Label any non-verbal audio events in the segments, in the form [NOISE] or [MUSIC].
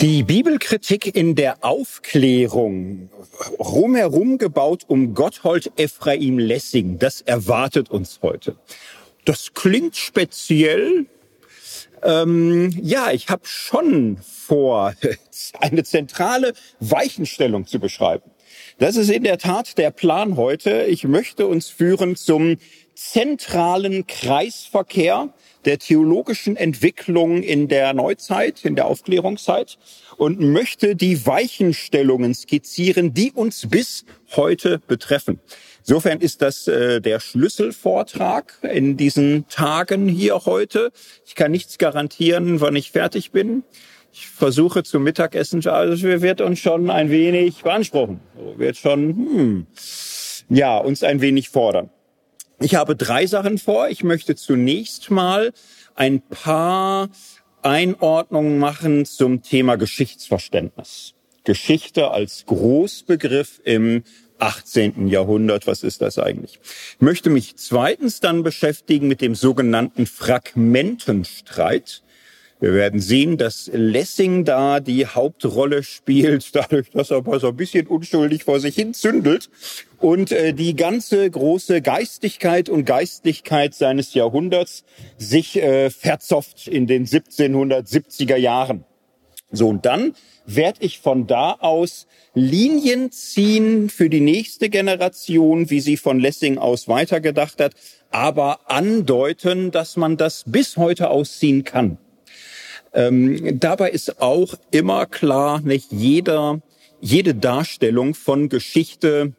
Die Bibelkritik in der Aufklärung, rumherum gebaut um Gotthold Ephraim Lessing, das erwartet uns heute. Das klingt speziell. Ähm, ja, ich habe schon vor, [LAUGHS] eine zentrale Weichenstellung zu beschreiben. Das ist in der Tat der Plan heute. Ich möchte uns führen zum zentralen Kreisverkehr der theologischen Entwicklung in der Neuzeit, in der Aufklärungszeit und möchte die Weichenstellungen skizzieren, die uns bis heute betreffen. Insofern ist das äh, der Schlüsselvortrag in diesen Tagen hier heute. Ich kann nichts garantieren, wann ich fertig bin. Ich versuche zum Mittagessen, also wir wird uns schon ein wenig beanspruchen, wird schon, hm, ja, uns ein wenig fordern. Ich habe drei Sachen vor. Ich möchte zunächst mal ein paar Einordnungen machen zum Thema Geschichtsverständnis. Geschichte als Großbegriff im 18. Jahrhundert. Was ist das eigentlich? Ich möchte mich zweitens dann beschäftigen mit dem sogenannten Fragmentenstreit. Wir werden sehen, dass Lessing da die Hauptrolle spielt, [LAUGHS] dadurch, dass er mal so ein bisschen unschuldig vor sich hin zündelt und äh, die ganze große Geistigkeit und Geistlichkeit seines Jahrhunderts sich äh, verzofft in den 1770er Jahren. So, und dann werde ich von da aus Linien ziehen für die nächste Generation, wie sie von Lessing aus weitergedacht hat, aber andeuten, dass man das bis heute ausziehen kann. Ähm, dabei ist auch immer klar, nicht jeder, jede Darstellung von Geschichte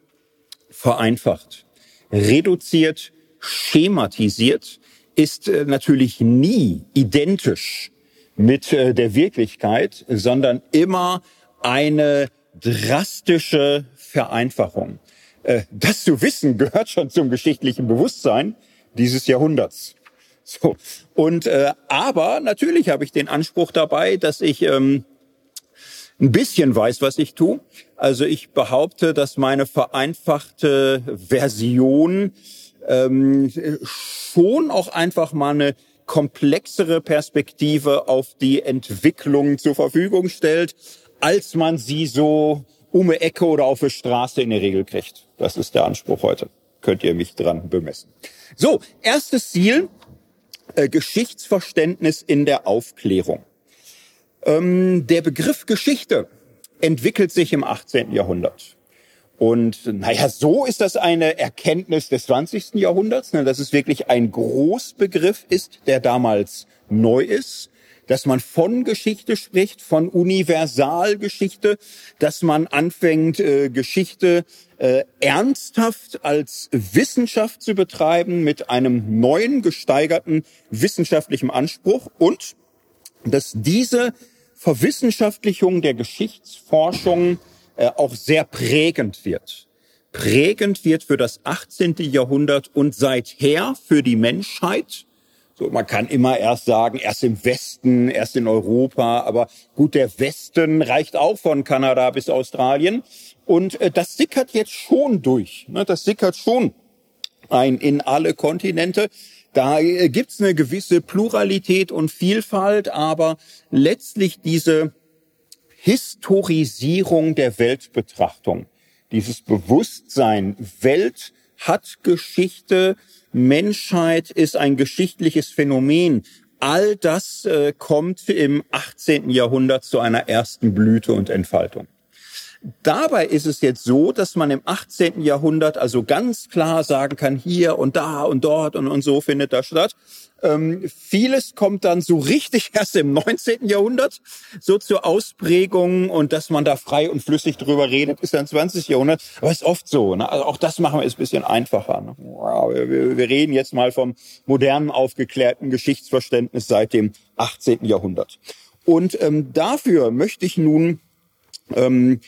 vereinfacht, reduziert, schematisiert, ist äh, natürlich nie identisch mit äh, der Wirklichkeit, sondern immer eine drastische Vereinfachung. Äh, das zu wissen gehört schon zum geschichtlichen Bewusstsein dieses Jahrhunderts. So. Und äh, aber natürlich habe ich den Anspruch dabei, dass ich ähm, ein bisschen weiß, was ich tue. Also ich behaupte, dass meine vereinfachte Version ähm, schon auch einfach mal eine komplexere Perspektive auf die Entwicklung zur Verfügung stellt, als man sie so um eine Ecke oder auf der Straße in der Regel kriegt. Das ist der Anspruch heute. Könnt ihr mich dran bemessen. So, erstes Ziel, äh, Geschichtsverständnis in der Aufklärung. Ähm, der Begriff Geschichte entwickelt sich im 18. Jahrhundert. Und naja, so ist das eine Erkenntnis des 20. Jahrhunderts, ne, dass es wirklich ein Großbegriff ist, der damals neu ist dass man von Geschichte spricht, von Universalgeschichte, dass man anfängt, äh, Geschichte äh, ernsthaft als Wissenschaft zu betreiben mit einem neuen, gesteigerten wissenschaftlichen Anspruch und dass diese Verwissenschaftlichung der Geschichtsforschung äh, auch sehr prägend wird. Prägend wird für das 18. Jahrhundert und seither für die Menschheit so, man kann immer erst sagen, erst im Westen, erst in Europa, aber gut, der Westen reicht auch von Kanada bis Australien. Und äh, das sickert jetzt schon durch. Ne? Das sickert schon ein in alle Kontinente. Da äh, gibt's eine gewisse Pluralität und Vielfalt, aber letztlich diese Historisierung der Weltbetrachtung, dieses Bewusstsein, Welt hat Geschichte, Menschheit ist ein geschichtliches Phänomen. All das äh, kommt im 18. Jahrhundert zu einer ersten Blüte und Entfaltung. Dabei ist es jetzt so, dass man im 18. Jahrhundert also ganz klar sagen kann, hier und da und dort und, und so findet das statt. Ähm, vieles kommt dann so richtig [LAUGHS] erst im 19. Jahrhundert so zur Ausprägung und dass man da frei und flüssig drüber redet, ist dann 20. Jahrhundert. Aber ist oft so. Ne? Also auch das machen wir jetzt ein bisschen einfacher. Ne? Wir, wir reden jetzt mal vom modernen, aufgeklärten Geschichtsverständnis seit dem 18. Jahrhundert. Und ähm, dafür möchte ich nun ähm,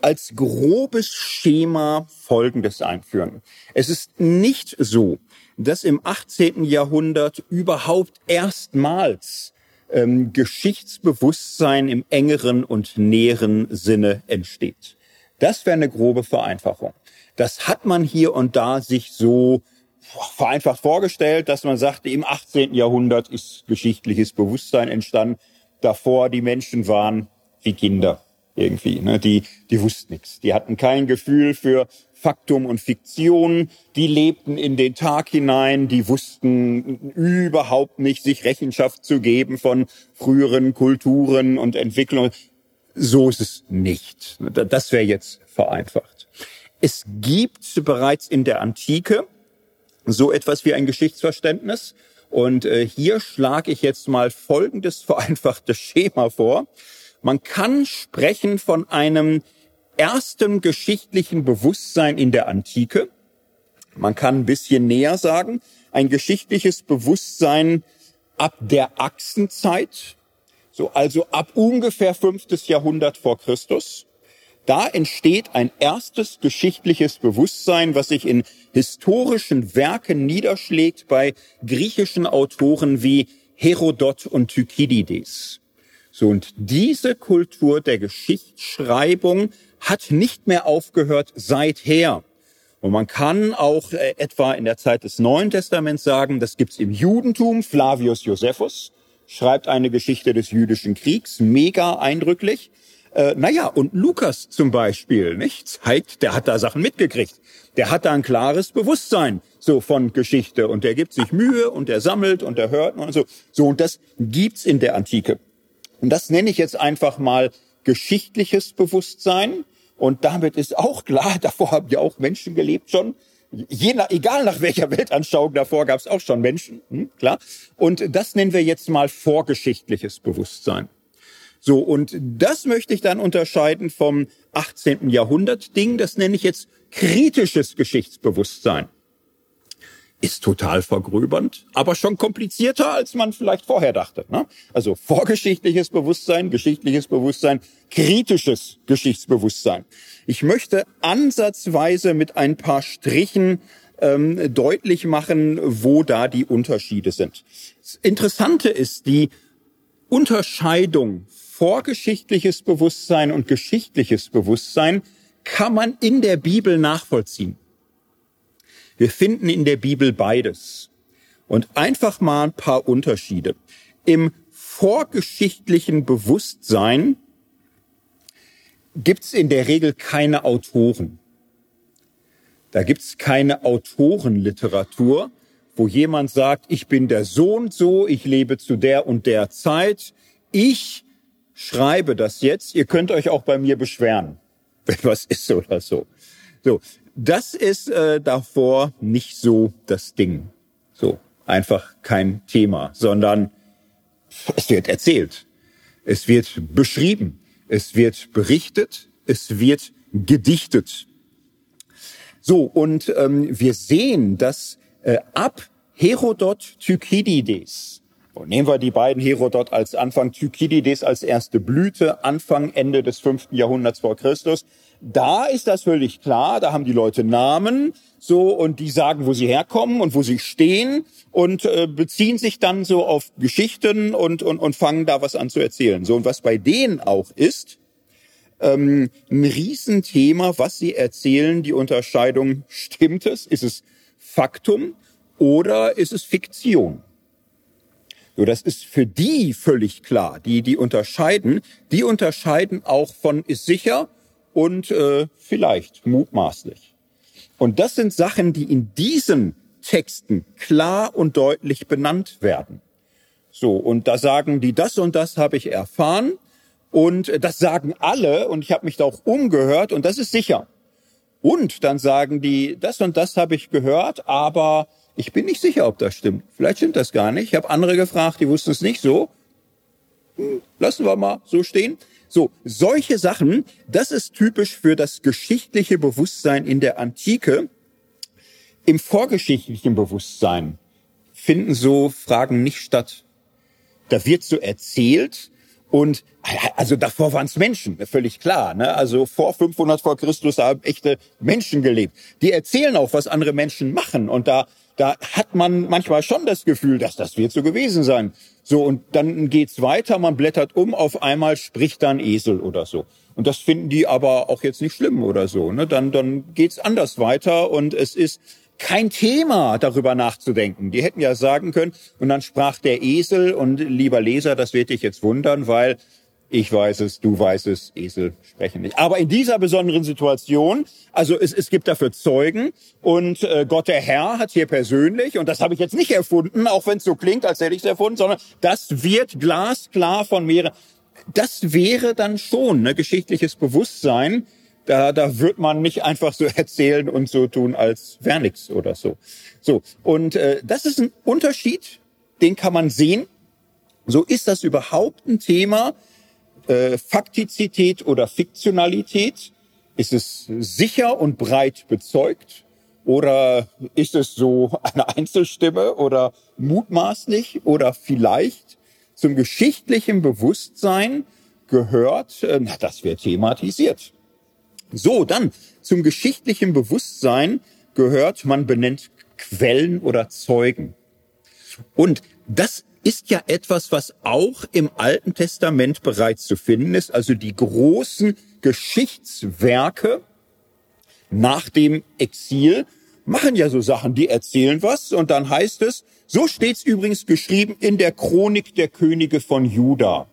als grobes Schema Folgendes einführen. Es ist nicht so, dass im 18. Jahrhundert überhaupt erstmals ähm, Geschichtsbewusstsein im engeren und näheren Sinne entsteht. Das wäre eine grobe Vereinfachung. Das hat man hier und da sich so vereinfacht vorgestellt, dass man sagte, im 18. Jahrhundert ist geschichtliches Bewusstsein entstanden. davor die Menschen waren wie Kinder irgendwie. Ne? Die, die wussten nichts. Die hatten kein Gefühl für Faktum und Fiktion. Die lebten in den Tag hinein. Die wussten überhaupt nicht, sich Rechenschaft zu geben von früheren Kulturen und Entwicklungen. So ist es nicht. Das wäre jetzt vereinfacht. Es gibt bereits in der Antike so etwas wie ein Geschichtsverständnis. Und äh, hier schlage ich jetzt mal folgendes vereinfachtes Schema vor. Man kann sprechen von einem ersten geschichtlichen Bewusstsein in der Antike. Man kann ein bisschen näher sagen, ein geschichtliches Bewusstsein ab der Achsenzeit, so also ab ungefähr fünftes Jahrhundert vor Christus. Da entsteht ein erstes geschichtliches Bewusstsein, was sich in historischen Werken niederschlägt bei griechischen Autoren wie Herodot und Thukydides. So, und diese Kultur der Geschichtsschreibung hat nicht mehr aufgehört seither. Und man kann auch äh, etwa in der Zeit des Neuen Testaments sagen, das gibt's im Judentum. Flavius Josephus schreibt eine Geschichte des jüdischen Kriegs, mega eindrücklich. Äh, naja, und Lukas zum Beispiel, nicht? Zeigt, der hat da Sachen mitgekriegt. Der hat da ein klares Bewusstsein so von Geschichte und der gibt sich Mühe und der sammelt und der hört und so. So, und das gibt's in der Antike. Und das nenne ich jetzt einfach mal geschichtliches Bewusstsein. Und damit ist auch klar, [LAUGHS] davor haben ja auch Menschen gelebt schon. Je nach, egal nach welcher Weltanschauung davor gab es auch schon Menschen, hm, klar. Und das nennen wir jetzt mal vorgeschichtliches Bewusstsein. So, und das möchte ich dann unterscheiden vom 18. Jahrhundert Ding. Das nenne ich jetzt kritisches Geschichtsbewusstsein ist total vergröbernd, aber schon komplizierter, als man vielleicht vorher dachte. Ne? Also vorgeschichtliches Bewusstsein, geschichtliches Bewusstsein, kritisches Geschichtsbewusstsein. Ich möchte ansatzweise mit ein paar Strichen ähm, deutlich machen, wo da die Unterschiede sind. Das Interessante ist die Unterscheidung vorgeschichtliches Bewusstsein und geschichtliches Bewusstsein kann man in der Bibel nachvollziehen. Wir finden in der Bibel beides. Und einfach mal ein paar Unterschiede. Im vorgeschichtlichen Bewusstsein gibt's in der Regel keine Autoren. Da gibt's keine Autorenliteratur, wo jemand sagt, ich bin der Sohn so, ich lebe zu der und der Zeit, ich schreibe das jetzt, ihr könnt euch auch bei mir beschweren, [LAUGHS] wenn was ist oder so. So, das ist äh, davor nicht so das Ding. So, einfach kein Thema, sondern es wird erzählt. Es wird beschrieben. Es wird berichtet. Es wird gedichtet. So, und ähm, wir sehen, dass äh, ab Herodot Thukydides, und nehmen wir die beiden Herodot als Anfang, Thukydides als erste Blüte, Anfang, Ende des fünften Jahrhunderts vor Christus, da ist das völlig klar, da haben die Leute Namen, so und die sagen, wo sie herkommen und wo sie stehen und äh, beziehen sich dann so auf Geschichten und, und und fangen da was an zu erzählen. So und was bei denen auch ist, ähm, ein Riesenthema, was sie erzählen, die Unterscheidung, stimmt es, ist es Faktum oder ist es Fiktion? So, das ist für die völlig klar, die die unterscheiden. Die unterscheiden auch von ist sicher und äh, vielleicht mutmaßlich. Und das sind Sachen, die in diesen Texten klar und deutlich benannt werden. So, und da sagen die, das und das habe ich erfahren und das sagen alle und ich habe mich da auch umgehört und das ist sicher. Und dann sagen die, das und das habe ich gehört, aber ich bin nicht sicher, ob das stimmt. Vielleicht stimmt das gar nicht. Ich habe andere gefragt, die wussten es nicht so. Hm, lassen wir mal so stehen. So, solche Sachen, das ist typisch für das geschichtliche Bewusstsein in der Antike. Im vorgeschichtlichen Bewusstsein finden so Fragen nicht statt. Da wird so erzählt und also davor waren es Menschen, völlig klar. Ne? Also vor 500 vor Christus haben echte Menschen gelebt. Die erzählen auch, was andere Menschen machen und da da hat man manchmal schon das Gefühl, dass das wird so gewesen sein. So, und dann geht's weiter, man blättert um, auf einmal spricht dann Esel oder so. Und das finden die aber auch jetzt nicht schlimm oder so. Ne? Dann, dann geht's anders weiter und es ist kein Thema, darüber nachzudenken. Die hätten ja sagen können, und dann sprach der Esel, und lieber Leser, das wird dich jetzt wundern, weil ich weiß es, du weißt es, Esel sprechen nicht. Aber in dieser besonderen Situation, also es, es gibt dafür Zeugen und äh, Gott der Herr hat hier persönlich, und das habe ich jetzt nicht erfunden, auch wenn es so klingt, als hätte ich es erfunden, sondern das wird glasklar von mehreren. Das wäre dann schon ne, geschichtliches Bewusstsein. Da, da wird man nicht einfach so [LAUGHS] erzählen und so tun, als wäre nix oder so. So und äh, das ist ein Unterschied, den kann man sehen. So ist das überhaupt ein Thema, äh, Faktizität oder Fiktionalität? Ist es sicher und breit bezeugt? Oder ist es so eine Einzelstimme oder mutmaßlich oder vielleicht zum geschichtlichen Bewusstsein gehört? Äh, na, das wird thematisiert. So, dann zum geschichtlichen Bewusstsein gehört, man benennt Quellen oder Zeugen. Und das ist ja etwas, was auch im Alten Testament bereits zu finden ist. Also die großen Geschichtswerke nach dem Exil machen ja so Sachen, die erzählen was und dann heißt es, so steht's übrigens geschrieben in der Chronik der Könige von Juda.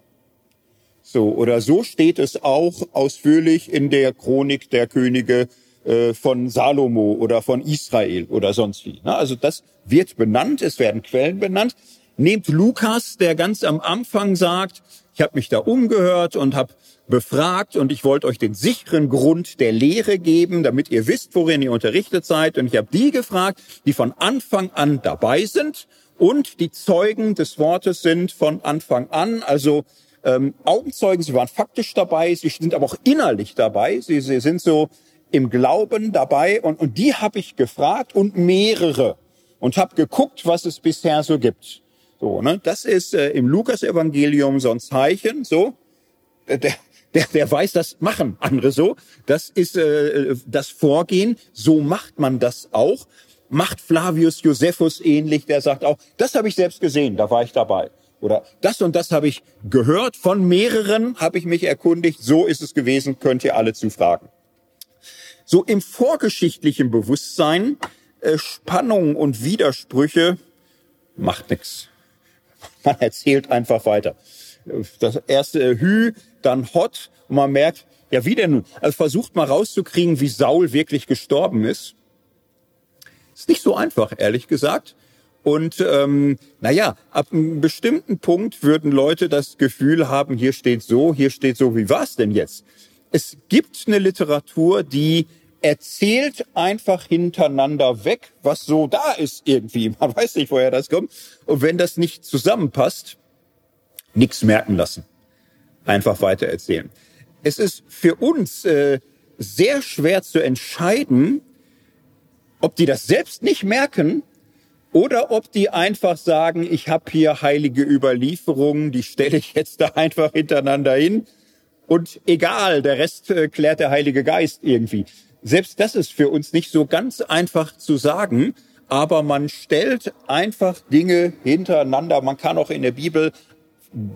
So, oder so steht es auch ausführlich in der Chronik der Könige äh, von Salomo oder von Israel oder sonst wie. Also das wird benannt, es werden Quellen benannt. Nehmt Lukas, der ganz am Anfang sagt, ich habe mich da umgehört und habe befragt und ich wollte euch den sicheren Grund der Lehre geben, damit ihr wisst, worin ihr unterrichtet seid. Und ich habe die gefragt, die von Anfang an dabei sind und die Zeugen des Wortes sind von Anfang an. Also ähm, Augenzeugen, sie waren faktisch dabei, sie sind aber auch innerlich dabei. Sie, sie sind so im Glauben dabei und, und die habe ich gefragt und mehrere und habe geguckt, was es bisher so gibt. So, ne? Das ist äh, im Lukas-Evangelium so ein Zeichen. So, der, der, der weiß, das machen andere so. Das ist äh, das Vorgehen. So macht man das auch. Macht Flavius Josephus ähnlich. Der sagt auch, das habe ich selbst gesehen. Da war ich dabei. Oder das und das habe ich gehört von mehreren, habe ich mich erkundigt. So ist es gewesen. Könnt ihr alle zufragen. So im vorgeschichtlichen Bewusstsein äh, Spannung und Widersprüche macht nichts man erzählt einfach weiter. Das erste Hü, dann Hot und man merkt, ja wie denn nun? Also versucht mal rauszukriegen, wie Saul wirklich gestorben ist. Ist nicht so einfach, ehrlich gesagt. Und ähm, naja, ab einem bestimmten Punkt würden Leute das Gefühl haben, hier steht so, hier steht so, wie war's denn jetzt? Es gibt eine Literatur, die erzählt einfach hintereinander weg, was so da ist irgendwie. [LAUGHS] Man weiß nicht, woher das kommt. Und wenn das nicht zusammenpasst, nichts merken lassen. Einfach weiter erzählen. Es ist für uns äh, sehr schwer zu entscheiden, ob die das selbst nicht merken oder ob die einfach sagen, ich habe hier heilige Überlieferungen, die stelle ich jetzt da einfach hintereinander hin und egal, der Rest äh, klärt der Heilige Geist irgendwie. Selbst das ist für uns nicht so ganz einfach zu sagen, aber man stellt einfach Dinge hintereinander. Man kann auch in der Bibel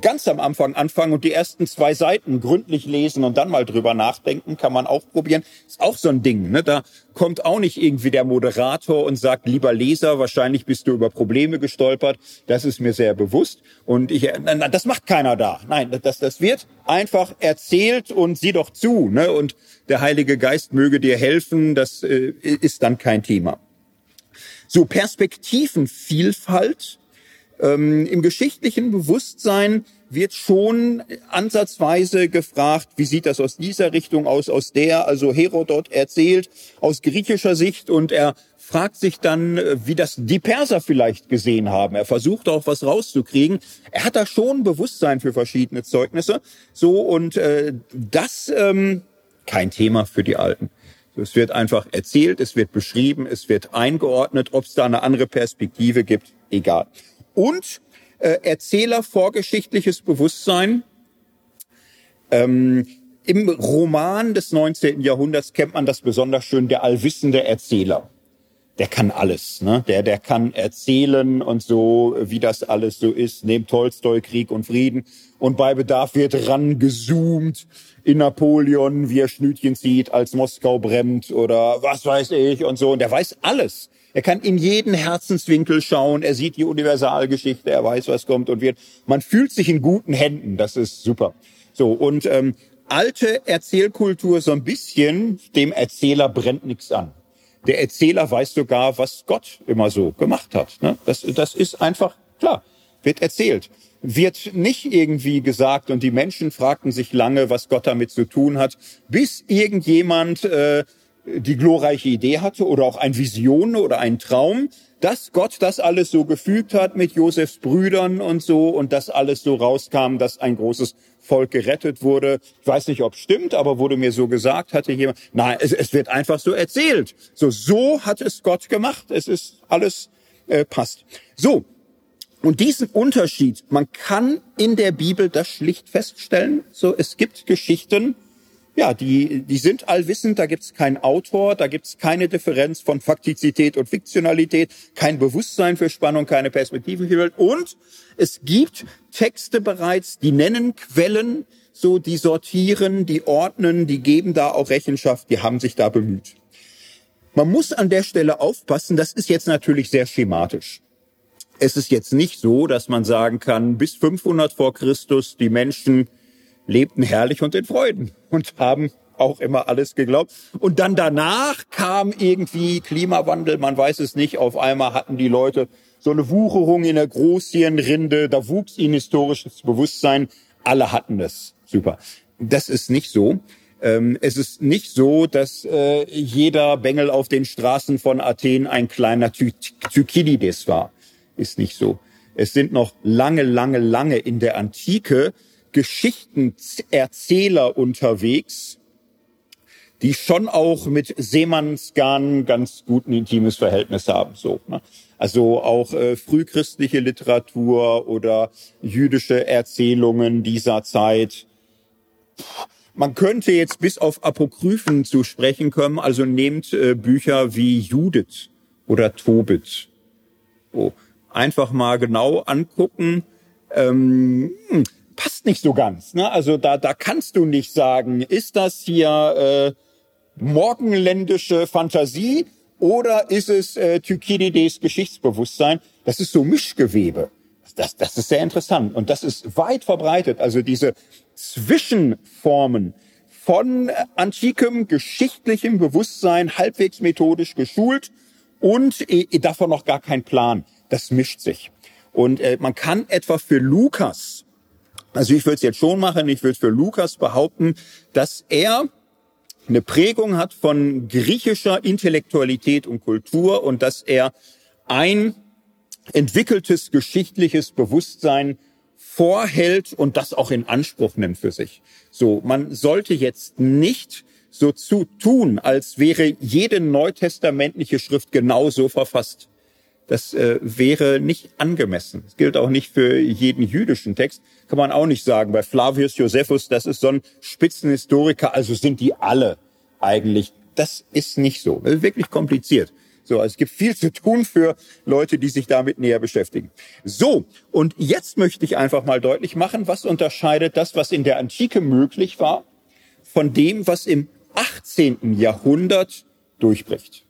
ganz am Anfang anfangen und die ersten zwei Seiten gründlich lesen und dann mal drüber nachdenken, kann man auch probieren. Ist auch so ein Ding. Ne? Da kommt auch nicht irgendwie der Moderator und sagt, lieber Leser, wahrscheinlich bist du über Probleme gestolpert. Das ist mir sehr bewusst. Und ich, das macht keiner da. Nein, das, das wird einfach erzählt und sieh doch zu. Ne? Und der Heilige Geist möge dir helfen. Das äh, ist dann kein Thema. So Perspektivenvielfalt ähm, Im geschichtlichen Bewusstsein wird schon ansatzweise gefragt, wie sieht das aus dieser Richtung aus, aus der, also Herodot erzählt aus griechischer Sicht und er fragt sich dann, äh, wie das die Perser vielleicht gesehen haben. Er versucht auch was rauszukriegen. Er hat da schon Bewusstsein für verschiedene Zeugnisse. So und äh, das ähm, kein Thema für die Alten. Es wird einfach erzählt, es wird beschrieben, es wird eingeordnet. Ob es da eine andere Perspektive gibt, egal und äh, Erzähler vorgeschichtliches Bewusstsein. Ähm, Im Roman des 19. Jahrhunderts kennt man das besonders schön, der allwissende Erzähler. der kann alles. Ne? Der, der kann erzählen und so, wie das alles so ist. Neben Tolstoi, Krieg und Frieden. Und bei Bedarf wird rangezoomt in Napoleon, wie er Schnütchen zieht, als Moskau brennt oder was weiß ich und so. Und der weiß alles. Er kann in jeden Herzenswinkel schauen. Er sieht die Universalgeschichte. Er weiß, was kommt und wird. Man fühlt sich in guten Händen. Das ist super. So und ähm, alte Erzählkultur so ein bisschen dem Erzähler brennt nichts an. Der Erzähler weiß sogar, was Gott immer so gemacht hat. Ne? Das, das ist einfach klar. Wird erzählt. Wird nicht irgendwie gesagt und die Menschen fragten sich lange, was Gott damit zu tun hat, bis irgendjemand äh, die glorreiche Idee hatte oder auch ein Vision oder ein Traum, dass Gott das alles so gefügt hat mit Josefs Brüdern und so und dass alles so rauskam, dass ein großes Volk gerettet wurde. Ich weiß nicht, ob stimmt, aber wurde mir so gesagt, hatte jemand. Nein, es, es wird einfach so erzählt. So, so hat es Gott gemacht. Es ist alles äh, passt. So. Und diesen Unterschied, man kann in der Bibel das schlicht feststellen. So, es gibt Geschichten, ja, die, die sind allwissend, da gibt's keinen Autor, da gibt's keine Differenz von Faktizität und Fiktionalität, kein Bewusstsein für Spannung, keine Perspektive für Welt. Und es gibt Texte bereits, die nennen Quellen, so die sortieren, die ordnen, die geben da auch Rechenschaft, die haben sich da bemüht. Man muss an der Stelle aufpassen, das ist jetzt natürlich sehr schematisch. Es ist jetzt nicht so, dass man sagen kann, bis 500 vor Christus die Menschen lebten herrlich und in Freuden und haben auch immer alles geglaubt. Und dann danach kam irgendwie Klimawandel, man weiß es nicht. Auf einmal hatten die Leute so eine Wucherung in der Großhirnrinde, da wuchs ihnen historisches Bewusstsein. Alle hatten das. Super. Das ist nicht so. Ähm, es ist nicht so, dass äh, jeder Bengel auf den Straßen von Athen ein kleiner Thukydides war. Ist nicht so. Es sind noch lange, lange, lange in der Antike Geschichtenerzähler unterwegs, die schon auch mit Seemannsgarn ganz gut ein intimes Verhältnis haben. So, ne? Also auch äh, frühchristliche Literatur oder jüdische Erzählungen dieser Zeit. Man könnte jetzt bis auf Apokryphen zu sprechen kommen. Also nehmt äh, Bücher wie Judith oder Tobit. So, einfach mal genau angucken. Ähm, hm, passt nicht so ganz. Ne? Also da, da kannst du nicht sagen, ist das hier äh, morgenländische Fantasie oder ist es äh, Thukydides Geschichtsbewusstsein? Das ist so Mischgewebe. Das, das ist sehr interessant und das ist weit verbreitet. Also diese Zwischenformen von antikem geschichtlichem Bewusstsein, halbwegs methodisch geschult und äh, davon noch gar kein Plan. Das mischt sich. Und äh, man kann etwa für Lukas also ich würde es jetzt schon machen, ich würde für Lukas behaupten, dass er eine Prägung hat von griechischer Intellektualität und Kultur und dass er ein entwickeltes geschichtliches Bewusstsein vorhält und das auch in Anspruch nimmt für sich. So, man sollte jetzt nicht so zu tun, als wäre jede neutestamentliche Schrift genauso verfasst. Das äh, wäre nicht angemessen. Das gilt auch nicht für jeden jüdischen Text. Kann man auch nicht sagen. Bei Flavius Josephus, das ist so ein Spitzenhistoriker, also sind die alle eigentlich. Das ist nicht so. Das ist wirklich kompliziert. So, also es gibt viel zu tun für Leute, die sich damit näher beschäftigen. So, und jetzt möchte ich einfach mal deutlich machen, was unterscheidet das, was in der Antike möglich war, von dem, was im 18. Jahrhundert durchbricht.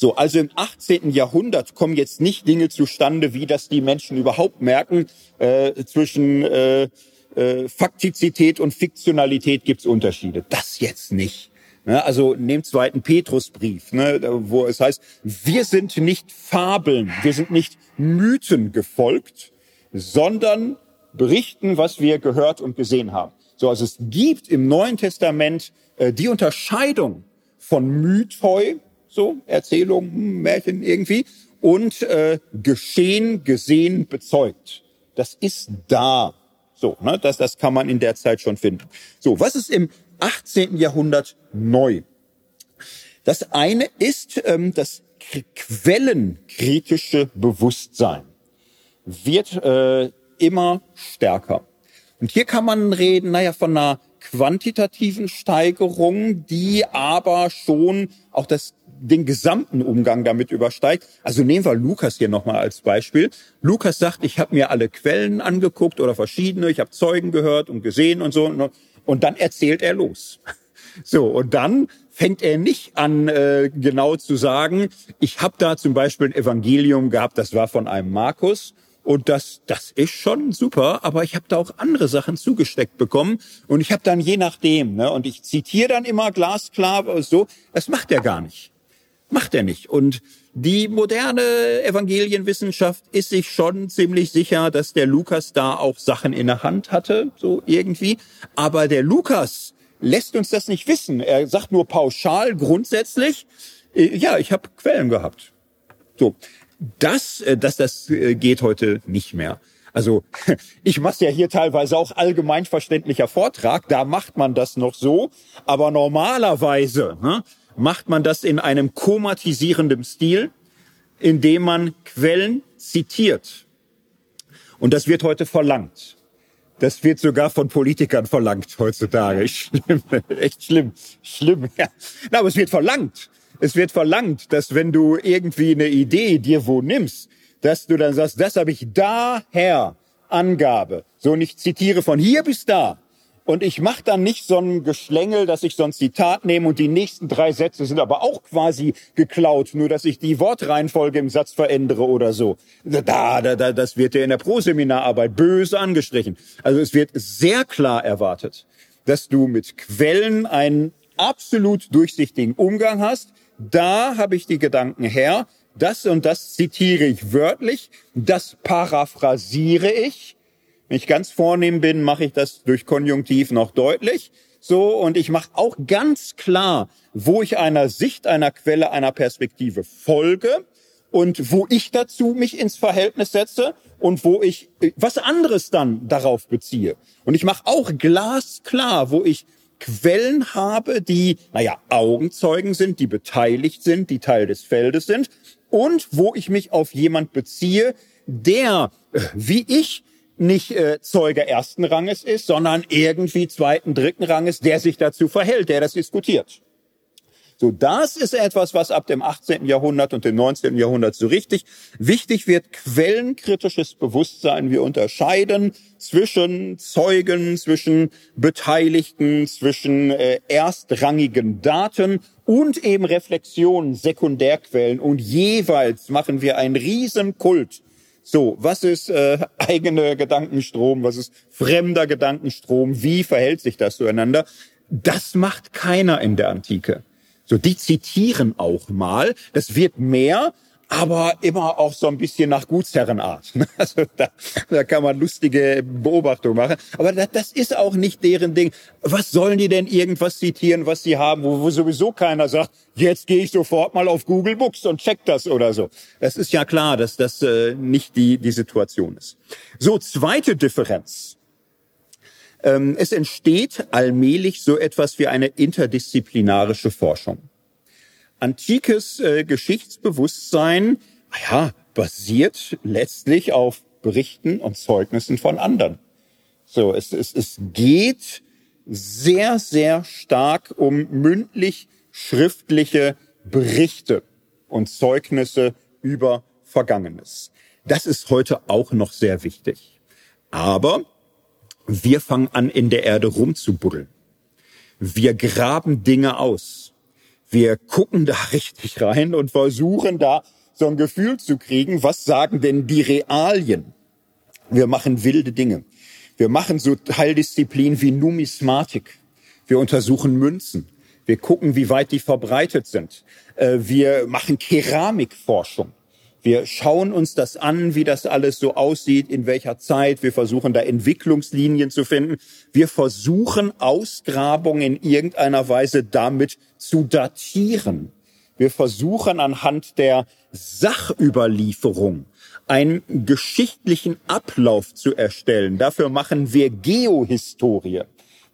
So, also im 18. Jahrhundert kommen jetzt nicht Dinge zustande, wie das die Menschen überhaupt merken. Äh, zwischen äh, äh, Faktizität und Fiktionalität gibt's Unterschiede. Das jetzt nicht. Ne? Also nehmt zweiten Petrusbrief, ne, wo es heißt, wir sind nicht Fabeln, wir sind nicht Mythen gefolgt, sondern berichten, was wir gehört und gesehen haben. So, also es gibt im Neuen Testament äh, die Unterscheidung von Mythoi, so Erzählung, hm, Märchen irgendwie, und äh, geschehen, gesehen, bezeugt. Das ist da. So, ne, das, das kann man in der Zeit schon finden. So, was ist im 18. Jahrhundert neu? Das eine ist ähm, das quellenkritische Bewusstsein wird äh, immer stärker. Und hier kann man reden, naja, von einer quantitativen Steigerung, die aber schon auch das den gesamten Umgang damit übersteigt. Also nehmen wir Lukas hier nochmal als Beispiel. Lukas sagt, ich habe mir alle Quellen angeguckt oder verschiedene, ich habe Zeugen gehört und gesehen und so. Und dann erzählt er los. [LAUGHS] So, und dann fängt er nicht an, äh, genau zu sagen, ich habe da zum Beispiel ein Evangelium gehabt, das war von einem Markus. Und das, das ist schon super, aber ich habe da auch andere Sachen zugesteckt bekommen. Und ich habe dann je nachdem, ne, und ich zitiere dann immer glasklar so, das macht er gar nicht. Macht er nicht. Und die moderne Evangelienwissenschaft ist sich schon ziemlich sicher, dass der Lukas da auch Sachen in der Hand hatte, so irgendwie. Aber der Lukas lässt uns das nicht wissen. Er sagt nur pauschal, grundsätzlich, äh, ja, ich habe Quellen gehabt. So, das, äh, dass das äh, geht heute nicht mehr. Also [LAUGHS] ich mache ja hier teilweise auch allgemein verständlicher Vortrag, da macht man das noch so, aber normalerweise ne, macht man das in einem komatisierenden Stil, indem man Quellen zitiert. Und das wird heute verlangt. Das wird sogar von Politikern verlangt heutzutage. [LAUGHS] Schlimm, echt schlimm, schlimm. Ja. Na, aber es wird verlangt es wird verlangt, dass wenn du irgendwie eine Idee dir wo nimmst, dass du dann sagst, das habe ich daher Angabe. So, und ich zitiere von hier bis da. Und ich mache dann nicht so ein Geschlängel, dass ich so ein Zitat nehme und die nächsten drei Sätze sind aber auch quasi geklaut, nur dass ich die Wortreihenfolge im Satz verändere oder so. Da, da, da, das wird dir in der Proseminararbeit böse angestrichen. Also es wird sehr klar erwartet, dass du mit Quellen einen absolut durchsichtigen Umgang hast, da habe ich die Gedanken her, das und das zitiere ich wörtlich, das paraphrasiere ich. Wenn ich ganz vornehm bin, mache ich das durch Konjunktiv noch deutlich. So, und ich mache auch ganz klar, wo ich einer Sicht, einer Quelle, einer Perspektive folge und wo ich dazu mich ins Verhältnis setze und wo ich äh, was anderes dann darauf beziehe. Und ich mache auch glasklar, wo ich Quellen habe, die, naja, Augenzeugen sind, die beteiligt sind, die Teil des Feldes sind und wo ich mich auf jemand beziehe, der, äh, wie ich, nicht äh, Zeuge ersten Ranges ist, sondern irgendwie zweiten, dritten Ranges, der sich dazu verhält, der das diskutiert. So, das ist etwas, was ab dem 18. Jahrhundert und dem 19. Jahrhundert so richtig wichtig wird. Quellenkritisches Bewusstsein. Wir unterscheiden zwischen Zeugen, zwischen Beteiligten, zwischen äh, erstrangigen Daten und eben Reflexionen, Sekundärquellen. Und jeweils machen wir einen Riesenkult so, was ist äh, [LAUGHS] eigene Gedankenstrom, was ist fremder Gedankenstrom, wie verhält sich das zueinander? Das macht keiner in der Antike. So, die zitieren auch mal. Das wird mehr, aber immer auch so ein bisschen nach Gutsherrenart. [LAUGHS] Also da, da kann man lustige Beobachtungen machen. Aber das, das ist auch nicht deren Ding. Was sollen die denn irgendwas zitieren, was sie haben, wo, wo sowieso keiner sagt, jetzt gehe ich sofort mal auf Google Books und check das oder so. Das ist ja klar, dass das äh, nicht die, die Situation ist. So, zweite Differenz. Ähm, es entsteht allmählich so etwas wie eine interdisziplinarische Forschung. Antikes äh, Geschichtsbewusstsein, ja, basiert letztlich auf Berichten und Zeugnissen von anderen. So, es, es, es geht sehr, sehr stark um mündlich schriftliche Berichte und Zeugnisse über Vergangenes. Das ist heute auch noch sehr wichtig. Aber wir fangen an, in der Erde rumzubuddeln. Wir graben Dinge aus. Wir gucken da [LAUGHS] richtig rein und versuchen da so ein Gefühl zu kriegen, was sagen denn die Realien? Wir machen wilde Dinge. Wir machen so Teildisziplinen wie Numismatik. Wir untersuchen Münzen. Wir gucken, wie weit die verbreitet sind. Äh, wir machen Keramikforschung. Wir schauen uns das an, wie das alles so aussieht, in welcher Zeit. Wir versuchen da Entwicklungslinien zu finden. Wir versuchen Ausgrabungen in irgendeiner Weise damit zu datieren. Wir versuchen anhand der Sachüberlieferung einen geschichtlichen Ablauf zu erstellen. Dafür machen wir Geohistorie.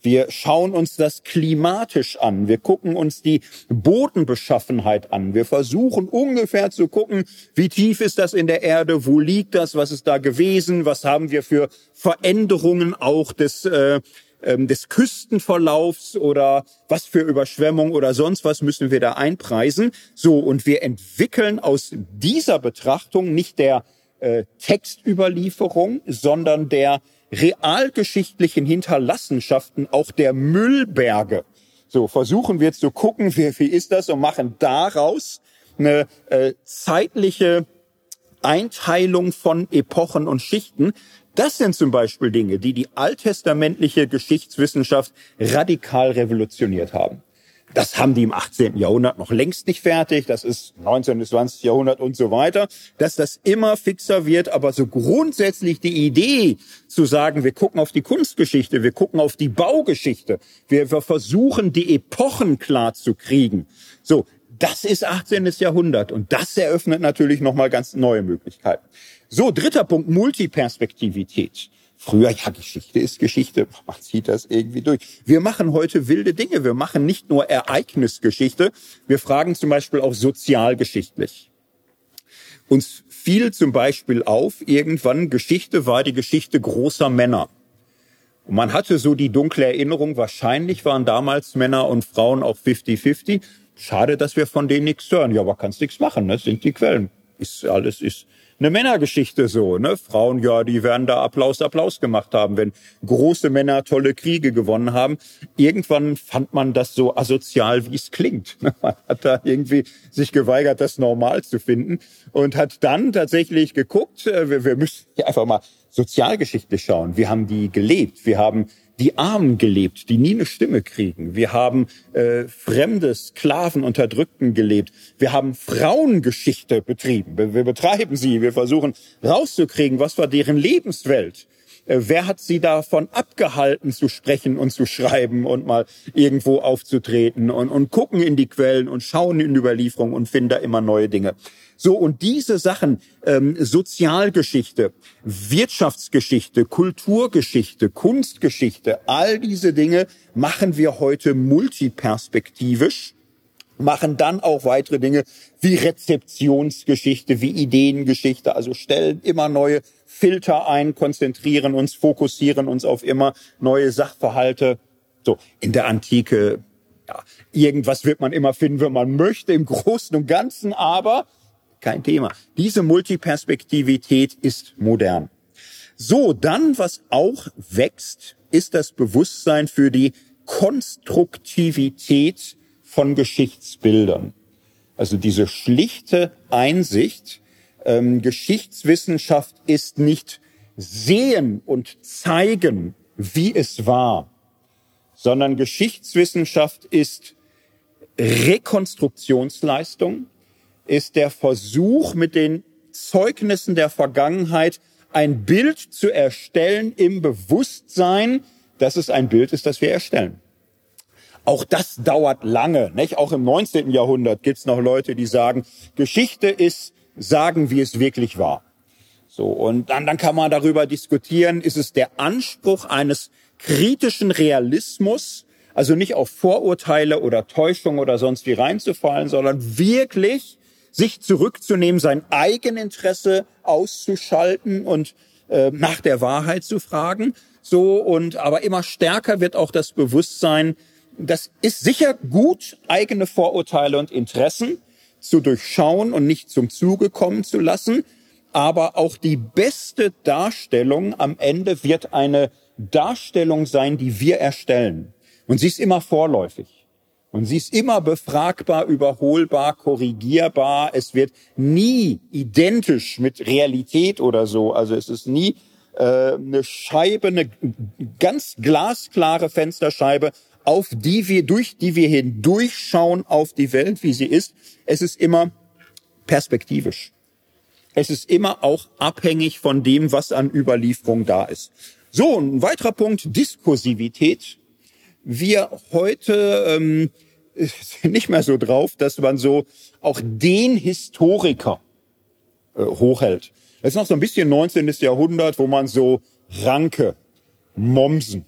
Wir schauen uns das klimatisch an. Wir gucken uns die Bodenbeschaffenheit an. Wir versuchen ungefähr zu gucken, wie tief ist das in der Erde, wo liegt das, was ist da gewesen, was haben wir für Veränderungen auch des äh, ähm, des Küstenverlaufs oder was für Überschwemmung oder sonst was müssen wir da einpreisen. So, und wir entwickeln aus dieser Betrachtung nicht der äh, Textüberlieferung, sondern der realgeschichtlichen Hinterlassenschaften, auch der Müllberge. So, versuchen wir zu gucken, wie, wie ist das und machen daraus eine äh, zeitliche Einteilung von Epochen und Schichten. Das sind zum Beispiel Dinge, die die alttestamentliche Geschichtswissenschaft radikal revolutioniert haben. Das haben die im 18. Jahrhundert noch längst nicht fertig. Das ist 19. bis 20. Jahrhundert und so weiter. Dass das immer fixer wird, aber so grundsätzlich die Idee zu sagen, wir gucken auf die Kunstgeschichte, wir gucken auf die Baugeschichte, wir, wir versuchen die Epochen klar zu kriegen. So, das ist 18. Jahrhundert und das eröffnet natürlich nochmal ganz neue Möglichkeiten. So, dritter Punkt, Multiperspektivität. Früher, ja, Geschichte ist Geschichte. Man zieht das irgendwie durch. Wir machen heute wilde Dinge. Wir machen nicht nur Ereignisgeschichte. Wir fragen zum Beispiel auch sozialgeschichtlich. Uns fiel zum Beispiel auf, irgendwann Geschichte war die Geschichte großer Männer. Und man hatte so die dunkle Erinnerung, wahrscheinlich waren damals Männer und Frauen auch 50-50. Schade, dass wir von denen nichts hören. Ja, aber kannst nichts machen, das ne? sind die Quellen. Ist alles ist eine Männergeschichte so, ne? Frauen, ja, die werden da Applaus, Applaus gemacht haben, wenn große Männer tolle Kriege gewonnen haben. Irgendwann fand man das so asozial, wie es klingt. Man hat da irgendwie sich geweigert, das normal zu finden und hat dann tatsächlich geguckt, äh, wir, wir müssen hier einfach mal sozialgeschichtlich schauen. Wir haben die gelebt. Wir haben die Armen gelebt, die nie eine Stimme kriegen. Wir haben äh, fremde Sklaven, Unterdrückten gelebt. Wir haben Frauengeschichte betrieben. Wir, wir betreiben sie. Wir versuchen rauszukriegen, was war deren Lebenswelt. Äh, wer hat sie davon abgehalten zu sprechen und zu schreiben und mal irgendwo aufzutreten und, und gucken in die Quellen und schauen in Überlieferung und finden da immer neue Dinge. So, und diese Sachen, ähm, Sozialgeschichte, Wirtschaftsgeschichte, Kulturgeschichte, Kunstgeschichte, all diese Dinge machen wir heute multiperspektivisch machen dann auch weitere Dinge wie Rezeptionsgeschichte, wie Ideengeschichte, also stellen immer neue Filter ein, konzentrieren uns, fokussieren uns auf immer neue Sachverhalte. So, in der Antike, ja, irgendwas wird man immer finden, wenn man möchte, im Großen und Ganzen, aber kein Thema. Diese Multiperspektivität ist modern. So, dann, was auch wächst, ist das Bewusstsein für die Konstruktivität von Geschichtsbildern. Also diese schlichte Einsicht, ähm, Geschichtswissenschaft ist nicht sehen und zeigen, wie es war, sondern Geschichtswissenschaft ist Rekonstruktionsleistung, ist der Versuch, mit den Zeugnissen der Vergangenheit ein Bild zu erstellen im Bewusstsein, dass es ein Bild ist, das wir erstellen. Auch das dauert lange. Nicht? Auch im 19. Jahrhundert gibt es noch Leute, die sagen, Geschichte ist sagen, wie es wirklich war. So, und dann, dann kann man darüber diskutieren, ist es der Anspruch eines kritischen Realismus, also nicht auf Vorurteile oder Täuschung oder sonst wie reinzufallen, sondern wirklich sich zurückzunehmen, sein Eigeninteresse auszuschalten und äh, nach der Wahrheit zu fragen. So und aber immer stärker wird auch das Bewusstsein, das ist sicher gut, eigene Vorurteile und Interessen zu durchschauen und nicht zum Zuge kommen zu lassen. Aber auch die beste Darstellung am Ende wird eine Darstellung sein, die wir erstellen. Und sie ist immer vorläufig. Und sie ist immer befragbar, überholbar, korrigierbar. Es wird nie identisch mit Realität oder so. Also es ist nie äh, eine Scheibe, eine ganz glasklare Fensterscheibe, auf die wir, durch die wir hindurchschauen auf die Welt, wie sie ist. Es ist immer perspektivisch. Es ist immer auch abhängig von dem, was an Überlieferung da ist. So, ein weiterer Punkt, Diskursivität wir heute ähm, [LAUGHS] nicht mehr so drauf, dass man so auch den Historiker äh, hochhält. Das ist noch so ein bisschen 19. Jahrhundert, wo man so Ranke, Mommsen,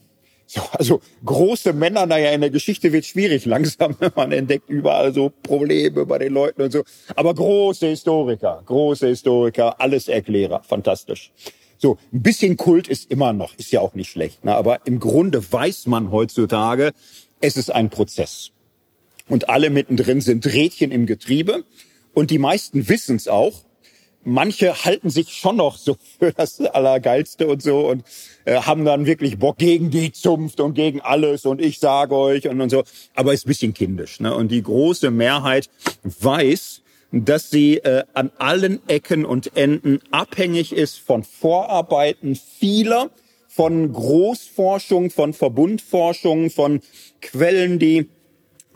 so, also große Männer, naja, in der Geschichte wird schwierig langsam, [LAUGHS] man entdeckt überall so Probleme bei den Leuten und so. Aber große Historiker, große Historiker, alles Erklärer, fantastisch. So, ein bisschen Kult ist immer noch, ist ja auch nicht schlecht. Ne? Aber im Grunde weiß man heutzutage, es ist ein Prozess. Und alle mittendrin sind Rädchen im Getriebe. Und die meisten wissen es auch. Manche halten sich schon noch so für das Allergeilste und so und äh, haben dann wirklich Bock gegen die Zunft und gegen alles und ich sage euch und, und so. Aber ist bisschen kindisch. Ne? Und die große Mehrheit weiß, dass sie äh, an allen Ecken und Enden abhängig ist von Vorarbeiten vieler, von Großforschung, von Verbundforschung, von Quellen, die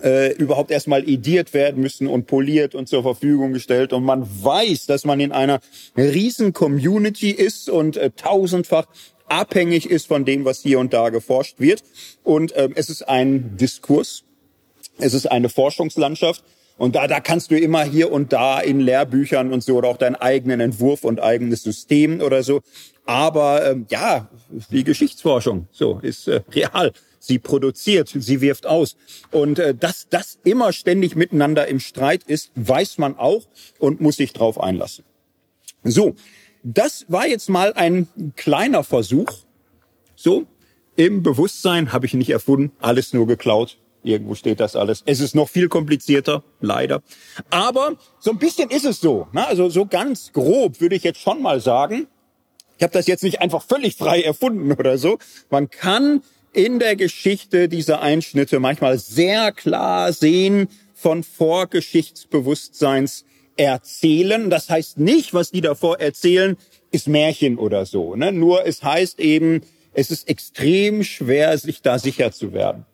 äh, überhaupt erstmal ediert werden müssen und poliert und zur Verfügung gestellt. Und man weiß, dass man in einer riesen Community ist und äh, tausendfach abhängig ist von dem, was hier und da geforscht wird. Und äh, es ist ein Diskurs, es ist eine Forschungslandschaft, und da, da kannst du immer hier und da in Lehrbüchern und so oder auch deinen eigenen Entwurf und eigenes System oder so. Aber ähm, ja, die Geschichtsforschung so ist äh, real. Sie produziert, sie wirft aus. Und äh, dass das immer ständig miteinander im Streit ist, weiß man auch und muss sich drauf einlassen. So, das war jetzt mal ein kleiner Versuch. So, im Bewusstsein habe ich nicht erfunden, alles nur geklaut. Irgendwo steht das alles. Es ist noch viel komplizierter, leider. Aber so ein bisschen ist es so. Ne? Also so ganz grob würde ich jetzt schon mal sagen, ich habe das jetzt nicht einfach völlig frei erfunden oder so. Man kann in der Geschichte diese Einschnitte manchmal sehr klar sehen von Vorgeschichtsbewusstseins erzählen. Das heißt nicht, was die davor erzählen, ist Märchen oder so. Ne? Nur es heißt eben, es ist extrem schwer, sich da sicher zu werden.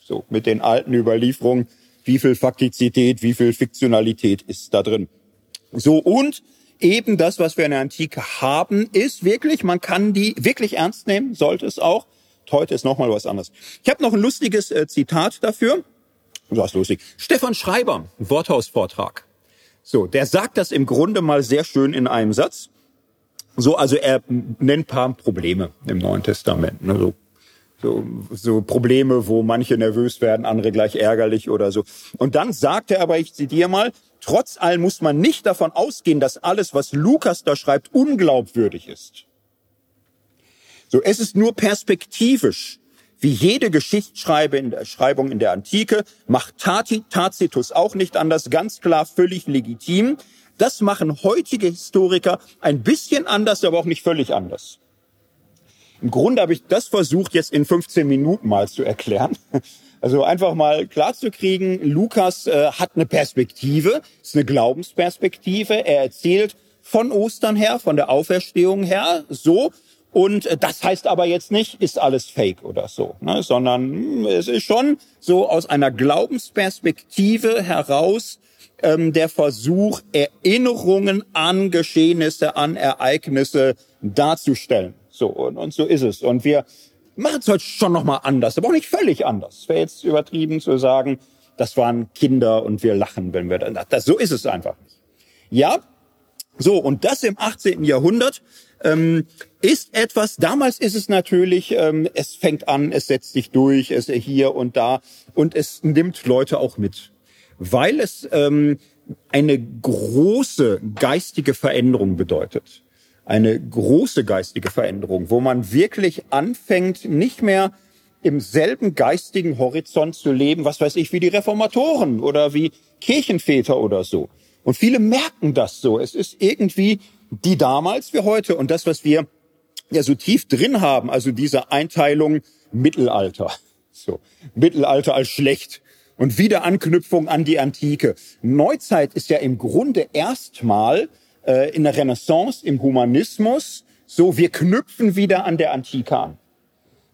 So, mit den alten Überlieferungen, wie viel Faktizität, wie viel Fiktionalität ist da drin. So, und eben das, was wir in der Antike haben, ist wirklich, man kann die wirklich ernst nehmen, sollte es auch. Heute ist nochmal was anderes. Ich habe noch ein lustiges äh, Zitat dafür. Was lustig. Stefan Schreiber, Worthausvortrag. So, der sagt das im Grunde mal sehr schön in einem Satz. So, also er nennt paar Probleme im Neuen Testament. Ne, so so, so Probleme, wo manche nervös werden, andere gleich ärgerlich oder so. Und dann sagt er aber, ich zitiere mal, trotz allem muss man nicht davon ausgehen, dass alles, was Lukas da schreibt, unglaubwürdig ist. So, es ist nur perspektivisch. Wie jede Geschichtsschreibung in der Antike macht Tati, Tacitus auch nicht anders, ganz klar völlig legitim. Das machen heutige Historiker ein bisschen anders, aber auch nicht völlig anders. Im Grunde habe ich das versucht, jetzt in 15 Minuten mal zu erklären. [LAUGHS] Also einfach mal klar zu kriegen, Lukas äh, hat eine Perspektive, ist eine Glaubensperspektive. Er erzählt von Ostern her, von der Auferstehung her, so. Und äh, das heißt aber jetzt nicht, ist alles fake oder so, ne? sondern hm, es ist schon so aus einer Glaubensperspektive heraus ähm, der Versuch, Erinnerungen an Geschehnisse, an Ereignisse darzustellen. So, und, und so ist es. Und wir machen es heute schon nochmal anders, aber auch nicht völlig anders. Es wäre jetzt übertrieben zu sagen, das waren Kinder und wir lachen, wenn wir dann, das, so ist es einfach nicht. Ja, so, und das im 18. Jahrhundert ähm, ist etwas, damals ist es natürlich, ähm, es fängt an, es setzt sich durch, es hier und da und es nimmt Leute auch mit, weil es ähm, eine große geistige Veränderung bedeutet eine große geistige Veränderung, wo man wirklich anfängt, nicht mehr im selben geistigen Horizont zu leben, was weiß ich, wie die Reformatoren oder wie Kirchenväter oder so. Und viele merken das so. Es ist irgendwie die damals wie heute und das, was wir ja so tief drin haben, also diese Einteilung Mittelalter. So. Mittelalter als schlecht und wieder Anknüpfung an die Antike. Neuzeit ist ja im Grunde erstmal äh, in der Renaissance, im Humanismus, so wir knüpfen wieder an der Antike an.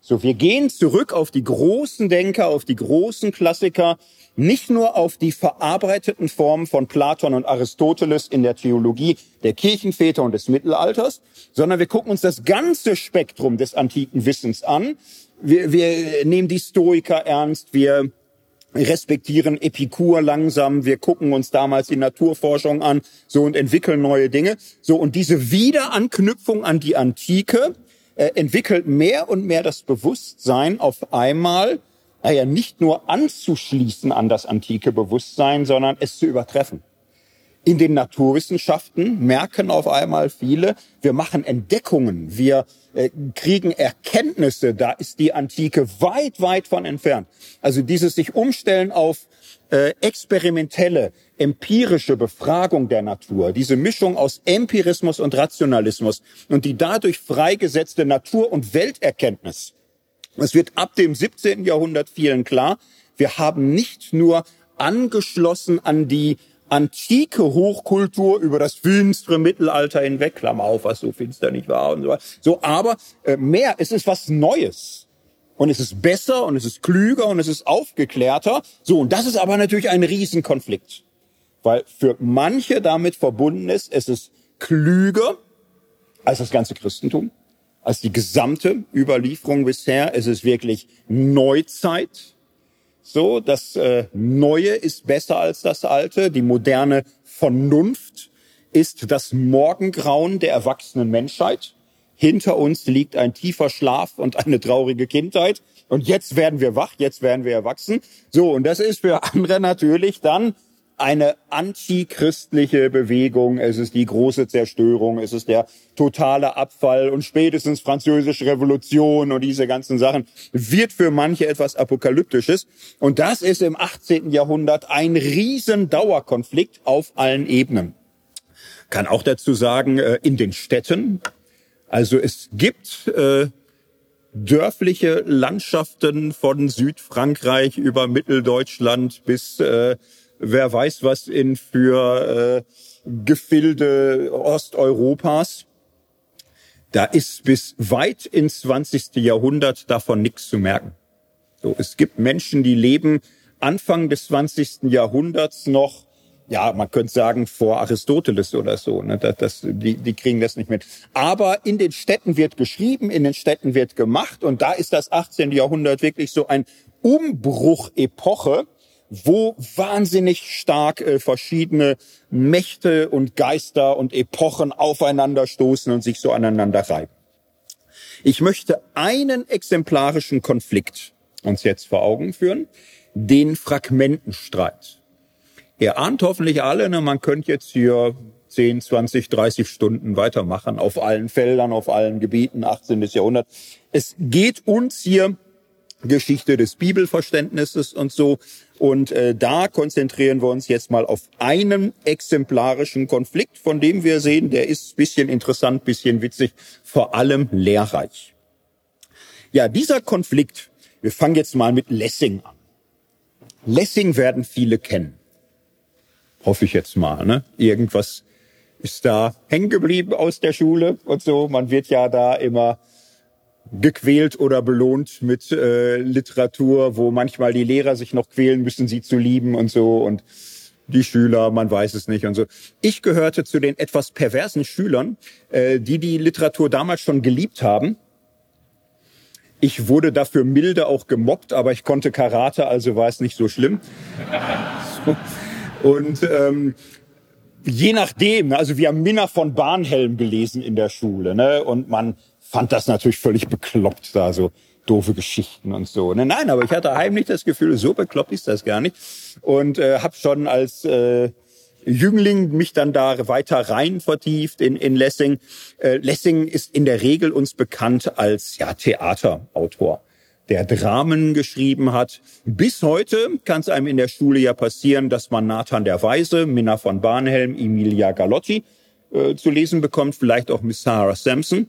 So, wir gehen zurück auf die großen Denker, auf die großen Klassiker, nicht nur auf die verarbeiteten Formen von Platon und Aristoteles in der Theologie der Kirchenväter und des Mittelalters, sondern wir gucken uns das ganze Spektrum des antiken Wissens an. Wir, wir nehmen die Stoiker ernst, wir respektieren Epikur langsam, wir gucken uns damals die Naturforschung an, so und entwickeln neue Dinge. So und diese Wiederanknüpfung an die Antike äh, entwickelt mehr und mehr das Bewusstsein auf einmal, naja, nicht nur anzuschließen an das antike Bewusstsein, sondern es zu übertreffen. In den Naturwissenschaften merken auf einmal viele, wir machen Entdeckungen, wir äh, kriegen Erkenntnisse, da ist die Antike weit, weit von entfernt. Also dieses sich umstellen auf äh, experimentelle, empirische Befragung der Natur, diese Mischung aus Empirismus und Rationalismus und die dadurch freigesetzte Natur- und Welterkenntnis. Es wird ab dem 17. Jahrhundert vielen klar, wir haben nicht nur angeschlossen an die antike Hochkultur über das finstere Mittelalter hinweg, Klammer auf, was so finster nicht war und so weiter. So, aber äh, mehr, es ist was Neues. Und es ist besser und es ist klüger und es ist aufgeklärter. So, und das ist aber natürlich ein Riesenkonflikt. Weil für manche damit verbunden ist, es ist klüger als das ganze Christentum, als die gesamte Überlieferung bisher. Es ist wirklich Neuzeit so, das äh, Neue ist besser als das Alte. Die moderne Vernunft ist das Morgengrauen der erwachsenen Menschheit. Hinter uns liegt ein tiefer Schlaf und eine traurige Kindheit. Und jetzt werden wir wach, jetzt werden wir erwachsen. So, und das ist für andere natürlich dann eine antichristliche Bewegung, es ist die große Zerstörung, es ist der totale Abfall und spätestens französische Revolution und diese ganzen Sachen wird für manche etwas apokalyptisches. Und das ist im 18. Jahrhundert ein riesen Dauerkonflikt auf allen Ebenen. Kann auch dazu sagen, äh, in den Städten, also es gibt äh, dörfliche Landschaften von Südfrankreich über Mitteldeutschland bis äh, wer weiß was in für äh, Gefilde Osteuropas. Da ist bis weit ins 20. Jahrhundert davon nichts zu merken. So, es gibt Menschen, die leben Anfang des 20. Jahrhunderts noch, ja, man könnte sagen vor Aristoteles oder so. Ne? Das, das, die, die kriegen das nicht mit. Aber in den Städten wird geschrieben, in den Städten wird gemacht und da ist das 18. Jahrhundert wirklich so ein Umbruchepoche wo wahnsinnig stark äh, verschiedene Mächte und Geister und Epochen aufeinanderstoßen und sich so aneinander reiben. Ich möchte einen exemplarischen Konflikt uns jetzt vor Augen führen, den Fragmentenstreit. Ihr ahnt hoffentlich alle, ne, man könnte jetzt hier 10, 20, 30 Stunden weitermachen auf allen Feldern, auf allen Gebieten, 18. Jahrhundert. Es geht uns hier Geschichte des Bibelverständnisses und so. Und äh, da konzentrieren wir uns jetzt mal auf einen exemplarischen Konflikt, von dem wir sehen, der ist bisschen interessant, bisschen witzig, vor allem lehrreich. Ja, dieser Konflikt, wir fangen jetzt mal mit Lessing an. Lessing werden viele kennen. Hoffe ich jetzt mal, ne? Irgendwas ist da hängen geblieben aus der Schule und so. Man wird ja da immer gequält oder belohnt mit äh, Literatur, wo manchmal die Lehrer sich noch quälen müssen, sie zu lieben und so und die Schüler, man weiß es nicht und so. Ich gehörte zu den etwas perversen Schülern, äh, die die Literatur damals schon geliebt haben. Ich wurde dafür milde auch gemobbt, aber ich konnte Karate, also war es nicht so schlimm. [LAUGHS] Und ähm, je nachdem, also wir haben Minna von Barnhelm gelesen in der Schule, ne? Und man fand das natürlich völlig bekloppt, da so doofe Geschichten und so. Ne? Nein, aber ich hatte heimlich das Gefühl, so bekloppt ist das gar nicht. Und äh, habe schon als äh, Jüngling mich dann da weiter rein vertieft in, in Lessing. Äh, Lessing ist in der Regel uns bekannt als ja, Theaterautor, der Dramen geschrieben hat. Bis heute kann es einem in der Schule ja passieren, dass man Nathan der Weise, Minna von Barnhelm, Emilia Galotti äh, zu lesen bekommt, vielleicht auch Miss Sarah Sampson.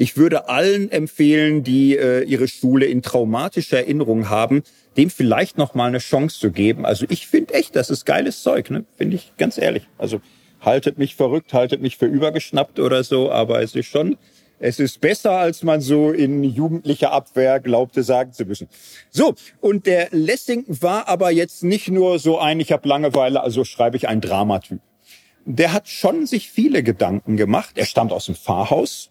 Ich würde allen empfehlen, die äh, ihre Schule in traumatischer Erinnerung haben, dem vielleicht noch mal eine Chance zu geben. Also ich finde echt, das ist geiles Zeug, ne? Finde ich ganz ehrlich. Also haltet mich verrückt, haltet mich für übergeschnappt oder so, aber es ist schon, es ist besser, als man so in jugendlicher Abwehr glaubte sagen zu müssen. So, und der Lessing war aber jetzt nicht nur so ein, ich habe Langeweile, also schreibe ich ein Dramatyp. Der hat schon sich viele Gedanken gemacht. Er stammt aus dem Pfarrhaus,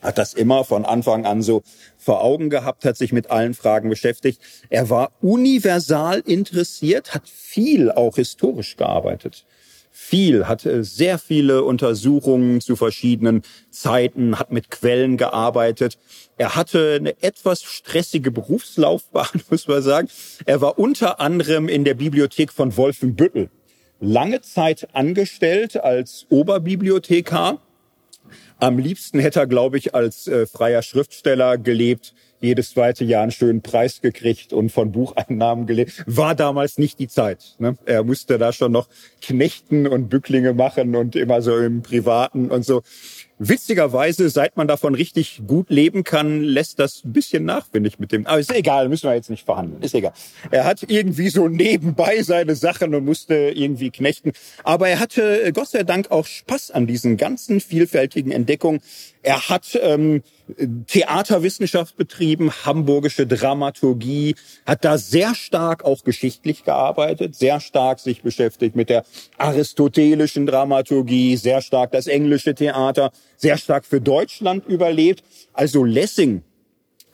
hat das immer von Anfang an so vor Augen gehabt, hat sich mit allen Fragen beschäftigt. Er war universal interessiert, hat viel auch historisch gearbeitet. Viel, hat sehr viele Untersuchungen zu verschiedenen Zeiten, hat mit Quellen gearbeitet. Er hatte eine etwas stressige Berufslaufbahn, [LAUGHS] muss man sagen. Er war unter anderem in der Bibliothek von Wolfenbüttel lange Zeit angestellt als Oberbibliothekar. Am liebsten hätte er, glaube ich, als äh, freier Schriftsteller gelebt, jedes zweite Jahr einen schönen Preis gekriegt und von Bucheinnahmen gelebt. War damals nicht die Zeit. Ne? Er musste da schon noch Knechten und Bücklinge machen und immer so im Privaten und so. Witzigerweise, seit man davon richtig gut leben kann, lässt das ein bisschen nach, finde ich, mit dem. Aber ist egal, müssen wir jetzt nicht verhandeln. Ist egal. Er hat irgendwie so nebenbei seine Sachen und musste irgendwie knechten. Aber er hatte Gott sei Dank auch Spaß an diesen ganzen vielfältigen Entdeckungen. Er hat ähm, Theaterwissenschaft betrieben, hamburgische Dramaturgie, hat da sehr stark auch geschichtlich gearbeitet, sehr stark sich beschäftigt mit der aristotelischen Dramaturgie, sehr stark das englische Theater, sehr stark für Deutschland überlebt. Also Lessing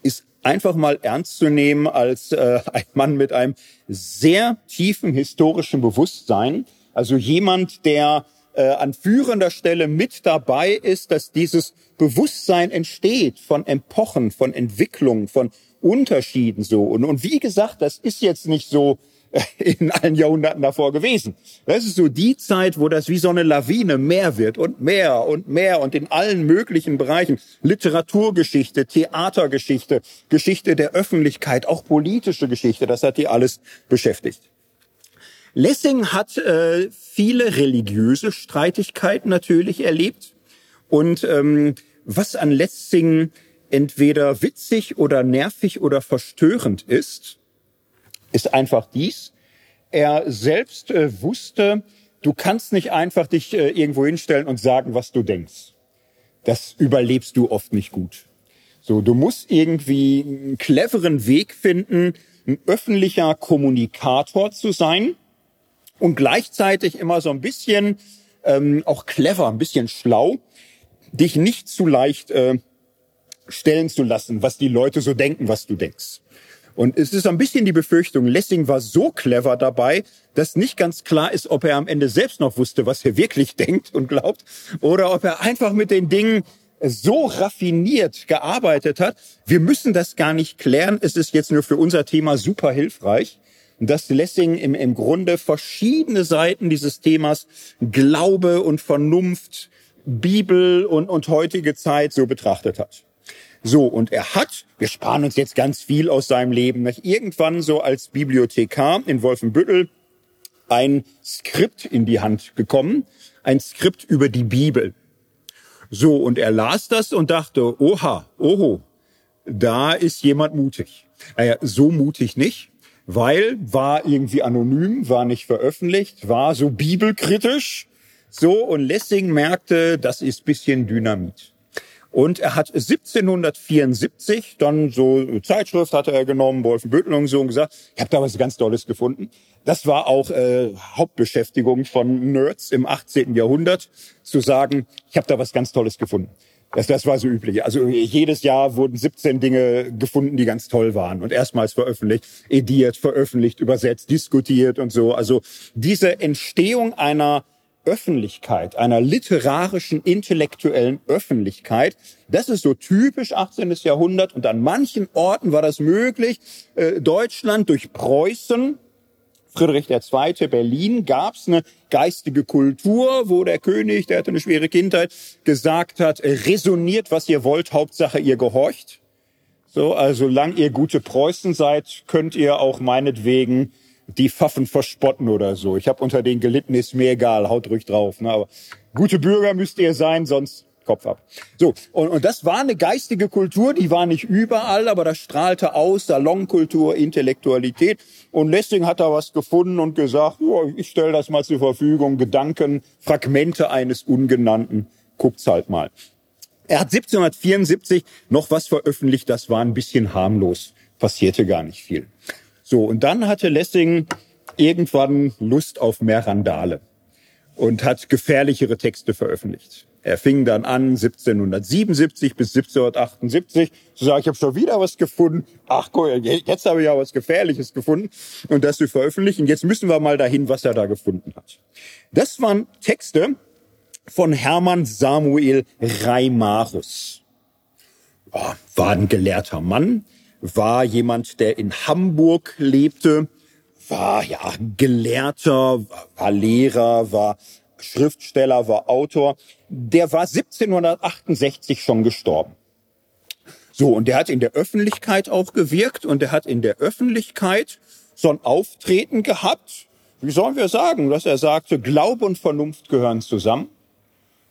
ist einfach mal ernst zu nehmen als äh, ein Mann mit einem sehr tiefen historischen Bewusstsein. Also jemand, der äh, an führender Stelle mit dabei ist, dass dieses Bewusstsein entsteht von Epochen, von Entwicklungen, von Unterschieden so. Und, und wie gesagt, das ist jetzt nicht so äh, in allen Jahrhunderten davor gewesen. Das ist so die Zeit, wo das wie so eine Lawine mehr wird und mehr und mehr und in allen möglichen Bereichen. Literaturgeschichte, Theatergeschichte, Geschichte der Öffentlichkeit, auch politische Geschichte, das hat die alles beschäftigt. Lessing hat äh, viele religiöse Streitigkeiten natürlich erlebt. Und ähm, was an Lessing entweder witzig oder nervig oder verstörend ist, ist einfach dies. Er selbst äh, wusste, du kannst nicht einfach dich äh, irgendwo hinstellen und sagen, was du denkst. Das überlebst du oft nicht gut. So, du musst irgendwie einen cleveren Weg finden, ein öffentlicher Kommunikator zu sein und gleichzeitig immer so ein bisschen ähm, auch clever, ein bisschen schlau, dich nicht zu leicht äh, stellen zu lassen, was die Leute so denken, was du denkst. Und es ist ein bisschen die Befürchtung, Lessing war so clever dabei, dass nicht ganz klar ist, ob er am Ende selbst noch wusste, was er wirklich [LAUGHS] denkt und glaubt, oder ob er einfach mit den Dingen so raffiniert gearbeitet hat. Wir müssen das gar nicht klären. Es ist jetzt nur für unser Thema super hilfreich dass Lessing im, im Grunde verschiedene Seiten dieses Themas Glaube und Vernunft, Bibel und, und heutige Zeit so betrachtet hat. So, und er hat, wir sparen uns jetzt ganz viel aus seinem Leben, nicht? irgendwann so als Bibliothekar in Wolfenbüttel ein Skript in die Hand gekommen, ein Skript über die Bibel. So, und er las das und dachte, oha, oho, da ist jemand mutig. Naja, so mutig nicht, weil war irgendwie anonym, war nicht veröffentlicht, war so bibelkritisch. So, und Lessing merkte, das ist bisschen Dynamit. Und er hat 1774 dann so Zeitschrift hatte er genommen, Wolfenbüttel und so und gesagt, ich habe da was ganz Tolles gefunden. Das war auch äh, Hauptbeschäftigung von Nerds im 18. Jahrhundert, zu sagen, ich habe da was ganz Tolles gefunden. Das, das war so üblich. Also jedes Jahr wurden 17 Dinge gefunden, die ganz toll waren und erstmals veröffentlicht, ediert, veröffentlicht, übersetzt, diskutiert und so. Also diese Entstehung einer Öffentlichkeit, einer literarischen, intellektuellen Öffentlichkeit. Das ist so typisch 18. Jahrhundert und an manchen Orten war das möglich. Äh, Deutschland durch Preußen Friedrich II. Berlin gab es eine geistige Kultur, wo der König, der hatte eine schwere Kindheit, gesagt hat, resoniert, was ihr wollt, Hauptsache ihr gehorcht. So, also lang ihr gute Preußen seid, könnt ihr auch meinetwegen die Pfaffen verspotten oder so. Ich habe unter den gelitten, ist mir egal, haut ruhig drauf. Ne? Aber gute Bürger müsst ihr sein, sonst Kopf ab. So, und, und das war eine geistige Kultur, die war nicht überall, aber das strahlte aus, Salonkultur, Intellektualität. Und Lessing hat da was gefunden und gesagt, oh, ich stelle das mal zur Verfügung, Gedanken, Fragmente eines Ungenannten, guckt's halt mal. Er hat 1774 noch was veröffentlicht, das war ein bisschen harmlos, passierte gar nicht viel. So, und dann hatte Lessing irgendwann Lust auf mehr Randale und hat gefährlichere Texte veröffentlicht. Er fing dann an 1777 bis 1778 zu sagen, ich habe schon wieder was gefunden. Ach cool, jetzt habe ich ja was Gefährliches gefunden und das zu veröffentlichen. Jetzt müssen wir mal dahin, was er da gefunden hat. Das waren Texte von Hermann Samuel Reimarus. War ein gelehrter Mann, war jemand, der in Hamburg lebte, war ja Gelehrter, war Lehrer, war Schriftsteller, war Autor. Der war 1768 schon gestorben. So, und der hat in der Öffentlichkeit auch gewirkt und der hat in der Öffentlichkeit so ein Auftreten gehabt, wie sollen wir sagen, dass er sagte, Glaube und Vernunft gehören zusammen.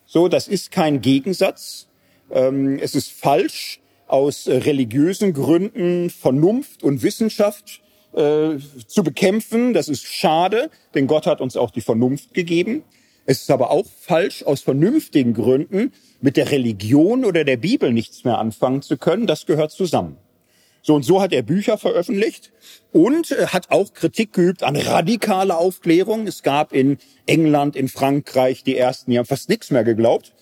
So, das ist kein Gegensatz. Ähm, es ist falsch, aus religiösen Gründen Vernunft und Wissenschaft äh, zu bekämpfen. Das ist schade, denn Gott hat uns auch die Vernunft gegeben. Es ist aber auch falsch, aus vernünftigen Gründen mit der Religion oder der Bibel nichts mehr anfangen zu können. Das gehört zusammen. So und so hat er Bücher veröffentlicht und äh, hat auch Kritik geübt an radikaler Aufklärung. Es gab in England, in Frankreich die ersten, die haben fast nichts mehr geglaubt.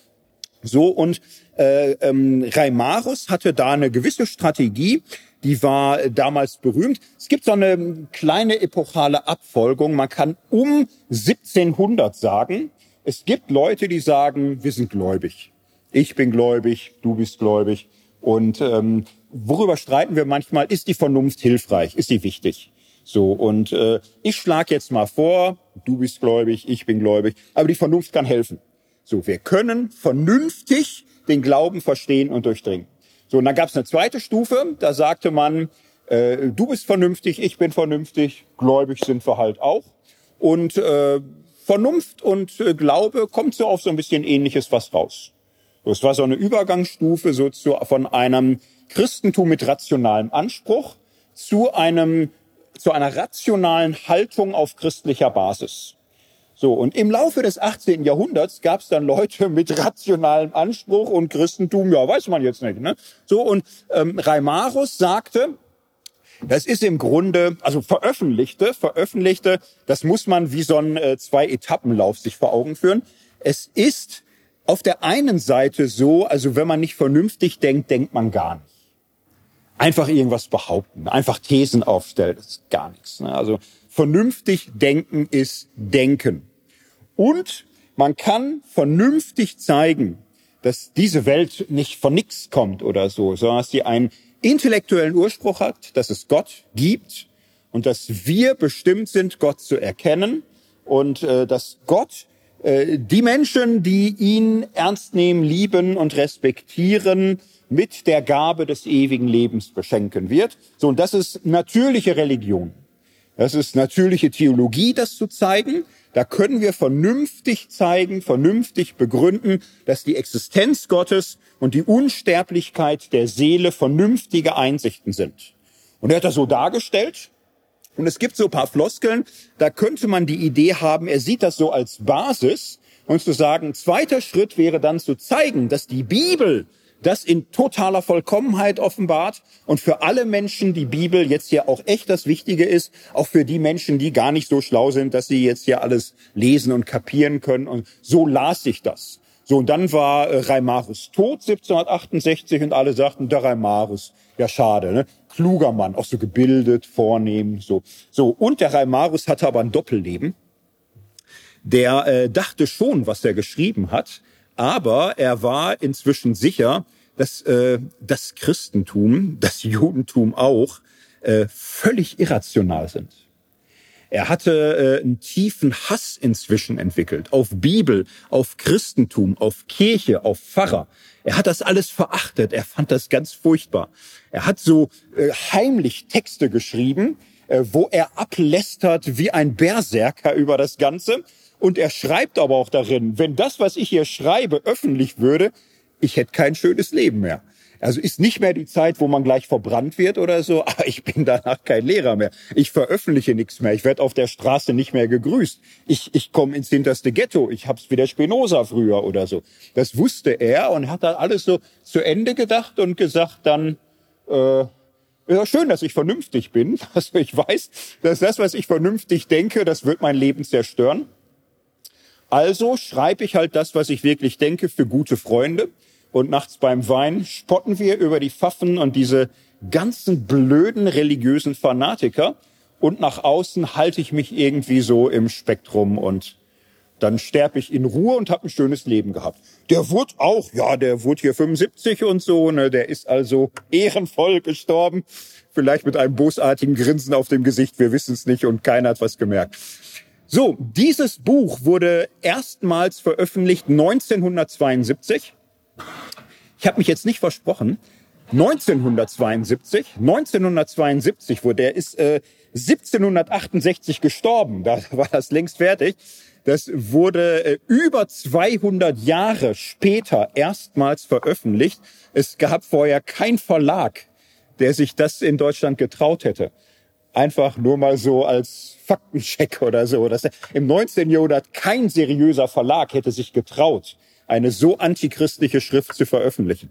So und äh, ähm, Reimarus hatte da eine gewisse Strategie, die war damals berühmt. Es gibt so eine kleine epochale Abfolgung. Man kann um 1700 sagen, es gibt Leute, die sagen, wir sind gläubig. Ich bin gläubig, du bist gläubig. Und ähm, worüber streiten wir manchmal? Ist die Vernunft hilfreich? Ist sie wichtig? So, und äh, ich schlage jetzt mal vor, du bist gläubig, ich bin gläubig, aber die Vernunft kann helfen. So, wir können vernünftig den Glauben verstehen und durchdringen. So, und dann gab es eine zweite Stufe, da sagte man, äh, du bist vernünftig, ich bin vernünftig, gläubig sind wir halt auch. Und äh, Vernunft und äh, Glaube kommt so auf so ein bisschen ähnliches was raus. Das war so eine Übergangsstufe so zu, von einem Christentum mit rationalem Anspruch zu einem, zu einer rationalen Haltung auf christlicher Basis. So, und im Laufe des 18. Jahrhunderts gab es dann Leute mit rationalem Anspruch und Christentum, ja, weiß man jetzt nicht. Ne? So, und ähm, Reimarus sagte, das ist im Grunde, also veröffentlichte, veröffentlichte, das muss man wie so ein äh, Zwei-Etappenlauf sich vor Augen führen. Es ist auf der einen Seite so, also wenn man nicht vernünftig denkt, denkt man gar nicht. Einfach irgendwas behaupten, einfach Thesen aufstellen, das ist gar nichts. Ne? Also vernünftig denken ist denken. Und man kann vernünftig zeigen, dass diese Welt nicht von nichts kommt oder so, sondern dass sie einen intellektuellen Ursprung hat, dass es Gott gibt und dass wir bestimmt sind, Gott zu erkennen und äh, dass Gott äh, die Menschen, die ihn ernst nehmen, lieben und respektieren, mit der Gabe des ewigen Lebens beschenken wird. So, und das ist natürliche Religion. Das ist natürliche Theologie, das zu zeigen. Da können wir vernünftig zeigen, vernünftig begründen, dass die Existenz Gottes und die Unsterblichkeit der Seele vernünftige Einsichten sind. Und er hat das so dargestellt. Und es gibt so ein paar Floskeln, da könnte man die Idee haben, er sieht das so als Basis und zu sagen, zweiter Schritt wäre dann zu zeigen, dass die Bibel das in totaler Vollkommenheit offenbart und für alle Menschen die Bibel jetzt hier auch echt das Wichtige ist, auch für die Menschen, die gar nicht so schlau sind, dass sie jetzt hier alles lesen und kapieren können. Und so las ich das. So, und dann war äh, Reimarus tot 1768 und alle sagten, der Reimarus, ja schade, ne? kluger Mann, auch so gebildet, vornehm, so. So, und der Reimarus hatte aber ein Doppelleben. Der äh, dachte schon, was er geschrieben hat, aber er war inzwischen sicher, dass äh, das Christentum, das Judentum auch, äh, völlig irrational sind. Er hatte äh, einen tiefen Hass inzwischen entwickelt auf Bibel, auf Christentum, auf Kirche, auf Pfarrer. Er hat das alles verachtet. Er fand das ganz furchtbar. Er hat so äh, heimlich Texte geschrieben, äh, wo er ablästert wie ein Berserker über das Ganze. Und er schreibt aber auch darin, wenn das, was ich hier schreibe, öffentlich würde, ich hätte kein schönes Leben mehr. Also ist nicht mehr die Zeit, wo man gleich verbrannt wird oder so, [LAUGHS] aber ich bin danach kein Lehrer mehr. Ich veröffentliche nichts mehr. Ich werde auf der Straße nicht mehr gegrüßt. Ich, ich komme ins hinterste Ghetto. Ich hab's wie der Spinoza früher oder so. Das wusste er und hat dann alles so zu Ende gedacht und gesagt dann, äh, ja, schön, dass ich vernünftig bin. [LAUGHS] Also ich weiß, dass das, was ich vernünftig denke, das wird mein Leben zerstören. Also schreibe ich halt das, was ich wirklich denke, für gute Freunde. Und nachts beim Wein spotten wir über die Pfaffen und diese ganzen blöden religiösen Fanatiker. Und nach außen halte ich mich irgendwie so im Spektrum und dann sterbe ich in Ruhe und habe ein schönes Leben gehabt. Der wurde auch, ja, der wurde hier 75 und so, ne, der ist also ehrenvoll gestorben, vielleicht mit einem bosartigen Grinsen auf dem Gesicht, wir wissen es nicht und keiner hat was gemerkt. So, dieses Buch wurde erstmals veröffentlicht 1972. Ich habe mich jetzt nicht versprochen. 1972, 1972 wurde der ist äh, 1768 gestorben. Da [LAUGHS] war das längst fertig. Das wurde äh, über 200 Jahre später erstmals veröffentlicht. Es gab vorher kein Verlag, der sich das in Deutschland getraut hätte. Einfach nur mal so als Faktencheck oder so. Dass Im 19. Jahrhundert kein seriöser Verlag hätte sich getraut, eine so antichristliche Schrift zu veröffentlichen.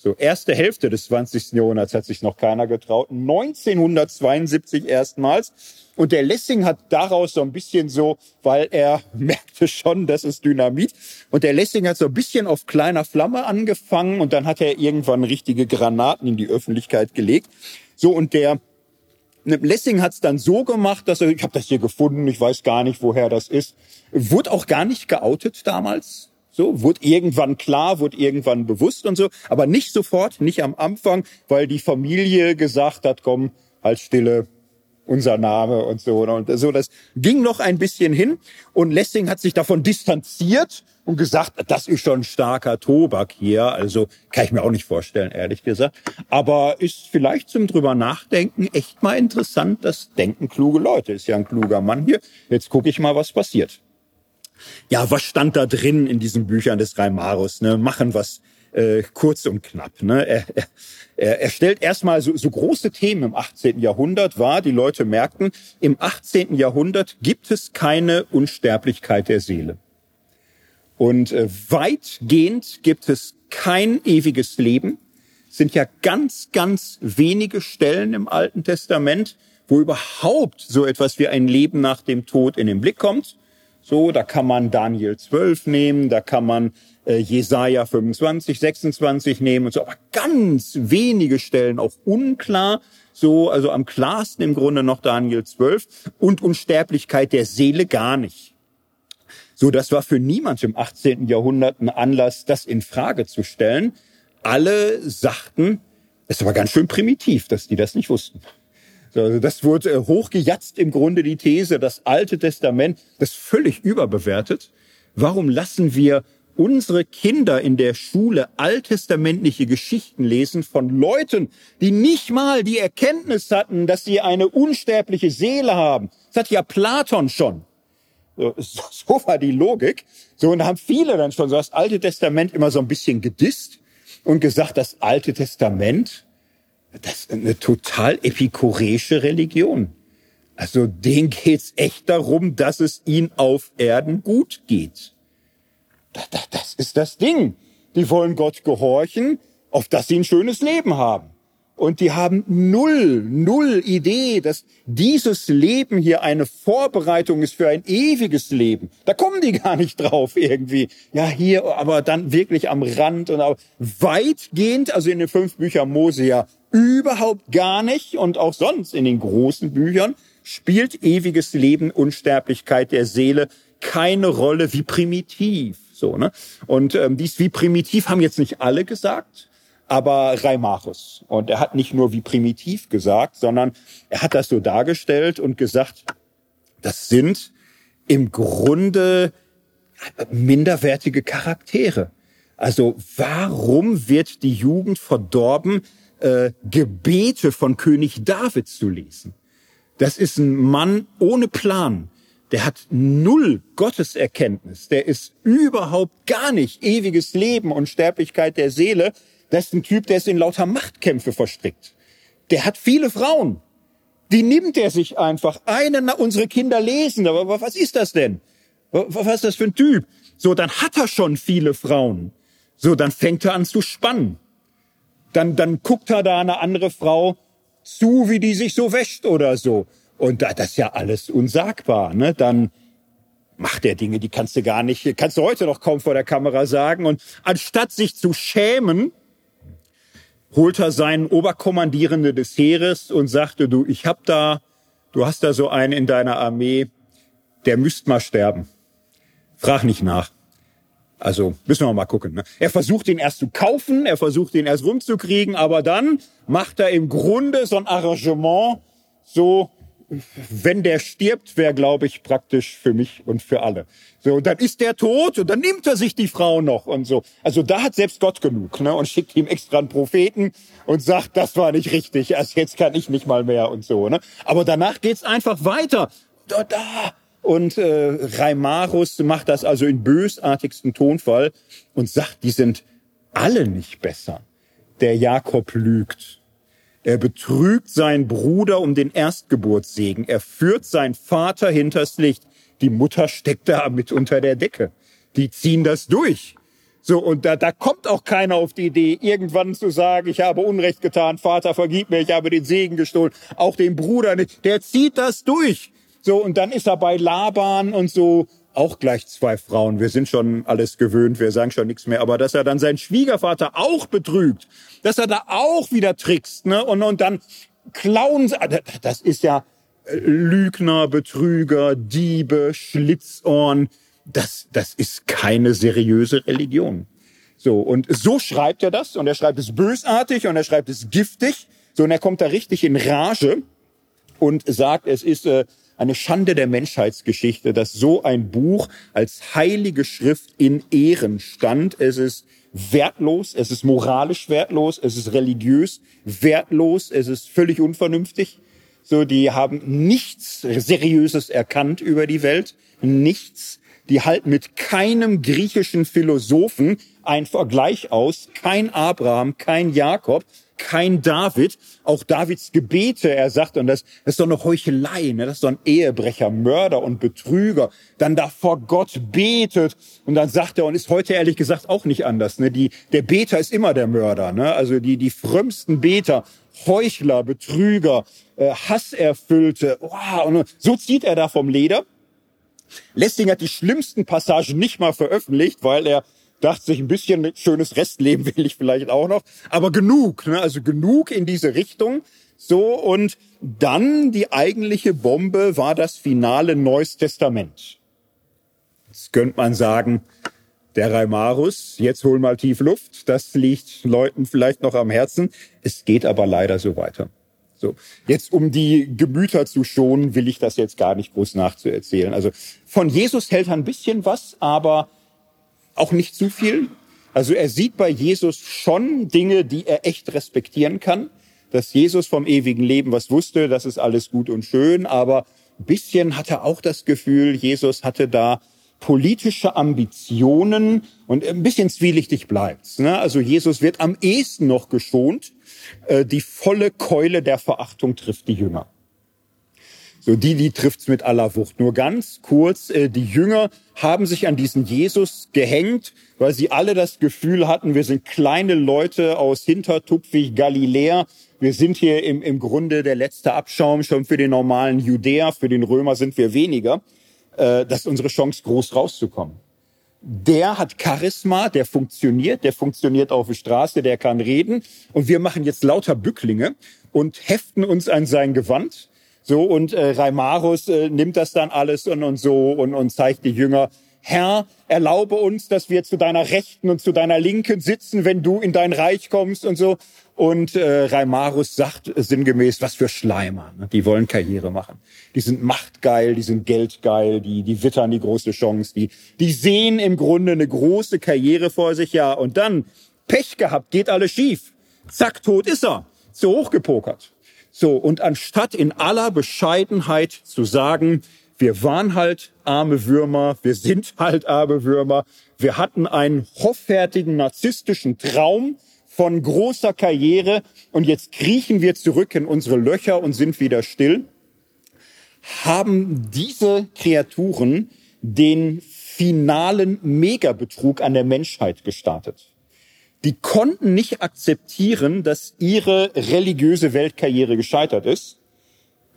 So, erste Hälfte des 20. Jahrhunderts hat sich noch keiner getraut. 1972 erstmals. Und der Lessing hat daraus so ein bisschen so, weil er [LAUGHS] merkte schon, das ist Dynamit. Und der Lessing hat so ein bisschen auf kleiner Flamme angefangen und dann hat er irgendwann richtige Granaten in die Öffentlichkeit gelegt. So, und der Lessing hat es dann so gemacht, dass er, ich habe das hier gefunden, ich weiß gar nicht, woher das ist. Wurde auch gar nicht geoutet damals. So, wurde irgendwann klar, wurde irgendwann bewusst und so, aber nicht sofort, nicht am Anfang, weil die Familie gesagt hat, komm, halt stille, unser Name und so. Und so, das ging noch ein bisschen hin. Und Lessing hat sich davon distanziert und gesagt, das ist schon starker Tobak hier. Also kann ich mir auch nicht vorstellen, ehrlich gesagt. Aber ist vielleicht zum drüber nachdenken echt mal interessant. Das denken kluge Leute. Ist ja ein kluger Mann hier. Jetzt gucke ich mal, was passiert ja, was stand da drin in diesen Büchern des Reimarus? Ne? Machen was äh, kurz und knapp. Ne? Er, er, er stellt erstmal so, so große Themen im 18. Jahrhundert wahr. Die Leute merkten, im 18. Jahrhundert gibt es keine Unsterblichkeit der Seele. Und äh, weitgehend gibt es kein ewiges Leben. Es sind ja ganz, ganz wenige Stellen im Alten Testament, wo überhaupt so etwas wie ein Leben nach dem Tod in den Blick kommt. So, da kann man Daniel 12 nehmen, da kann man äh, Jesaja 25, 26 nehmen und so, aber ganz wenige Stellen auch unklar. So, also am klarsten im Grunde noch Daniel 12 und Unsterblichkeit der Seele gar nicht. So, das war für niemand im 18. Jahrhundert ein Anlass, das in Frage zu stellen. Alle sagten, es war ganz schön primitiv, dass die das nicht wussten. Also das wurde äh, hochgejatzt im Grunde die These, das Alte Testament, das völlig überbewertet. Warum lassen wir unsere Kinder in der Schule alttestamentliche Geschichten lesen von Leuten, die nicht mal die Erkenntnis hatten, dass sie eine unsterbliche Seele haben. Das hat ja Platon schon. So, [LAUGHS] so war die Logik. So, und da haben viele dann schon so das Alte Testament immer so ein bisschen gedisst und gesagt, das Alte Testament, das ist eine total epikureische Religion. Also denen geht's echt darum, dass es ihnen auf Erden gut geht. Das ist das Ding. Die wollen Gott gehorchen, auf dass sie ein schönes Leben haben. Und die haben null, null Idee, dass dieses Leben hier eine Vorbereitung ist für ein ewiges Leben. Da kommen die gar nicht drauf irgendwie. Ja, hier, aber dann wirklich am Rand und weitgehend, also in den fünf Büchern Mose ja überhaupt gar nicht und auch sonst in den großen Büchern spielt ewiges Leben, Unsterblichkeit der Seele keine Rolle wie primitiv. So, ne? Und ähm, dies wie primitiv haben jetzt nicht alle gesagt aber Reimachus. Und er hat nicht nur wie primitiv gesagt, sondern er hat das so dargestellt und gesagt, das sind im Grunde minderwertige Charaktere. Also warum wird die Jugend verdorben, äh, Gebete von König David zu lesen? Das ist ein Mann ohne Plan. Der hat null Gotteserkenntnis. Der ist überhaupt gar nicht ewiges Leben und Sterblichkeit der Seele, das ist ein Typ, der ist in lauter Machtkämpfe verstrickt. Der hat viele Frauen. Die nimmt er sich einfach. Eine, unsere Kinder lesen, aber was ist das denn? Was ist das für ein Typ? So, dann hat er schon viele Frauen. So, dann fängt er an zu spannen. Dann, dann guckt er da eine andere Frau zu, wie die sich so wäscht oder so. Und da, das ist ja alles unsagbar, ne? Dann macht er Dinge, die kannst du gar nicht, kannst du heute noch kaum vor der Kamera sagen. Und anstatt sich zu schämen, holt er seinen Oberkommandierenden des Heeres und sagte, du, ich hab da, du hast da so einen in deiner Armee, der müsst mal sterben. Frag nicht nach. Also müssen wir mal gucken. Ne? Er versucht ihn erst zu kaufen, er versucht ihn erst rumzukriegen, aber dann macht er im Grunde so ein Arrangement, so wenn der stirbt, wäre, glaube ich, praktisch für mich und für alle. So, und dann ist der tot und dann nimmt er sich die Frau noch und so. Also da hat selbst Gott genug, ne? Und schickt ihm extra einen Propheten und sagt, das war nicht richtig, erst jetzt kann ich nicht mal mehr und so, ne? Aber danach geht's einfach weiter. Da, da, und äh, Reimarus macht das also in bösartigsten Tonfall und sagt, die sind alle nicht besser. Der Jakob lügt. Er betrügt seinen Bruder um den Erstgeburtssegen. Er führt seinen Vater hinters Licht. Die Mutter steckt da mit unter der Decke. Die ziehen das durch. So, und da, da kommt auch keiner auf die Idee, irgendwann zu sagen, ich habe Unrecht getan, Vater, vergib mir, ich habe den Segen gestohlen, auch den Bruder nicht. Der zieht das durch. So, und dann ist er bei Laban und so auch gleich zwei Frauen. Wir sind schon alles gewöhnt, wir sagen schon nichts mehr. Aber dass er dann seinen Schwiegervater auch betrügt, dass er da auch wieder trickst, ne? Und, und dann klauen, das ist ja äh, Lügner, Betrüger, Diebe, Schlitzohren. Das, das ist keine seriöse Religion. So, und so schreibt er das. Und er schreibt es bösartig und er schreibt es giftig. So, und er kommt da richtig in Rage und sagt, es ist äh, eine Schande der Menschheitsgeschichte, dass so ein Buch als heilige Schrift in Ehren stand. Es ist wertlos, es ist moralisch wertlos, es ist religiös wertlos, es ist völlig unvernünftig. So, die haben nichts Seriöses erkannt über die Welt, nichts. Die halten mit keinem griechischen Philosophen ein Vergleich aus, kein Abraham, kein Jakob, kein David. Auch Davids Gebete, er sagt, und das, das ist doch eine Heuchelei, ne? das ist doch ein Ehebrecher, Mörder und Betrüger, dann da vor Gott betet und dann sagt er, und ist heute ehrlich gesagt auch nicht anders, ne? die, der Beter ist immer der Mörder, ne? also die, die frömmsten Beter, Heuchler, Betrüger, äh, Hasserfüllte, oh, und so zieht er da vom Leder. Lessing hat die schlimmsten Passagen nicht mal veröffentlicht, weil er dachte sich ein bisschen schönes Restleben [LAUGHS] will ich vielleicht auch noch, aber genug, ne? also genug in diese Richtung. So und dann die eigentliche Bombe war das finale Neues Testament. Jetzt könnte man sagen, der Reimarus, jetzt hol mal tief Luft, das liegt Leuten vielleicht noch am Herzen. Es geht aber leider so weiter. So, jetzt um die Gemüter zu schonen, will ich das jetzt gar nicht groß nachzuerzählen. Also von Jesus hält er ein bisschen was, aber auch nicht zu viel. Also er sieht bei Jesus schon Dinge, die er echt respektieren kann. Dass Jesus vom ewigen Leben was wusste, das ist alles gut und schön, aber ein bisschen hat er auch das Gefühl, Jesus hatte da politische Ambitionen und ein bisschen zwielichtig bleibt's. Ne? Also Jesus wird am ehesten noch geschont. Äh, die volle Keule der Verachtung trifft die Jünger. So, die, die trifft's mit aller Wucht. Nur ganz kurz, äh, die Jünger haben sich an diesen Jesus gehängt, weil sie alle das Gefühl hatten, wir sind kleine Leute aus Hintertupfig, Galiläa. Wir sind hier im, im Grunde der letzte Abschaum schon für den normalen Judäer. Für den Römer sind wir weniger. Äh, das ist unsere Chance, groß rauszukommen. Der hat Charisma, der funktioniert, der funktioniert auf der Straße, der kann reden. Und wir machen jetzt lauter Bücklinge und heften uns an sein Gewand so, und äh, Reimarus äh, nimmt das dann alles und, und so und, und zeigt die Jünger, Herr, erlaube uns, dass wir zu deiner Rechten und zu deiner Linken sitzen, wenn du in dein Reich kommst und so. Und äh, Reimarus sagt sinngemäß, was für Schleimer. Ne? Die wollen Karriere machen. Die sind machtgeil, die sind geldgeil, die, die wittern die große Chance, die, die sehen im Grunde eine große Karriere vor sich, ja. Und dann, Pech gehabt, geht alles schief. Zack, tot ist er. Zu hoch gepokert. So, und anstatt in aller Bescheidenheit zu sagen, wir waren halt arme Würmer, wir sind halt arme Würmer, wir hatten einen hoffärtigen narzisstischen Traum von großer Karriere und jetzt kriechen wir zurück in unsere Löcher und sind wieder still, haben diese Kreaturen den finalen Megabetrug an der Menschheit gestartet die konnten nicht akzeptieren, dass ihre religiöse Weltkarriere gescheitert ist.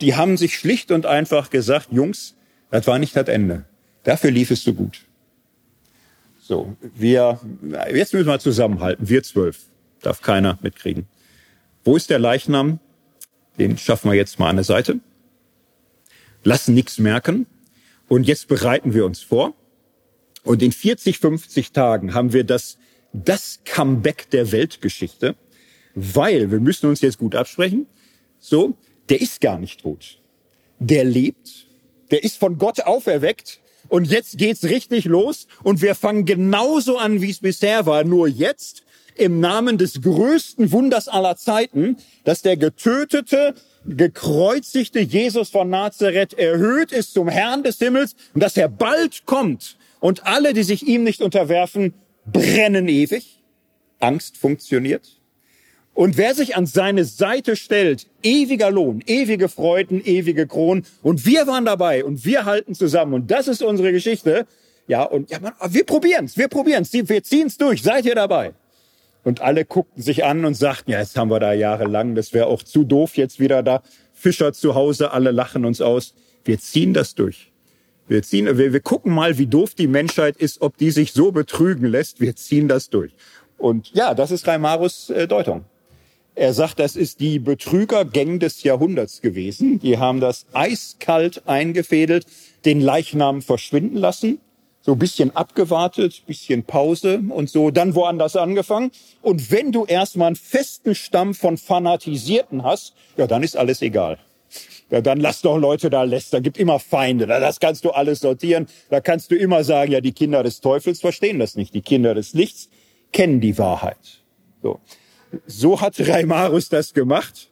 Die haben sich schlicht und einfach gesagt, Jungs, das war nicht das Ende. Dafür lief es so gut. So, wir, jetzt müssen wir zusammenhalten. Wir zwölf. Darf keiner mitkriegen. Wo ist der Leichnam? Den schaffen wir jetzt mal an der Seite. Lassen nichts merken. Und jetzt bereiten wir uns vor Und in 40, 50 Tagen haben wir das, das Comeback der Weltgeschichte, weil wir müssen uns jetzt gut absprechen. So, der ist gar nicht tot. Der lebt. Der ist von Gott auferweckt. Und jetzt geht's richtig los. Und wir fangen genauso an, wie es bisher war. Nur jetzt im Namen des größten Wunders aller Zeiten, dass der getötete, gekreuzigte Jesus von Nazareth erhöht ist zum Herrn des Himmels und dass er bald kommt und alle, die sich ihm nicht unterwerfen, brennen ewig. Angst funktioniert. Und wer sich an seine Seite stellt, ewiger Lohn, ewige Freuden, ewige Kronen. Und wir waren dabei und wir halten zusammen. Und das ist unsere Geschichte. Ja, und ja, man, wir probieren's, wir probieren's, wir ziehen's durch. Seid ihr dabei? Und alle guckten sich an und sagten, ja, jetzt haben wir da jahrelang, das wäre auch zu doof jetzt wieder da. Fischer zu Hause, alle lachen uns aus. Wir ziehen das durch. Wir ziehen, wir, wir gucken mal, wie doof die Menschheit ist, ob die sich so betrügen lässt. Wir ziehen das durch. Und ja, das ist Reimarus äh, Deutung. Er sagt, das ist die Betrügergang des Jahrhunderts gewesen. Die haben das eiskalt eingefädelt, den Leichnam verschwinden lassen so bisschen abgewartet, bisschen Pause und so, dann woanders angefangen. Und wenn du erstmal einen festen Stamm von Fanatisierten hast, ja, dann ist alles egal. Ja, dann lass doch Leute da lästern, gibt immer Feinde, das kannst du alles sortieren. Da kannst du immer sagen, ja, die Kinder des Teufels verstehen das nicht, die Kinder des Lichts kennen die Wahrheit. So, so hat Reimarus das gemacht.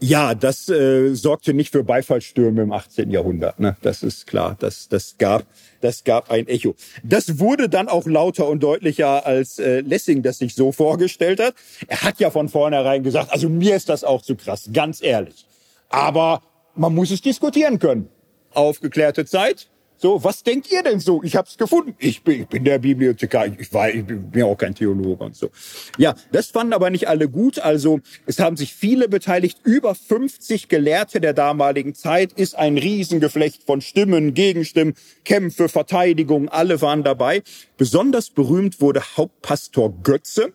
Ja, das äh, sorgte nicht für Beifallsstürme im 18. Jahrhundert. Ne? Das ist klar. Das, das gab, das gab ein Echo. Das wurde dann auch lauter und deutlicher, als äh, Lessing das sich so vorgestellt hat. Er hat ja von vornherein gesagt, also mir ist das auch zu krass, ganz ehrlich. Aber man muss es diskutieren können. Aufgeklärte Zeit, so, was denkt ihr denn so? Ich habe es gefunden. Ich bin, ich bin der Bibliothekar. Ich, war, ich bin ja auch kein Theologe und so. Ja, das fanden aber nicht alle gut. Also es haben sich viele beteiligt. Über 50 Gelehrte der damaligen Zeit ist ein Riesengeflecht von Stimmen, Gegenstimmen, Kämpfe, Verteidigung. Alle waren dabei. Besonders berühmt wurde Hauptpastor Götze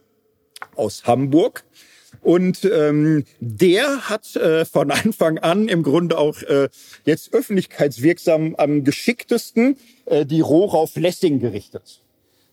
aus Hamburg. Und ähm, der hat äh, von Anfang an im Grunde auch äh, jetzt öffentlichkeitswirksam am geschicktesten äh, die Rohre auf Lessing gerichtet.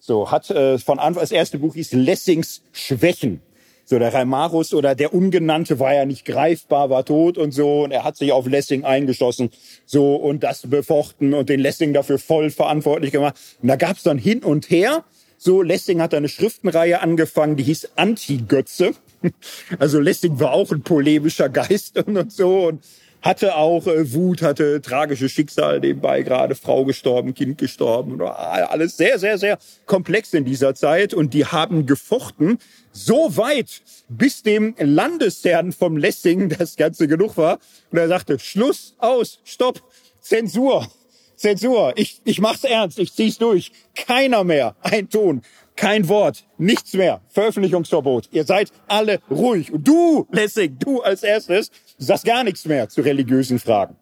So hat äh, von Anfang das erste Buch hieß Lessings Schwächen. So der Reimarus oder der Ungenannte war ja nicht greifbar, war tot und so und er hat sich auf Lessing eingeschossen so und das befochten und den Lessing dafür voll verantwortlich gemacht. Und da gab's dann hin und her. So Lessing hat eine Schriftenreihe angefangen, die hieß Anti-Götze. [LAUGHS] Also Lessing war auch ein polemischer Geist [LAUGHS] und so und hatte auch äh, Wut, hatte tragische Schicksal nebenbei, gerade Frau gestorben, Kind gestorben, alles sehr, sehr, sehr komplex in dieser Zeit und die haben gefochten so weit, bis dem Landesherrn vom Lessing [LAUGHS] das Ganze genug war und er sagte, Schluss, aus, Stopp, Zensur. Zensur, ich, ich mach's ernst, ich zieh's durch. Keiner mehr, ein Ton. Kein Wort, nichts mehr. Veröffentlichungsverbot. Ihr seid alle ruhig. Und du, Lessing, du als erstes, sagst gar nichts mehr zu religiösen Fragen.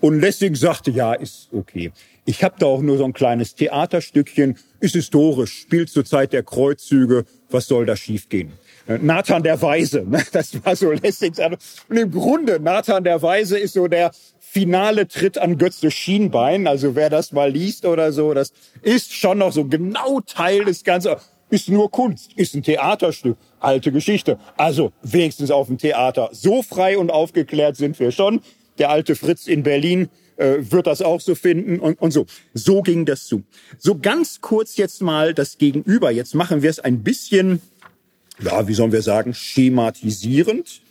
Und Lessing sagte, ja, ist okay. Ich habe da auch nur so ein kleines Theaterstückchen, ist historisch, spielt zur Zeit der Kreuzzüge. Was soll da schiefgehen? Nathan der Weise, ne? das war so Lessings. Und im Grunde, Nathan der Weise ist so der finale Tritt an Götze Schienbein. Also wer das mal liest oder so, das ist schon noch so genau Teil des Ganzen. Ist nur Kunst, ist ein Theaterstück, alte Geschichte. Also wenigstens auf dem Theater. So frei und aufgeklärt sind wir schon. Der alte Fritz in Berlin äh, wird das auch so finden und, und so. So ging das zu. So ganz kurz jetzt mal das Gegenüber. Jetzt machen wir es ein bisschen, ja, wie sollen wir sagen, schematisierend.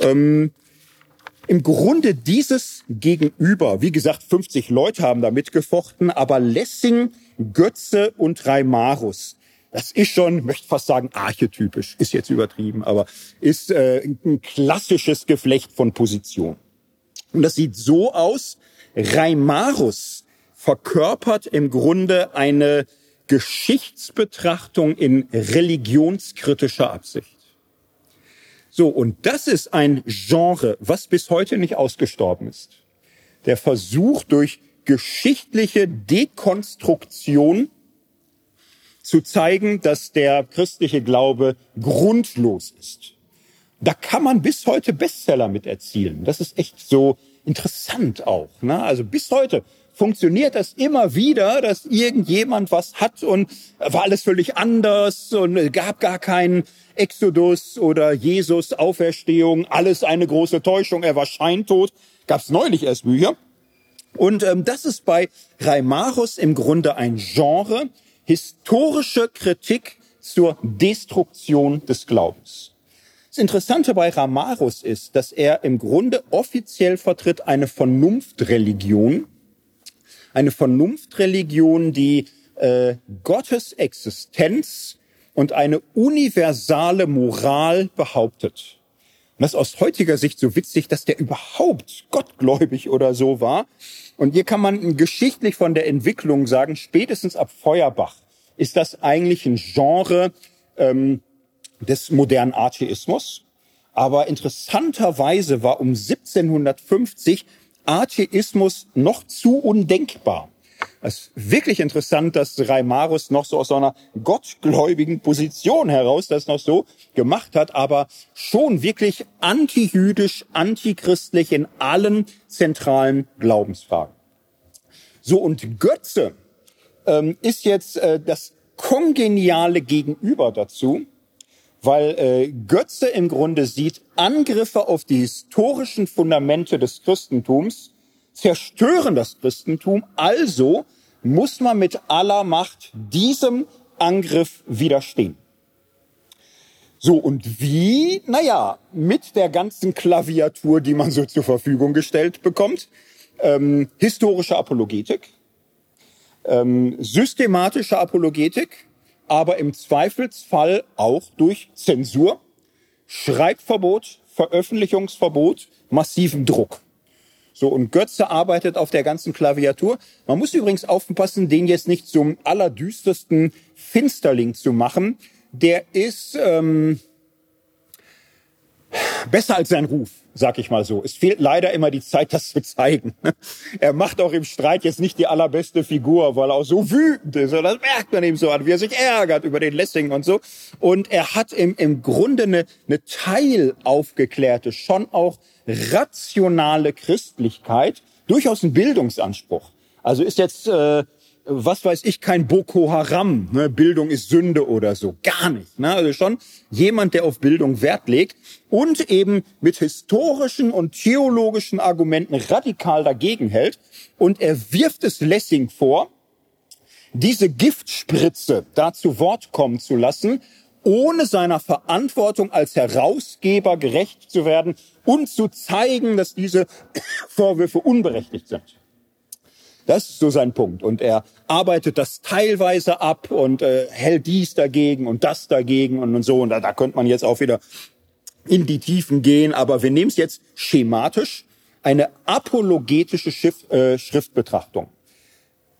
Ähm, im Grunde dieses Gegenüber, wie gesagt, 50 Leute haben da mitgefochten, aber Lessing, Götze und Reimarus, das ist schon, möchte fast sagen, archetypisch, ist jetzt übertrieben, aber ist äh, ein klassisches Geflecht von Position. Und das sieht so aus, Reimarus verkörpert im Grunde eine Geschichtsbetrachtung in religionskritischer Absicht. So, und das ist ein Genre, was bis heute nicht ausgestorben ist. Der Versuch durch geschichtliche Dekonstruktion zu zeigen, dass der christliche Glaube grundlos ist. Da kann man bis heute Bestseller mit erzielen. Das ist echt so interessant auch. Ne? Also bis heute funktioniert das immer wieder, dass irgendjemand was hat und war alles völlig anders und gab gar keinen Exodus oder Jesus Auferstehung, alles eine große Täuschung, er war scheintot. Gab's neulich erst Bücher. Und ähm, das ist bei Reimarus im Grunde ein Genre, historische Kritik zur Destruktion des Glaubens. Das Interessante bei Ramarus ist, dass er im Grunde offiziell vertritt eine Vernunftreligion, eine Vernunftreligion, die äh, Gottes Existenz und eine universale Moral behauptet. Und das ist aus heutiger Sicht so witzig, dass der überhaupt gottgläubig oder so war. Und hier kann man geschichtlich von der Entwicklung sagen, spätestens ab Feuerbach ist das eigentlich ein Genre ähm, des modernen Atheismus. Aber interessanterweise war um 1750 Atheismus noch zu undenkbar. Es ist wirklich interessant, dass Reimarus noch so aus so einer gottgläubigen Position heraus das noch so gemacht hat, aber schon wirklich antijüdisch, antichristlich in allen zentralen Glaubensfragen. So, und Götze ähm, ist jetzt äh, das kongeniale Gegenüber dazu, weil äh, Götze im Grunde sieht Angriffe auf die historischen Fundamente des Christentums zerstören das Christentum. Also muss man mit aller Macht diesem Angriff widerstehen. So, und wie? Naja, mit der ganzen Klaviatur, die man so zur Verfügung gestellt bekommt. Ähm, historische Apologetik, ähm, systematische Apologetik, aber im Zweifelsfall auch durch Zensur, Schreibverbot, Veröffentlichungsverbot, massiven Druck. So, und Götze arbeitet auf der ganzen Klaviatur. Man muss übrigens aufpassen, den jetzt nicht zum allerdüstersten Finsterling zu machen. Der ist ähm, besser als sein Ruf, sag ich mal so. Es fehlt leider immer die Zeit, das zu zeigen. [LAUGHS] Er macht auch im Streit jetzt nicht die allerbeste Figur, weil er auch so wütend ist. Und das merkt man ihm so an, wie er sich ärgert über den Lessing und so. Und er hat im, im Grunde eine, eine teilaufgeklärte, schon auch rationale Christlichkeit, durchaus ein Bildungsanspruch. Also ist jetzt äh, was weiß ich, kein Boko Haram, ne? Bildung ist Sünde oder so. Gar nicht. Ne? Also schon jemand, der auf Bildung Wert legt und eben mit historischen und theologischen Argumenten radikal dagegen hält. Und er wirft es Lessing vor, diese Giftspritze da zu Wort kommen zu lassen, ohne seiner Verantwortung als Herausgeber gerecht zu werden und zu zeigen, dass diese [COUGHS] Vorwürfe unberechtigt sind. Das ist so sein Punkt. Und er arbeitet das teilweise ab und äh, hält dies dagegen und das dagegen und, und so. Und da, da könnte man jetzt auch wieder in die Tiefen gehen. Aber wir nehmen es jetzt schematisch. Eine apologetische Schrift, äh, Schriftbetrachtung.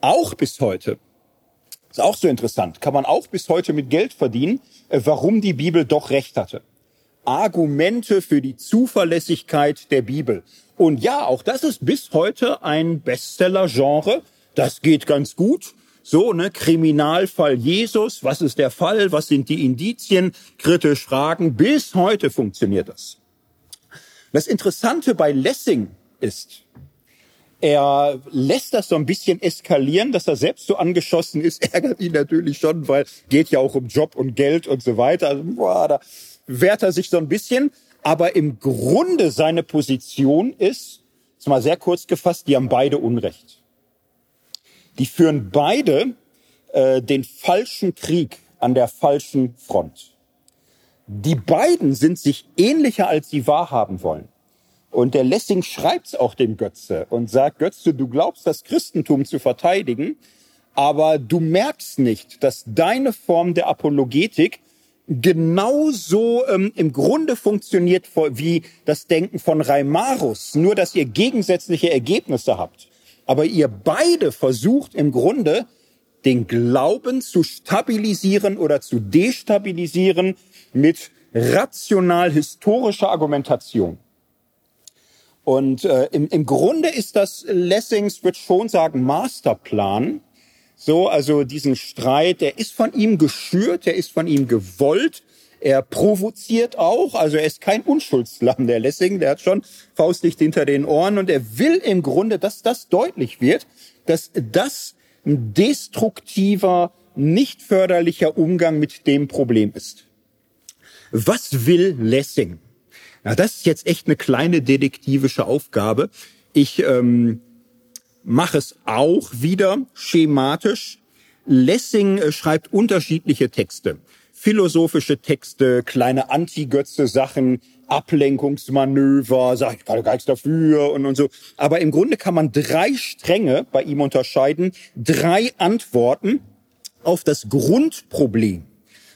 Auch bis heute. Ist auch so interessant. Kann man auch bis heute mit Geld verdienen, äh, warum die Bibel doch recht hatte. Argumente für die Zuverlässigkeit der Bibel. Und ja, auch das ist bis heute ein Bestseller-Genre. Das geht ganz gut. So, ne, Kriminalfall Jesus, was ist der Fall, was sind die Indizien, kritisch fragen, bis heute funktioniert das. Das Interessante bei Lessing ist, er lässt das so ein bisschen eskalieren, dass er selbst so angeschossen ist, [LAUGHS] ärgert ihn natürlich schon, weil geht ja auch um Job und Geld und so weiter. Also, boah, da wehrt er sich so ein bisschen. Aber im Grunde seine Position ist, ist mal sehr kurz gefasst, die haben beide Unrecht. Die führen beide äh, den falschen Krieg an der falschen Front. Die beiden sind sich ähnlicher, als sie wahrhaben wollen. Und der Lessing schreibt's auch dem Götze und sagt, Götze, du glaubst, das Christentum zu verteidigen, aber du merkst nicht, dass deine Form der Apologetik genauso ähm, im Grunde funktioniert wie das Denken von Reimarus, nur dass ihr gegensätzliche Ergebnisse habt. Aber ihr beide versucht im Grunde den Glauben zu stabilisieren oder zu destabilisieren mit rational historischer Argumentation. Und äh, im, im Grunde ist das Lessings, wird schon sagen, Masterplan, so, also diesen Streit, der ist von ihm geschürt, der ist von ihm gewollt. Er provoziert auch, also er ist kein Unschuldslamm, der Lessing, der hat schon Faustdicht hinter den Ohren und er will im Grunde, dass das deutlich wird, dass das ein destruktiver, nicht förderlicher Umgang mit dem Problem ist. Was will Lessing? Na, das ist jetzt echt eine kleine detektivische Aufgabe. Ich ähm, mache es auch wieder schematisch. Lessing äh, schreibt unterschiedliche Texte. Philosophische Texte, kleine Anti-Götze-Sachen, Ablenkungsmanöver, sag ich kann gar nichts dafür und, und so. Aber im Grunde kann man drei Stränge bei ihm unterscheiden, drei Antworten auf das Grundproblem.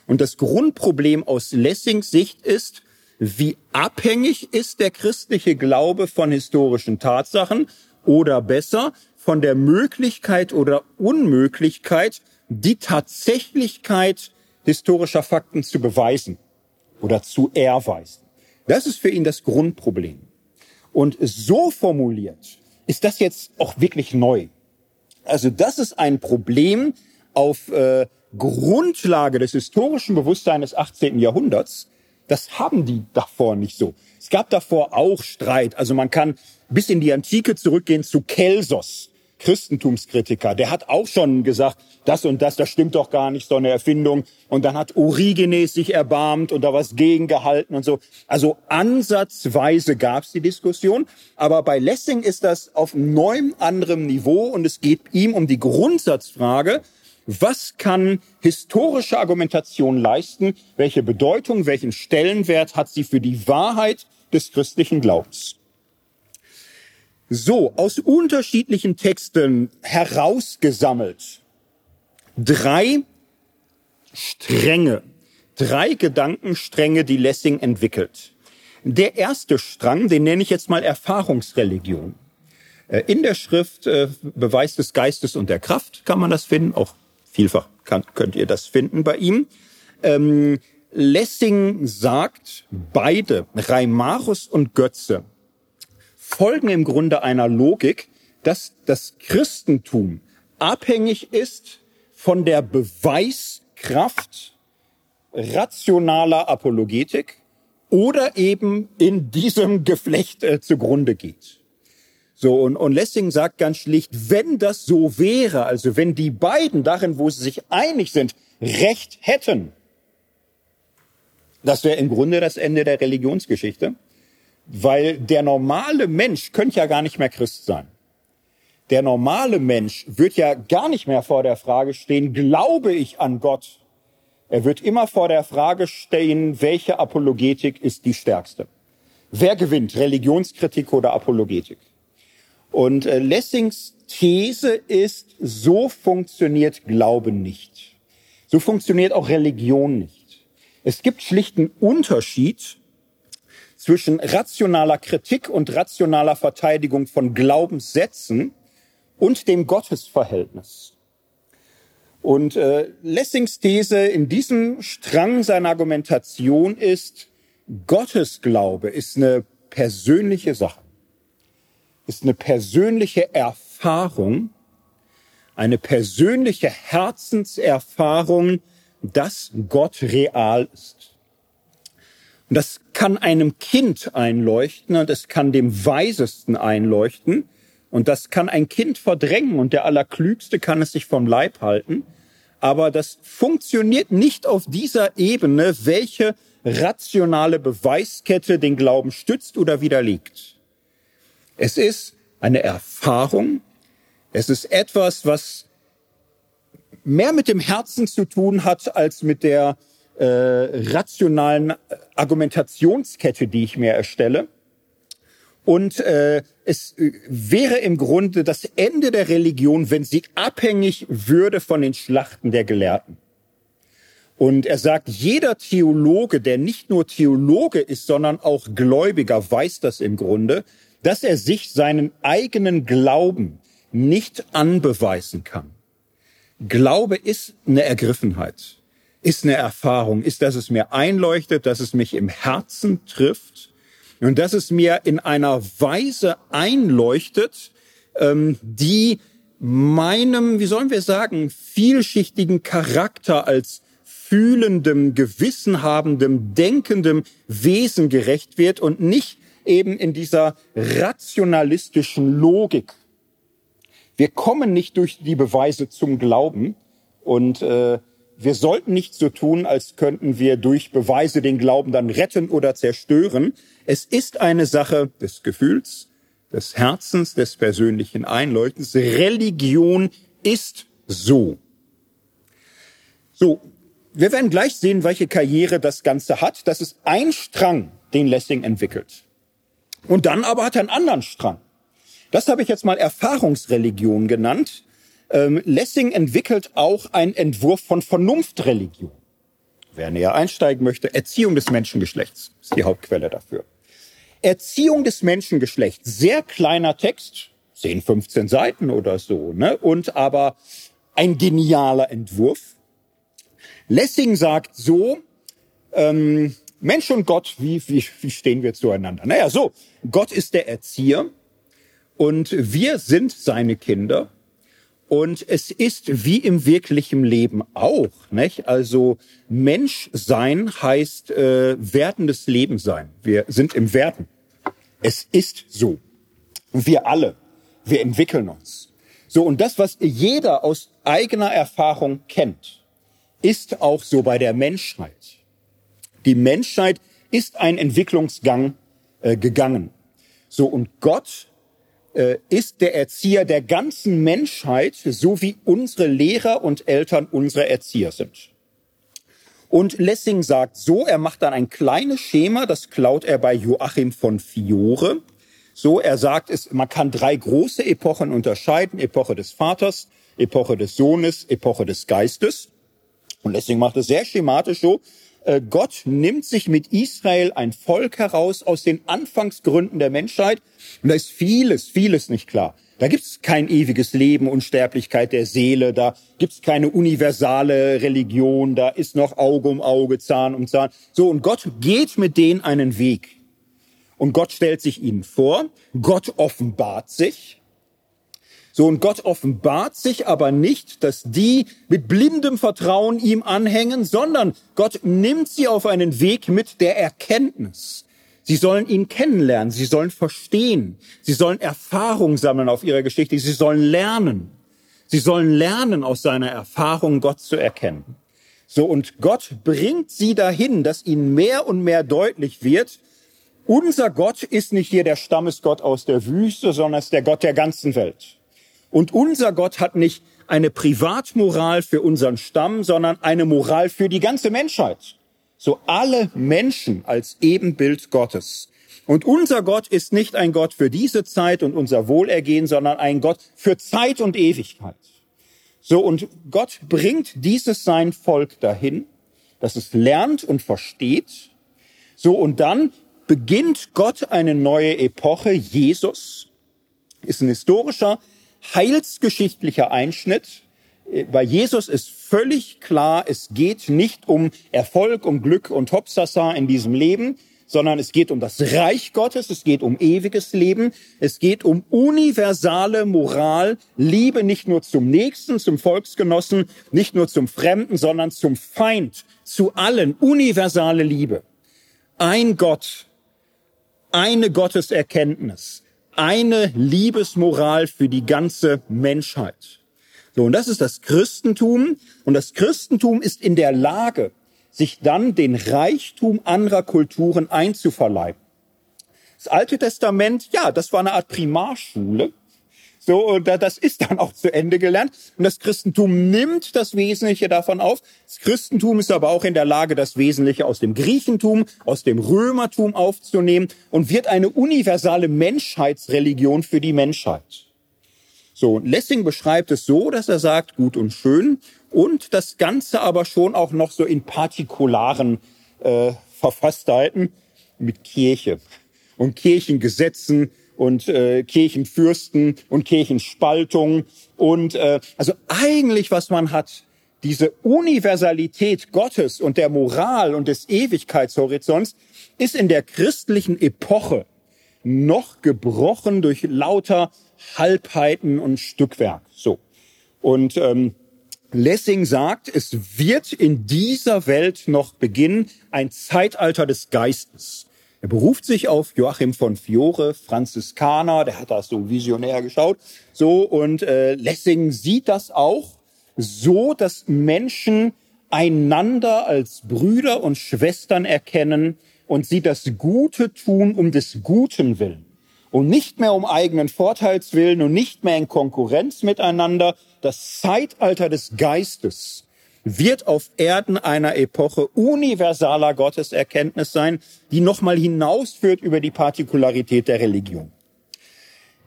Und das Grundproblem aus Lessings Sicht ist, wie abhängig ist der christliche Glaube von historischen Tatsachen oder besser von der Möglichkeit oder Unmöglichkeit, die Tatsächlichkeit historischer Fakten zu beweisen oder zu erweisen. Das ist für ihn das Grundproblem. Und so formuliert ist das jetzt auch wirklich neu. Also das ist ein Problem auf äh, Grundlage des historischen Bewusstseins des 18. Jahrhunderts. Das haben die davor nicht so. Es gab davor auch Streit. Also man kann bis in die Antike zurückgehen zu Kelsos, Christentumskritiker. Der hat auch schon gesagt, das und das, das stimmt doch gar nicht, so eine Erfindung. Und dann hat Origenes sich erbarmt und da was gegengehalten und so. Also ansatzweise gab es die Diskussion. Aber bei Lessing ist das auf neuem anderem Niveau und es geht ihm um die Grundsatzfrage, was kann historische Argumentation leisten? Welche Bedeutung, welchen Stellenwert hat sie für die Wahrheit des christlichen Glaubens? So, aus unterschiedlichen Texten herausgesammelt. Drei Stränge, drei Gedankenstränge, die Lessing entwickelt. Der erste Strang, den nenne ich jetzt mal Erfahrungsreligion. Äh, in der Schrift äh, Beweis des Geistes und der Kraft kann man das finden, auch vielfach kann, könnt ihr das finden bei ihm. Ähm, Lessing sagt, beide, Reimarus und Götze, folgen im Grunde einer Logik, dass das Christentum abhängig ist von der Beweiskraft rationaler Apologetik oder eben in diesem Geflecht äh, zugrunde geht. So, und, und Lessing sagt ganz schlicht, wenn das so wäre, also wenn die beiden darin, wo sie sich einig sind, Recht hätten, das wäre im Grunde das Ende der Religionsgeschichte. Weil der normale Mensch könnte ja gar nicht mehr Christ sein. Der normale Mensch wird ja gar nicht mehr vor der Frage stehen, glaube ich an Gott? Er wird immer vor der Frage stehen, welche Apologetik ist die stärkste? Wer gewinnt, Religionskritik oder Apologetik? Und äh, Lessings These ist, so funktioniert Glauben nicht. So funktioniert auch Religion nicht. Es gibt schlichten Unterschied zwischen rationaler Kritik und rationaler Verteidigung von Glaubenssätzen und dem Gottesverhältnis. Und äh, Lessings These in diesem Strang seiner Argumentation ist, Gottesglaube ist eine persönliche Sache, ist eine persönliche Erfahrung, eine persönliche Herzenserfahrung, dass Gott real ist. Und das kann einem Kind einleuchten und es kann dem Weisesten einleuchten. Und das kann ein Kind verdrängen und der Allerklügste kann es sich vom Leib halten. Aber das funktioniert nicht auf dieser Ebene, welche rationale Beweiskette den Glauben stützt oder widerlegt. Es ist eine Erfahrung. Es ist etwas, was mehr mit dem Herzen zu tun hat als mit der äh, rationalen Argumentationskette, die ich mir erstelle. Und äh, es wäre im Grunde das Ende der Religion, wenn sie abhängig würde von den Schlachten der Gelehrten. Und er sagt, jeder Theologe, der nicht nur Theologe ist, sondern auch Gläubiger, weiß das im Grunde, dass er sich seinen eigenen Glauben nicht anbeweisen kann. Glaube ist eine Ergriffenheit ist eine Erfahrung, ist, dass es mir einleuchtet, dass es mich im Herzen trifft und dass es mir in einer Weise einleuchtet, ähm, die meinem, wie sollen wir sagen, vielschichtigen Charakter als fühlendem, gewissenhabendem, denkendem Wesen gerecht wird und nicht eben in dieser rationalistischen Logik. Wir kommen nicht durch die Beweise zum Glauben und äh, wir sollten nicht so tun, als könnten wir durch Beweise den Glauben dann retten oder zerstören. Es ist eine Sache des Gefühls, des Herzens, des persönlichen Einleuchtens. Religion ist so. So, wir werden gleich sehen, welche Karriere das Ganze hat. Das ist ein Strang, den Lessing entwickelt. Und dann aber hat er einen anderen Strang. Das habe ich jetzt mal Erfahrungsreligion genannt. Ähm, Lessing entwickelt auch einen Entwurf von Vernunftreligion. Wer näher einsteigen möchte, Erziehung des Menschengeschlechts ist die Hauptquelle dafür. Erziehung des Menschengeschlechts, sehr kleiner Text, 10, 15 Seiten oder so, ne? und aber ein genialer Entwurf. Lessing sagt so, ähm, Mensch und Gott, wie, wie, wie stehen wir zueinander? Naja, so, Gott ist der Erzieher und wir sind seine Kinder und es ist wie im wirklichen Leben auch, nicht? Also Mensch sein heißt äh, werdendes Leben sein. Wir sind im Werden. Es ist so. Wir alle, wir entwickeln uns. So, und das, was jeder aus eigener Erfahrung kennt, ist auch so bei der Menschheit. Die Menschheit ist ein Entwicklungsgang äh, gegangen. So, und Gott äh, ist der Erzieher der ganzen Menschheit, so wie unsere Lehrer und Eltern unsere Erzieher sind. Und Lessing sagt so, er macht dann ein kleines Schema, das klaut er bei Joachim von Fiore. So, er sagt es, man kann drei große Epochen unterscheiden. Epoche des Vaters, Epoche des Sohnes, Epoche des Geistes. Und Lessing macht es sehr schematisch so. Äh, Gott nimmt sich mit Israel ein Volk heraus aus den Anfangsgründen der Menschheit. Und da ist vieles, vieles nicht klar. Da gibt es kein ewiges Leben, Unsterblichkeit der Seele, da gibt es keine universale Religion, da ist noch Auge um Auge, Zahn um Zahn. So, und Gott geht mit denen einen Weg. Und Gott stellt sich ihnen vor, Gott offenbart sich, so, und Gott offenbart sich aber nicht, dass die mit blindem Vertrauen ihm anhängen, sondern Gott nimmt sie auf einen Weg mit der Erkenntnis. Sie sollen ihn kennenlernen, sie sollen verstehen, sie sollen Erfahrung sammeln auf ihrer Geschichte, sie sollen lernen. Sie sollen lernen, aus seiner Erfahrung Gott zu erkennen. So, und Gott bringt sie dahin, dass ihnen mehr und mehr deutlich wird, unser Gott ist nicht hier der Stammesgott aus der Wüste, sondern ist der Gott der ganzen Welt. Und unser Gott hat nicht eine Privatmoral für unseren Stamm, sondern eine Moral für die ganze Menschheit. So alle Menschen als Ebenbild Gottes. Und unser Gott ist nicht ein Gott für diese Zeit und unser Wohlergehen, sondern ein Gott für Zeit und Ewigkeit. So, und Gott bringt dieses sein Volk dahin, dass es lernt und versteht. So, und dann beginnt Gott eine neue Epoche. Jesus ist ein historischer heilsgeschichtlicher Einschnitt. Bei Jesus ist völlig klar, es geht nicht um Erfolg, um Glück und Hopsasa in diesem Leben, sondern es geht um das Reich Gottes, es geht um ewiges Leben, es geht um universale Moral, Liebe nicht nur zum Nächsten, zum Volksgenossen, nicht nur zum Fremden, sondern zum Feind, zu allen, universale Liebe. Ein Gott, eine Gotteserkenntnis, eine Liebesmoral für die ganze Menschheit. So, und das ist das Christentum. Und das Christentum ist in der Lage, sich dann den Reichtum anderer Kulturen einzuverleiben. Das Alte Testament, ja, das war eine Art Primarschule. So, und das ist dann auch zu Ende gelernt. Und das Christentum nimmt das Wesentliche davon auf. Das Christentum ist aber auch in der Lage, das Wesentliche aus dem Griechentum, aus dem Römertum aufzunehmen und wird eine universale Menschheitsreligion für die Menschheit. So, Lessing beschreibt es so, dass er sagt, gut und schön, und das Ganze aber schon auch noch so in partikularen äh, Verfasstheiten mit Kirche und Kirchengesetzen und äh, Kirchenfürsten und Kirchenspaltung und äh, also eigentlich was man hat diese Universalität Gottes und der Moral und des Ewigkeitshorizonts ist in der christlichen Epoche noch gebrochen durch lauter Halbheiten und Stückwerk. So und ähm, Lessing sagt, es wird in dieser Welt noch beginnen ein Zeitalter des Geistes. Er beruft sich auf Joachim von Fiore, Franziskaner, der hat das so visionär geschaut. So, und äh, Lessing sieht das auch so, dass Menschen einander als Brüder und Schwestern erkennen und sie das Gute tun um des Guten willen und nicht mehr um eigenen Vorteilswillen und nicht mehr in Konkurrenz miteinander. Das Zeitalter des Geistes wird auf Erden einer Epoche universaler Gotteserkenntnis sein, die nochmal hinausführt über die Partikularität der Religion.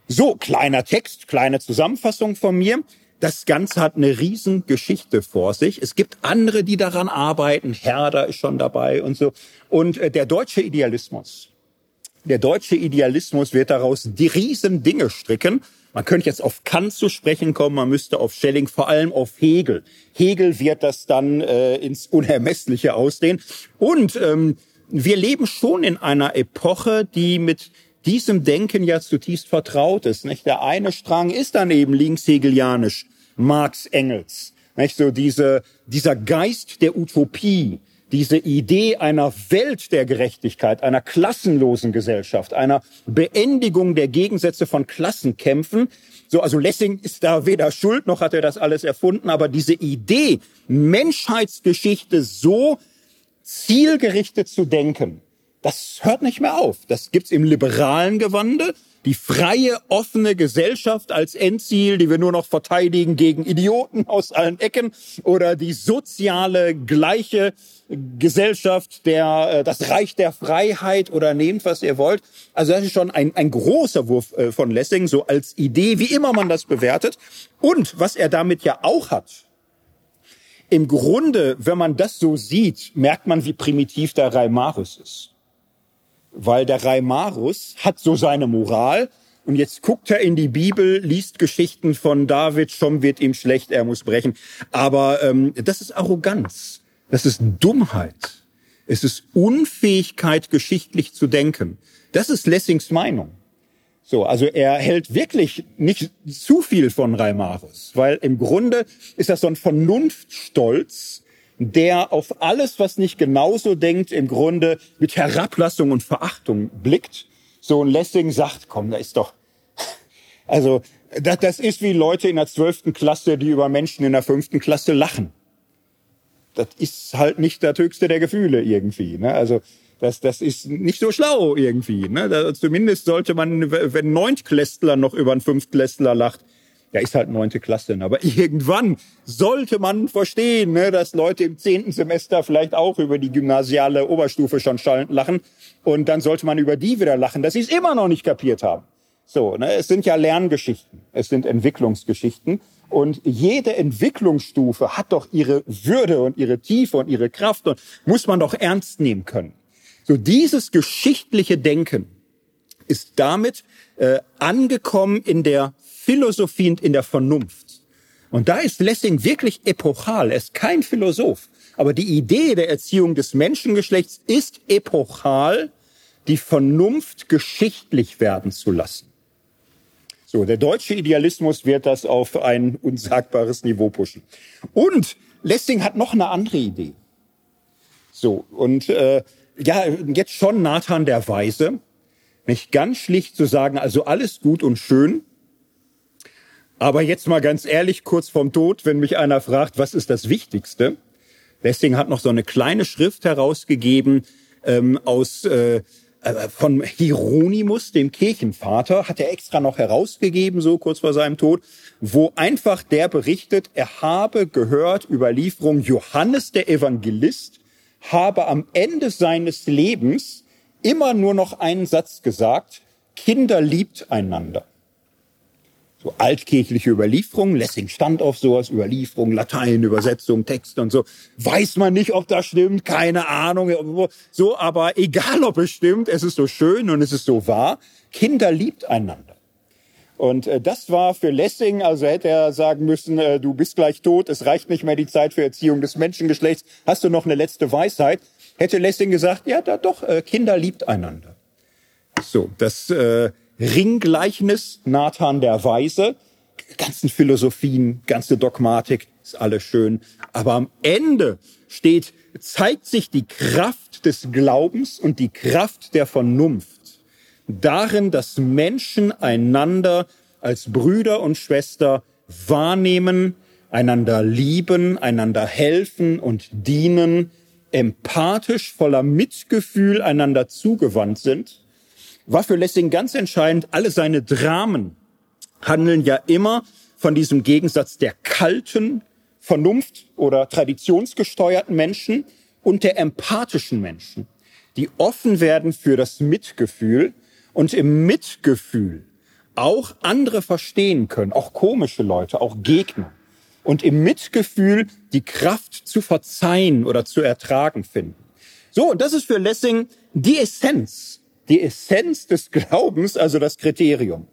So, kleiner Text, kleine Zusammenfassung von mir. Das Ganze hat eine Riesengeschichte vor sich. Es gibt andere, die daran arbeiten. Herder ist schon dabei und so. Und äh, der deutsche Idealismus, der deutsche Idealismus wird daraus die Riesendinge stricken. Man könnte jetzt auf Kant zu sprechen kommen, man müsste auf Schelling, vor allem auf Hegel. Hegel wird das dann äh, ins Unermessliche ausdehnen. Und ähm, wir leben schon in einer Epoche, die mit diesem Denken ja zutiefst vertraut ist. Nicht? Der eine Strang ist dann eben linkshegelianisch, Marx, Engels. Nicht? So diese, dieser Geist der Utopie, diese Idee einer Welt der Gerechtigkeit, einer klassenlosen Gesellschaft, einer Beendigung der Gegensätze von Klassenkämpfen. So, also Lessing ist da weder schuld noch hat er das alles erfunden, aber diese Idee, Menschheitsgeschichte so zielgerichtet zu denken, das hört nicht mehr auf. Das gibt's im liberalen Gewande die freie, offene Gesellschaft als Endziel, die wir nur noch verteidigen gegen Idioten aus allen Ecken oder die soziale, gleiche Gesellschaft, der, äh, das Reich der Freiheit oder nehmt, was ihr wollt. Also das ist schon ein, ein großer Wurf äh, von Lessing, so als Idee, wie immer man das bewertet. Und was er damit ja auch hat, im Grunde, wenn man das so sieht, merkt man, wie primitiv der Reimarus ist weil der Reimarus hat so seine Moral und jetzt guckt er in die Bibel, liest Geschichten von David, schon wird ihm schlecht, er muss brechen. Aber ähm, das ist Arroganz, das ist Dummheit, es ist Unfähigkeit, geschichtlich zu denken. Das ist Lessings Meinung. So, also er hält wirklich nicht zu viel von Reimarus, weil im Grunde ist das so ein Vernunftstolz, der auf alles, was nicht genauso denkt, im Grunde mit Herablassung und Verachtung blickt. So ein Lessing sagt, komm, da ist doch, [LAUGHS] also das, das ist wie Leute in der zwölften Klasse, die über Menschen in der fünften Klasse lachen. Das ist halt nicht das höchste der Gefühle irgendwie. Ne? Also das, das ist nicht so schlau irgendwie. Ne? Da, zumindest sollte man, wenn Neuntklässler noch über einen Fünftklässler lacht, ja, ist halt neunte Klasse. Ne? Aber [LAUGHS] irgendwann sollte man verstehen, ne, dass Leute im zehnten Semester vielleicht auch über die gymnasiale Oberstufe schon schallend lachen. Und dann sollte man über die wieder lachen, dass sie es immer noch nicht kapiert haben. So, ne, es sind ja Lerngeschichten, es sind Entwicklungsgeschichten. Und jede Entwicklungsstufe hat doch ihre Würde und ihre Tiefe und ihre Kraft und muss man doch ernst nehmen können. So dieses geschichtliche Denken ist damit äh, angekommen in der Philosophie und in der Vernunft. Und da ist Lessing wirklich epochal. Er ist kein Philosoph. Aber die Idee der Erziehung des Menschengeschlechts ist epochal, die Vernunft geschichtlich werden zu lassen. So, der deutsche Idealismus wird das auf ein unsagbares Niveau pushen. Und Lessing hat noch eine andere Idee. So, und äh, ja, jetzt schon Nathan der Weise, nicht ganz schlicht zu sagen, also alles gut und schön, aber jetzt mal ganz ehrlich, kurz vorm Tod, wenn mich einer fragt, was ist das Wichtigste? Lessing hat noch so eine kleine Schrift herausgegeben ähm, aus äh, äh, von Hieronymus, dem Kirchenvater, hat er extra noch herausgegeben, so kurz vor seinem Tod, wo einfach der berichtet, er habe gehört, Überlieferung, Johannes der Evangelist habe am Ende seines Lebens immer nur noch einen Satz gesagt, Kinder liebt einander so altkirchliche Überlieferungen. Lessing stand auf sowas, Überlieferung, Latein, Übersetzung, Text und so. Weiß man nicht, ob das stimmt, keine Ahnung. So, aber egal, ob es stimmt, es ist so schön und es ist so wahr. Kinder liebt einander. Und äh, das war für Lessing, also hätte er sagen müssen, äh, du bist gleich tot, es reicht nicht mehr die Zeit für Erziehung des Menschengeschlechts, hast du noch eine letzte Weisheit? Hätte Lessing gesagt, ja, da doch, äh, Kinder liebt einander. So, das äh, Ringgleichnis Nathan der Weise, ganzen Philosophien, ganze Dogmatik, ist alles schön. Aber am Ende steht, zeigt sich die Kraft des Glaubens und die Kraft der Vernunft darin, dass Menschen einander als Brüder und Schwester wahrnehmen, einander lieben, einander helfen und dienen, empathisch, voller Mitgefühl einander zugewandt sind, war für Lessing ganz entscheidend. Alle seine Dramen handeln ja immer von diesem Gegensatz der kalten Vernunft oder traditionsgesteuerten Menschen und der empathischen Menschen, die offen werden für das Mitgefühl und im Mitgefühl auch andere verstehen können, auch komische Leute, auch Gegner. Und im Mitgefühl die Kraft zu verzeihen oder zu ertragen finden. So, und das ist für Lessing die Essenz, die Essenz des Glaubens, also das Kriterium.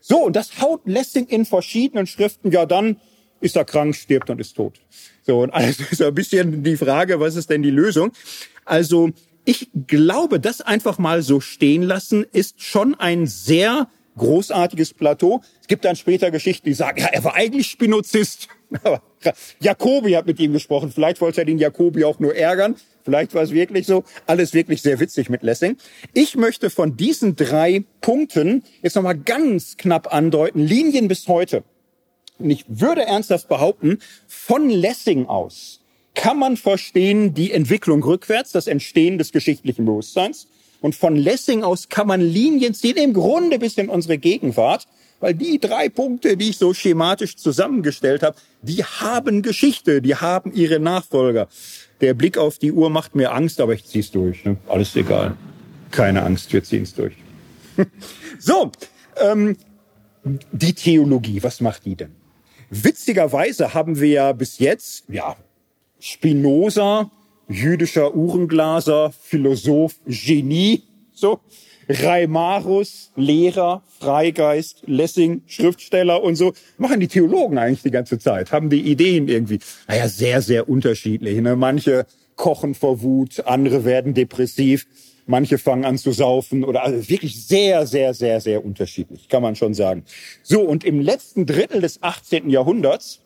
So, und das haut Lessing in verschiedenen Schriften, ja dann ist er krank, stirbt und ist tot. So, und alles [LAUGHS] ist ein bisschen die Frage, was ist denn die Lösung? Also, ich glaube, das einfach mal so stehen lassen, ist schon ein sehr großartiges Plateau. Es gibt dann später Geschichten, die sagen, ja, er war eigentlich Spinozist. [LAUGHS] Jakobi hat mit ihm gesprochen. Vielleicht wollte er den Jakobi auch nur ärgern. Vielleicht war es wirklich so. Alles wirklich sehr witzig mit Lessing. Ich möchte von diesen drei Punkten jetzt nochmal ganz knapp andeuten, Linien bis heute. Und ich würde ernsthaft behaupten, von Lessing aus kann man verstehen die Entwicklung rückwärts, das Entstehen des geschichtlichen Bewusstseins. Und von Lessing aus kann man Linien ziehen, im Grunde bis in unsere Gegenwart, weil die drei Punkte, die ich so schematisch zusammengestellt habe, die haben Geschichte, die haben ihre Nachfolger. Der Blick auf die Uhr macht mir Angst, aber ich zieh's durch. Ne? Alles egal. Keine Angst, wir ziehen's durch. [LAUGHS] so, ähm, die Theologie, was macht die denn? Witzigerweise haben wir ja bis jetzt, ja, Spinoza, jüdischer Uhrenglaser, Philosoph, Genie, so. Reimarus, Lehrer, Freigeist, Lessing, Schriftsteller und so. Machen die Theologen eigentlich die ganze Zeit, haben die Ideen irgendwie. Naja, sehr, sehr unterschiedlich. Ne? Manche kochen vor Wut, andere werden depressiv, manche fangen an zu saufen oder also wirklich sehr, sehr, sehr, sehr unterschiedlich, kann man schon sagen. So, und im letzten Drittel des 18. Jahrhunderts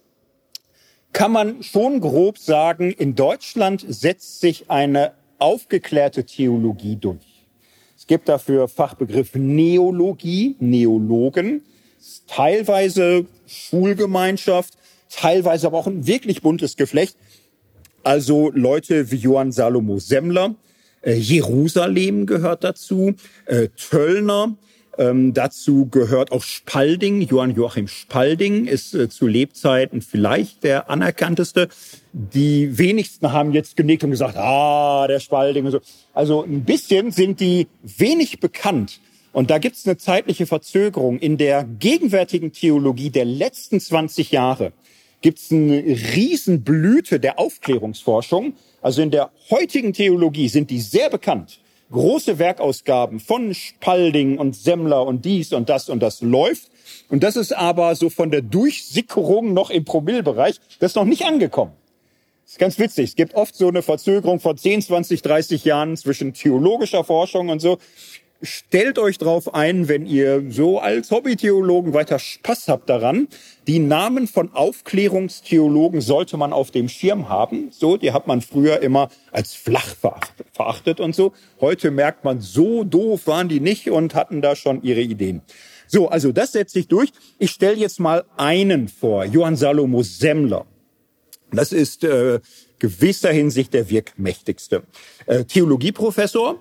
kann man schon grob sagen, in Deutschland setzt sich eine aufgeklärte Theologie durch. Es gibt dafür Fachbegriff Neologie, Neologen, teilweise Schulgemeinschaft, teilweise aber auch ein wirklich buntes Geflecht. Also Leute wie Johann Salomo Semmler, äh, Jerusalem gehört dazu, äh, Töllner, ähm, dazu gehört auch Spalding. Johann Joachim Spalding ist äh, zu Lebzeiten vielleicht der anerkannteste. Die wenigsten haben jetzt genickt und gesagt, ah, der Spalding und so. Also ein bisschen sind die wenig bekannt. Und da gibt es eine zeitliche Verzögerung. In der gegenwärtigen Theologie der letzten 20 Jahre gibt es eine Riesenblüte der Aufklärungsforschung. Also in der heutigen Theologie sind die sehr bekannt große Werkausgaben von Spalding und Semmler und dies und das und das läuft. Und das ist aber so von der Durchsickerung noch im Promillbereich, das ist noch nicht angekommen. Das ist ganz witzig. Es gibt oft so eine Verzögerung von 10, 20, 30 Jahren zwischen theologischer Forschung und so stellt euch drauf ein, wenn ihr so als Hobbytheologen weiter Spaß habt daran. Die Namen von Aufklärungstheologen sollte man auf dem Schirm haben. So, die hat man früher immer als flach verachtet und so. Heute merkt man, so doof waren die nicht und hatten da schon ihre Ideen. So, also das setzt sich durch. Ich stelle jetzt mal einen vor, Johann Salomo Semmler. Das ist äh, gewisser Hinsicht der wirkmächtigste. Äh, Theologieprofessor,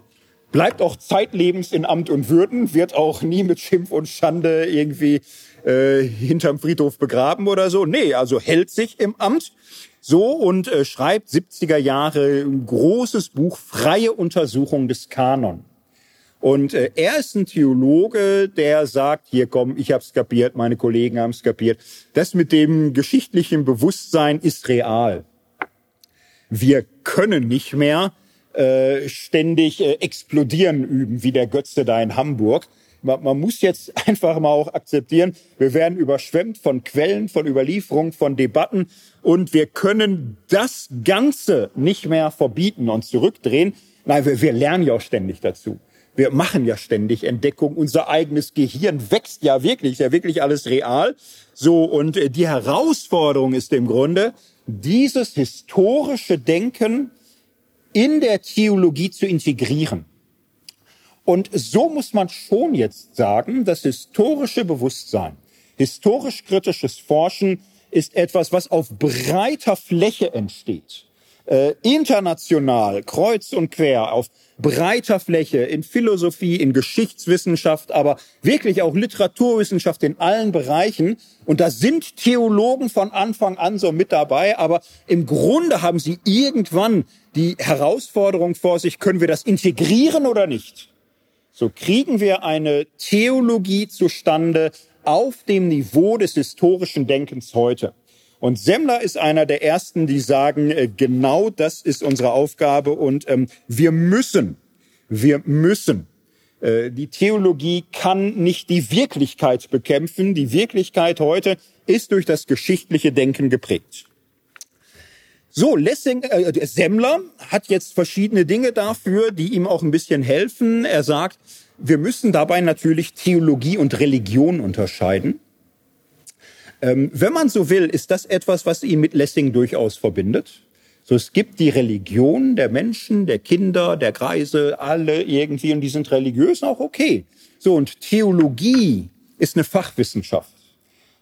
bleibt auch zeitlebens in Amt und Würden, wird auch nie mit Schimpf und Schande irgendwie äh, hinterm Friedhof begraben oder so. Nee, also hält sich im Amt so und äh, schreibt 70er Jahre ein großes Buch Freie Untersuchung des Kanon. Und äh, er ist ein Theologe, der sagt, hier komm, ich habe kapiert, meine Kollegen haben es kapiert. Das mit dem geschichtlichen Bewusstsein ist real. Wir können nicht mehr äh, ständig äh, explodieren üben, wie der Götze da in Hamburg. Man, man muss jetzt [LAUGHS] einfach mal auch akzeptieren, wir werden überschwemmt von Quellen, von Überlieferungen, von Debatten und wir können das Ganze nicht mehr verbieten und zurückdrehen. Nein, wir, wir lernen ja auch ständig dazu. Wir machen ja ständig Entdeckung. Unser eigenes Gehirn wächst ja wirklich, ist ja wirklich alles real. So, und äh, die Herausforderung ist im Grunde, dieses historische Denken in der Theologie zu integrieren. Und so muss man schon jetzt sagen, das historische Bewusstsein, historisch kritisches Forschen ist etwas, was auf breiter Fläche entsteht. Äh, international, kreuz und quer, auf breiter Fläche, in Philosophie, in Geschichtswissenschaft, aber wirklich auch Literaturwissenschaft in allen Bereichen. Und da sind Theologen von Anfang an so mit dabei, aber im Grunde haben sie irgendwann die Herausforderung vor sich, können wir das integrieren oder nicht? So kriegen wir eine Theologie zustande auf dem Niveau des historischen Denkens heute. Und Semmler ist einer der ersten, die sagen, äh, genau das ist unsere Aufgabe und ähm, wir müssen, wir müssen. Äh, die Theologie kann nicht die Wirklichkeit bekämpfen. Die Wirklichkeit heute ist durch das geschichtliche Denken geprägt. So, Lessing, äh, Semmler hat jetzt verschiedene Dinge dafür, die ihm auch ein bisschen helfen. Er sagt, wir müssen dabei natürlich Theologie und Religion unterscheiden. Ähm, wenn man so will, ist das etwas, was ihn mit Lessing durchaus verbindet. So, es gibt die Religion der Menschen, der Kinder, der Kreise, alle irgendwie, und die sind religiös auch okay. So, und Theologie ist eine Fachwissenschaft.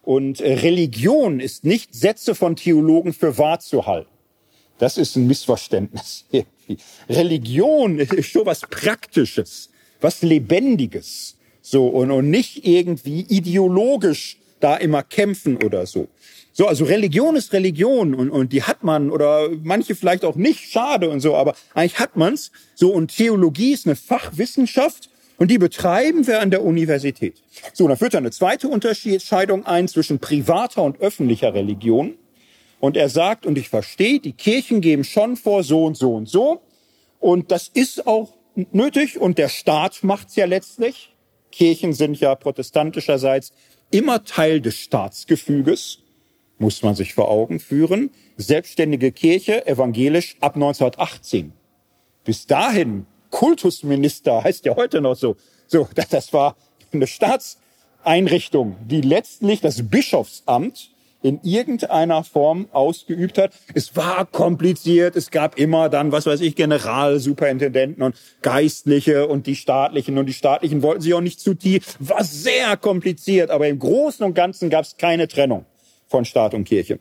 Und äh, Religion ist nicht Sätze von Theologen für wahr zu halten. Das ist ein Missverständnis. [LAUGHS] Religion ist schon was Praktisches, was Lebendiges. So, und, und nicht irgendwie ideologisch da immer kämpfen oder so. So, also Religion ist Religion und, und die hat man oder manche vielleicht auch nicht, schade und so, aber eigentlich hat man's. So, und Theologie ist eine Fachwissenschaft und die betreiben wir an der Universität. So, dann führt er eine zweite Unterscheidung ein zwischen privater und öffentlicher Religion. Und er sagt, und ich verstehe, die Kirchen geben schon vor so und so und so. Und das ist auch nötig und der Staat macht's ja letztlich. Kirchen sind ja protestantischerseits immer Teil des Staatsgefüges, muss man sich vor Augen führen. Selbstständige Kirche, evangelisch ab 1918. Bis dahin Kultusminister heißt ja heute noch so. So, [LAUGHS] das war eine Staatseinrichtung, die letztlich das Bischofsamt in irgendeiner Form ausgeübt hat. Es war kompliziert. Es gab immer dann, was weiß ich, Generalsuperintendenten und Geistliche und die Staatlichen. Und die Staatlichen wollten sich auch nicht zu tief. War sehr kompliziert. Aber im Großen und Ganzen gab es keine Trennung von Staat und Kirche.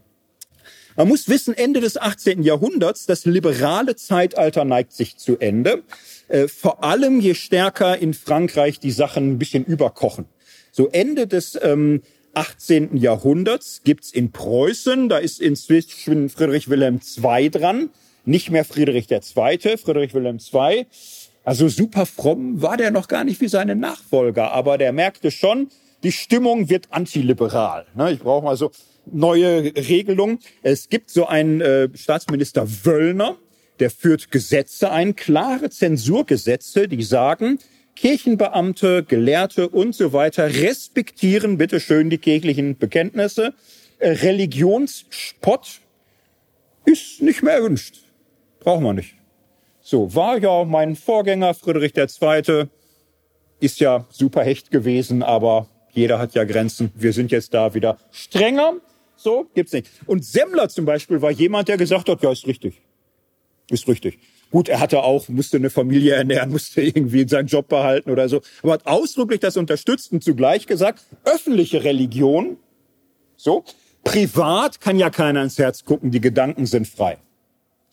Man muss wissen, Ende des 18. Jahrhunderts, das liberale Zeitalter neigt sich zu Ende. Äh, vor allem je stärker in Frankreich die Sachen ein bisschen überkochen. So Ende des ähm, 18. Jahrhunderts gibt's in Preußen, da ist inzwischen Friedrich Wilhelm II dran, nicht mehr Friedrich II., Friedrich Wilhelm II. Also super fromm war der noch gar nicht wie seine Nachfolger, aber der merkte schon, die Stimmung wird antiliberal. Ne, ich brauche mal so neue Regelungen. Es gibt so einen äh, Staatsminister Wöllner, der führt Gesetze ein, klare Zensurgesetze, die sagen, Kirchenbeamte, Gelehrte und so weiter respektieren bitte schön die kirchlichen Bekenntnisse. Äh, Religionsspott ist nicht mehr erwünscht. Brauchen wir nicht. So, war ja mein Vorgänger Friedrich II. ist ja super hecht gewesen, aber jeder hat ja Grenzen. Wir sind jetzt da wieder strenger. So, gibt's nicht. Und Semmler zum Beispiel war jemand, der gesagt hat, ja, ist richtig. Ist richtig. Gut, er hatte auch, musste eine Familie ernähren, musste irgendwie seinen Job behalten oder so. Aber hat ausdrücklich das unterstützt und zugleich gesagt, öffentliche Religion, so, privat kann ja keiner ins Herz gucken, die Gedanken sind frei.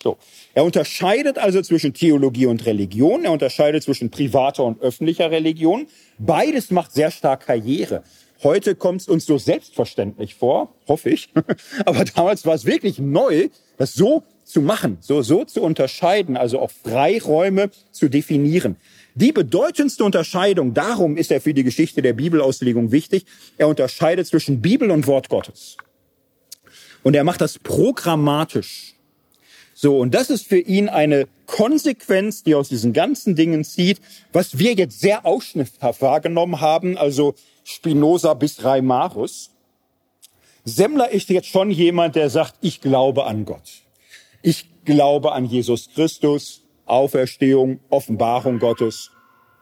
So. Er unterscheidet also zwischen Theologie und Religion. Er unterscheidet zwischen privater und öffentlicher Religion. Beides macht sehr stark Karriere. Heute kommt es uns so selbstverständlich vor, hoffe ich. [LAUGHS] Aber damals war es wirklich neu, das so zu machen, so, so zu unterscheiden, also auch Freiräume zu definieren. Die bedeutendste Unterscheidung, darum ist er für die Geschichte der Bibelauslegung wichtig, er unterscheidet zwischen Bibel und Wort Gottes. Und er macht das programmatisch. So, und das ist für ihn eine Konsequenz, die aus diesen ganzen Dingen zieht, was wir jetzt sehr ausschnitthaft wahrgenommen haben, also Spinoza bis Reimarus. Semmler ist jetzt schon jemand, der sagt, ich glaube an Gott. Ich glaube an Jesus Christus, Auferstehung, Offenbarung Gottes.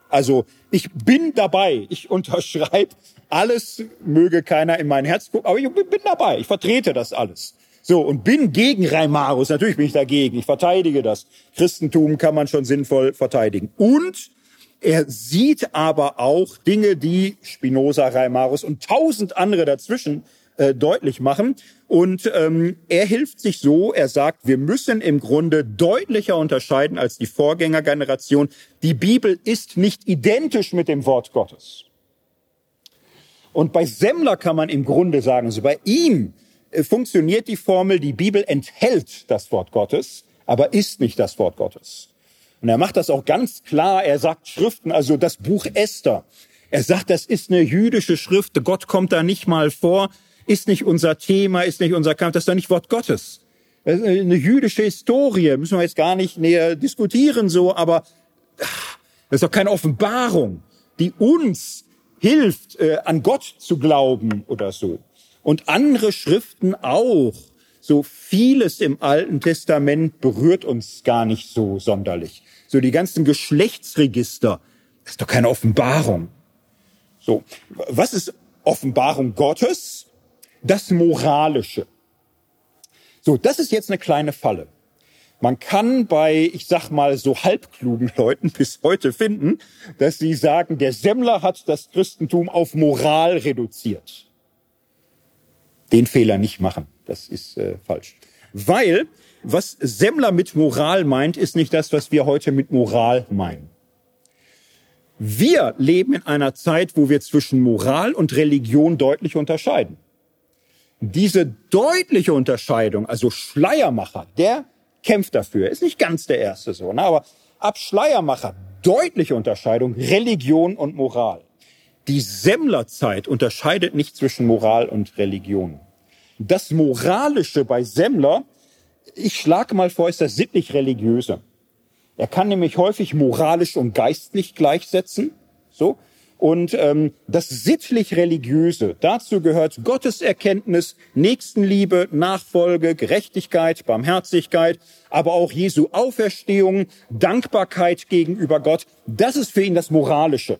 Also ich bin dabei. Ich unterschreibe alles, möge keiner in mein Herz gucken, aber ich bin dabei. Ich vertrete das alles. So, und bin gegen Reimarus. Natürlich bin ich dagegen. Ich verteidige das. Christentum kann man schon sinnvoll verteidigen. Und er sieht aber auch Dinge, die Spinoza, Reimarus und tausend andere dazwischen äh, deutlich machen. Und ähm, er hilft sich so, er sagt, wir müssen im Grunde deutlicher unterscheiden als die Vorgängergeneration. Die Bibel ist nicht identisch mit dem Wort Gottes. Und bei Semmler kann man im Grunde sagen, also bei ihm äh, funktioniert die Formel, die Bibel enthält das Wort Gottes, aber ist nicht das Wort Gottes. Und er macht das auch ganz klar. Er sagt Schriften, also das Buch Esther. Er sagt, das ist eine jüdische Schrift. Gott kommt da nicht mal vor ist nicht unser Thema, ist nicht unser Kampf, das ist doch nicht Wort Gottes. Das ist eine jüdische Historie, müssen wir jetzt gar nicht näher diskutieren so, aber das ist doch keine Offenbarung, die uns hilft, äh, an Gott zu glauben oder so. Und andere Schriften auch. So vieles im Alten Testament berührt uns gar nicht so sonderlich. So die ganzen Geschlechtsregister, das ist doch keine Offenbarung. So, was ist Offenbarung Gottes? Das Moralische. So, das ist jetzt eine kleine Falle. Man kann bei, ich sag mal, so halbklugen Leuten [LAUGHS] bis heute finden, dass sie sagen, der Semmler hat das Christentum auf Moral reduziert. Den Fehler nicht machen. Das ist äh, falsch. Weil, was Semmler mit Moral meint, ist nicht das, was wir heute mit Moral meinen. Wir leben in einer Zeit, wo wir zwischen Moral und Religion deutlich unterscheiden. Diese deutliche Unterscheidung, also Schleiermacher, der kämpft dafür. Ist nicht ganz der erste so, ne? aber ab Schleiermacher, deutliche Unterscheidung, Religion und Moral. Die Semmlerzeit unterscheidet nicht zwischen Moral und Religion. Das Moralische bei Semmler, ich schlage mal vor, ist das sittlich-religiöse. Er kann nämlich häufig moralisch und geistlich gleichsetzen. So. Und ähm, das sittlich-religiöse, dazu gehört Gotteserkenntnis, Nächstenliebe, Nachfolge, Gerechtigkeit, Barmherzigkeit, aber auch Jesu Auferstehung, Dankbarkeit gegenüber Gott. Das ist für ihn das Moralische.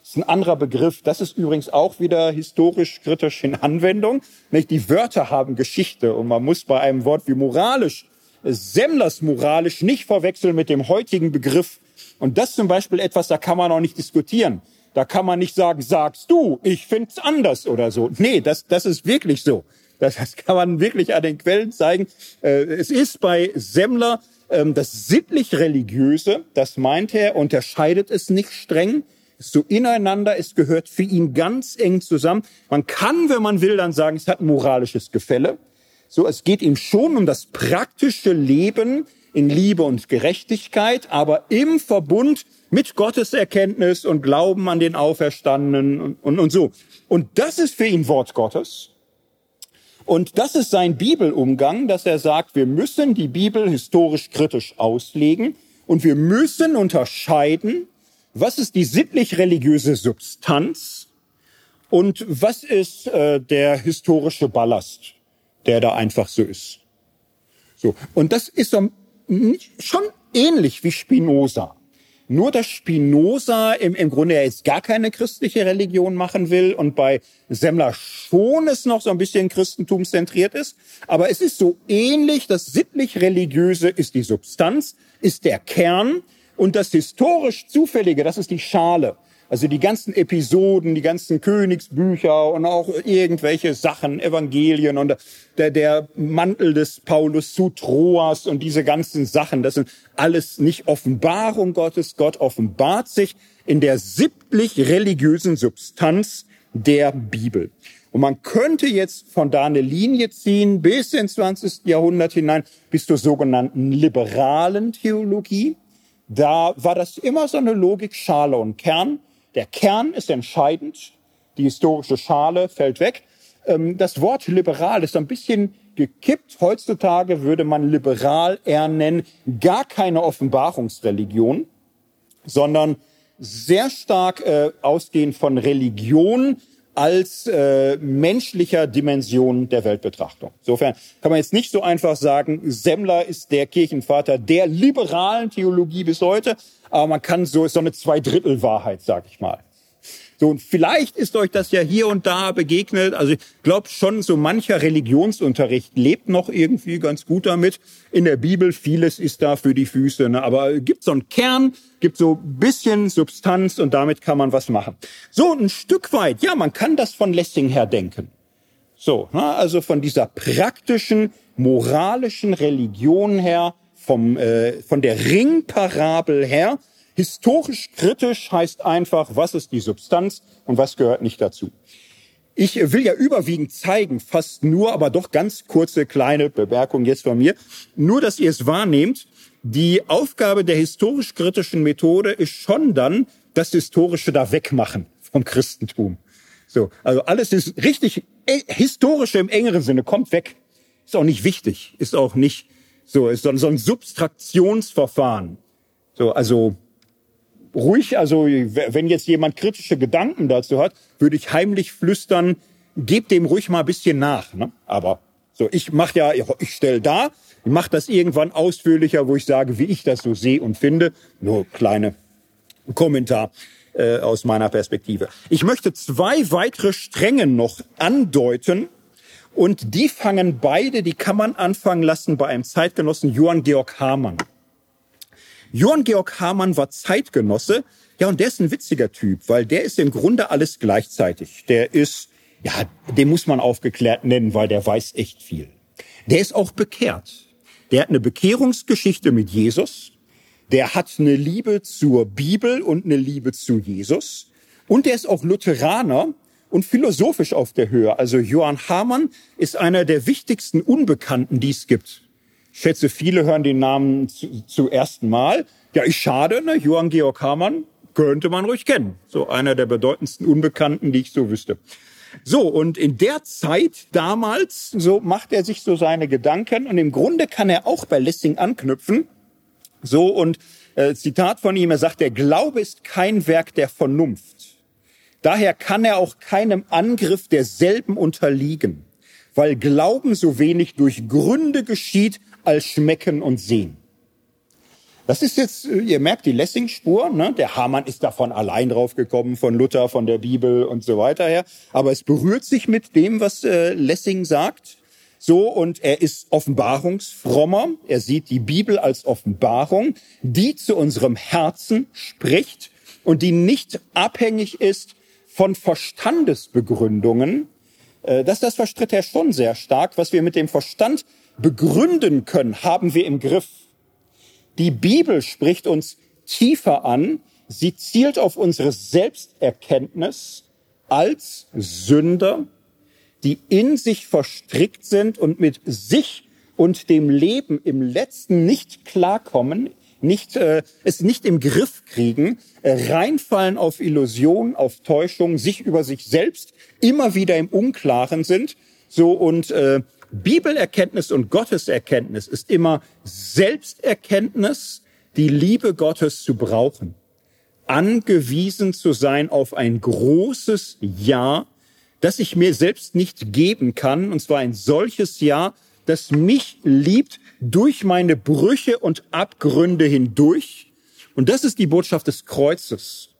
Das ist ein anderer Begriff. Das ist übrigens auch wieder historisch kritisch in Anwendung. Die Wörter haben Geschichte und man muss bei einem Wort wie moralisch, Semmlers moralisch nicht verwechseln mit dem heutigen Begriff. Und das zum Beispiel etwas, da kann man auch nicht diskutieren. Da kann man nicht sagen, sagst du, ich find's anders oder so. Nee, das, das ist wirklich so. Das, das kann man wirklich an den Quellen zeigen. Äh, es ist bei Semmler ähm, das sittlich-religiöse, das meint er, unterscheidet es nicht streng. so ineinander, es gehört für ihn ganz eng zusammen. Man kann, wenn man will, dann sagen, es hat moralisches Gefälle. So, es geht ihm schon um das praktische Leben in Liebe und Gerechtigkeit, aber im Verbund mit Gotteserkenntnis und Glauben an den Auferstandenen und, und, und so. Und das ist für ihn Wort Gottes. Und das ist sein Bibelumgang, dass er sagt, wir müssen die Bibel historisch kritisch auslegen und wir müssen unterscheiden, was ist die sittlich-religiöse Substanz und was ist äh, der historische Ballast, der da einfach so ist. So. Und das ist so schon ähnlich wie Spinoza. Nur, dass Spinoza im, im Grunde ja jetzt gar keine christliche Religion machen will und bei Semmler schon es noch so ein bisschen christentumszentriert ist. Aber es ist so ähnlich, das sittlich-religiöse ist die Substanz, ist der Kern und das historisch Zufällige, das ist die Schale. Also die ganzen Episoden, die ganzen Königsbücher und auch irgendwelche Sachen, Evangelien und der, der Mantel des Paulus zu Troas und diese ganzen Sachen, das sind alles nicht Offenbarung Gottes. Gott offenbart sich in der sittlich-religiösen Substanz der Bibel. Und man könnte jetzt von da eine Linie ziehen bis ins 20. Jahrhundert hinein, bis zur sogenannten liberalen Theologie. Da war das immer so eine Logik Schale und Kern. Der Kern ist entscheidend. Die historische Schale fällt weg. Ähm, das Wort liberal ist ein bisschen gekippt. Heutzutage würde man liberal eher nennen, gar keine Offenbarungsreligion, sondern sehr stark äh, ausgehend von Religion als äh, menschlicher Dimension der Weltbetrachtung. Insofern kann man jetzt nicht so einfach sagen, Semmler ist der Kirchenvater der liberalen Theologie bis heute, aber man kann so, ist so eine Zweidrittelwahrheit, sag ich mal. So, und vielleicht ist euch das ja hier und da begegnet. Also ich glaube schon, so mancher Religionsunterricht lebt noch irgendwie ganz gut damit. In der Bibel, vieles ist da für die Füße. Ne? Aber gibt so einen Kern, gibt so bisschen Substanz und damit kann man was machen. So, ein Stück weit, ja, man kann das von Lessing her denken. So, ne? also von dieser praktischen, moralischen Religion her, vom, äh, von der Ringparabel her, Historisch kritisch heißt einfach, was ist die Substanz und was gehört nicht dazu. Ich will ja überwiegend zeigen, fast nur, aber doch ganz kurze kleine Bemerkung jetzt von mir, nur dass ihr es wahrnehmt, die Aufgabe der historisch-kritischen Methode ist schon dann, das Historische da wegmachen vom Christentum. So, also alles ist richtig äh, historische im engeren Sinne, kommt weg. Ist auch nicht wichtig, ist auch nicht so, ist so ein Substraktionsverfahren. So, also ruhig, also wenn jetzt jemand kritische Gedanken dazu hat, würde ich heimlich flüstern, gebt dem ruhig mal ein bisschen nach. Ne? Aber so, ich mache ja, ich stelle da, ich mache das irgendwann ausführlicher, wo ich sage, wie ich das so sehe und finde. Nur kleine Kommentar äh, aus meiner Perspektive. Ich möchte zwei weitere Stränge noch andeuten. Und die fangen beide, die kann man anfangen lassen bei einem Zeitgenossen Johann Georg Hamann. Johann Georg Hamann war Zeitgenosse. Ja, und der ist ein witziger Typ, weil der ist im Grunde alles gleichzeitig. Der ist, ja, den muss man aufgeklärt nennen, weil der weiß echt viel. Der ist auch bekehrt. Der hat eine Bekehrungsgeschichte mit Jesus. Der hat eine Liebe zur Bibel und eine Liebe zu Jesus. Und der ist auch Lutheraner und philosophisch auf der Höhe. Also Johann Hamann ist einer der wichtigsten Unbekannten, die es gibt. Ich schätze, viele hören den Namen zu, zu ersten Mal. Ja, ich schade, ne? Johann Georg Hamann könnte man ruhig kennen. So einer der bedeutendsten Unbekannten, die ich so wüsste. So, und in der Zeit damals, so macht er sich so seine Gedanken und im Grunde kann er auch bei Lessing anknüpfen. So, und äh, Zitat von ihm, er sagt, der Glaube ist kein Werk der Vernunft. Daher kann er auch keinem Angriff derselben unterliegen, weil Glauben so wenig durch Gründe geschieht, als schmecken und sehen. Das ist jetzt, äh, ihr merkt die Lessing-Spur, ne? der Hamann ist davon allein draufgekommen, von Luther, von der Bibel und so weiter her. Aber es berührt sich mit dem, was äh, Lessing sagt. So, und er ist offenbarungsfrommer. Er sieht die Bibel als Offenbarung, die zu unserem Herzen spricht und die nicht abhängig ist von Verstandesbegründungen. Äh, das, das verstritt er schon sehr stark. Was wir mit dem Verstand begründen können, haben wir im Griff. Die Bibel spricht uns tiefer an. Sie zielt auf unsere Selbsterkenntnis als Sünder, die in sich verstrickt sind und mit sich und dem Leben im Letzten nicht klarkommen, nicht, äh, es nicht im Griff kriegen, äh, reinfallen auf Illusion, auf Täuschung, sich über sich selbst immer wieder im Unklaren sind, so und äh, Bibelerkenntnis und Gotteserkenntnis ist immer Selbsterkenntnis, die Liebe Gottes zu brauchen, angewiesen zu sein auf ein großes Ja, das ich mir selbst nicht geben kann, und zwar ein solches Ja, das mich liebt durch meine Brüche und Abgründe hindurch. Und das ist die Botschaft des Kreuzes.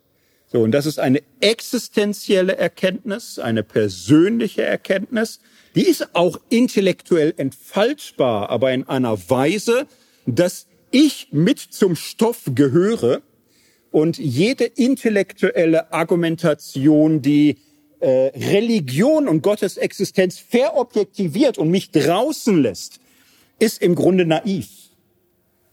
So, und das ist eine existenzielle Erkenntnis, eine persönliche Erkenntnis, die ist auch intellektuell entfaltbar, aber in einer Weise, dass ich mit zum Stoff gehöre und jede intellektuelle Argumentation, die äh, Religion und Gottes Existenz verobjektiviert und mich draußen lässt, ist im Grunde naiv.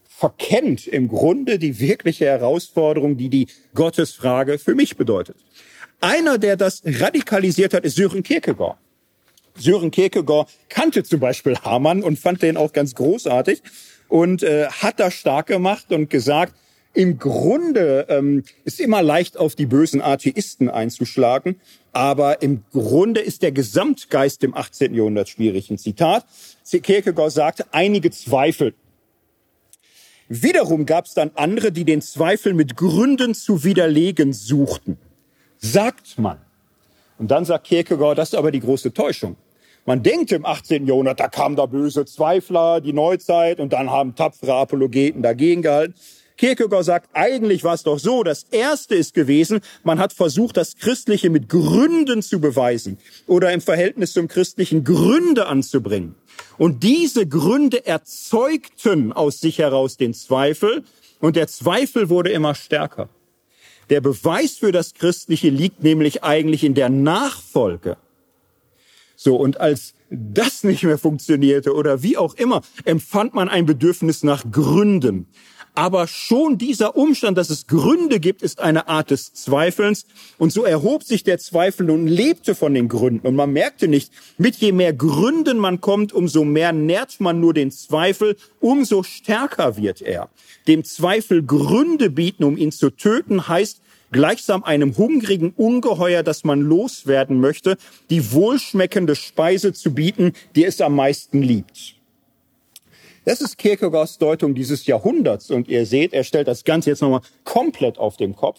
Verkennt im Grunde die wirkliche Herausforderung, die die Gottesfrage für mich bedeutet. Einer, der das radikalisiert hat, ist Sören Kierkegaard. Sören Kierkegaard kannte zum Beispiel Hamann und fand den auch ganz großartig und äh, hat das stark gemacht und gesagt, im Grunde ähm, ist immer leicht auf die bösen Atheisten einzuschlagen, aber im Grunde ist der Gesamtgeist im 18. Jahrhundert schwierig. Ein Zitat. Kierkegaard sagte, einige Zweifel. Wiederum gab es dann andere, die den Zweifel mit Gründen zu widerlegen suchten. Sagt man. Und dann sagt Kierkegaard, das ist aber die große Täuschung. Man denkt im 18. Jahrhundert, da kamen da böse Zweifler, die Neuzeit, und dann haben tapfere Apologeten dagegen gehalten. Kierkegaard sagt, eigentlich war es doch so, das erste ist gewesen, man hat versucht, das Christliche mit Gründen zu beweisen oder im Verhältnis zum Christlichen Gründe anzubringen. Und diese Gründe erzeugten aus sich heraus den Zweifel und der Zweifel wurde immer stärker. Der Beweis für das Christliche liegt nämlich eigentlich in der Nachfolge. So, und als das nicht mehr funktionierte oder wie auch immer, empfand man ein Bedürfnis nach Gründen. Aber schon dieser Umstand, dass es Gründe gibt, ist eine Art des Zweifelns. Und so erhob sich der Zweifel und lebte von den Gründen. Und man merkte nicht, mit je mehr Gründen man kommt, umso mehr nährt man nur den Zweifel, umso stärker wird er. Dem Zweifel Gründe bieten, um ihn zu töten, heißt, gleichsam einem hungrigen Ungeheuer, das man loswerden möchte, die wohlschmeckende Speise zu bieten, die es am meisten liebt. Das ist Kierkegaards Deutung dieses Jahrhunderts. Und ihr seht, er stellt das Ganze jetzt nochmal komplett auf den Kopf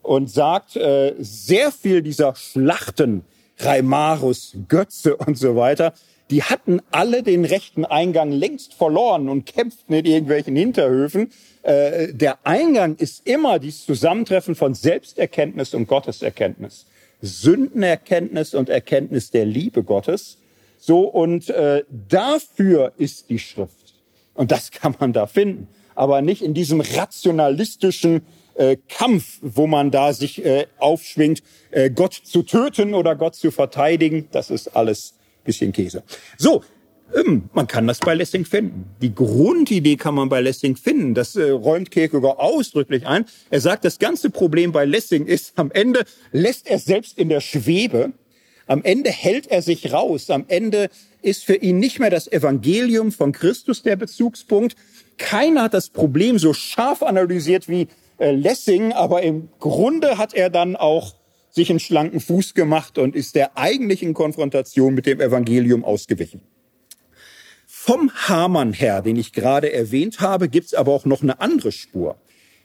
und sagt, äh, sehr viel dieser Schlachten, Reimarus, Götze und so weiter, die hatten alle den rechten Eingang längst verloren und kämpften in irgendwelchen Hinterhöfen. Äh, der Eingang ist immer dieses Zusammentreffen von Selbsterkenntnis und Gotteserkenntnis. Sündenerkenntnis und Erkenntnis der Liebe Gottes. So, und äh, dafür ist die Schrift. Und das kann man da finden. Aber nicht in diesem rationalistischen äh, Kampf, wo man da sich äh, aufschwingt, äh, Gott zu töten oder Gott zu verteidigen. Das ist alles bisschen Käse. So, ähm, man kann das bei Lessing finden. Die Grundidee kann man bei Lessing finden. Das äh, räumt Kierkegaard ausdrücklich ein. Er sagt, das ganze Problem bei Lessing ist, am Ende lässt er selbst in der Schwebe. Am Ende hält er sich raus. Am Ende ist für ihn nicht mehr das Evangelium von Christus der Bezugspunkt. Keiner hat das Problem so scharf analysiert wie äh, Lessing, aber im Grunde hat er dann auch sich einen schlanken Fuß gemacht und ist der eigentlichen Konfrontation mit dem Evangelium ausgewichen. Vom Hamann her, den ich gerade erwähnt habe, gibt's aber auch noch eine andere Spur.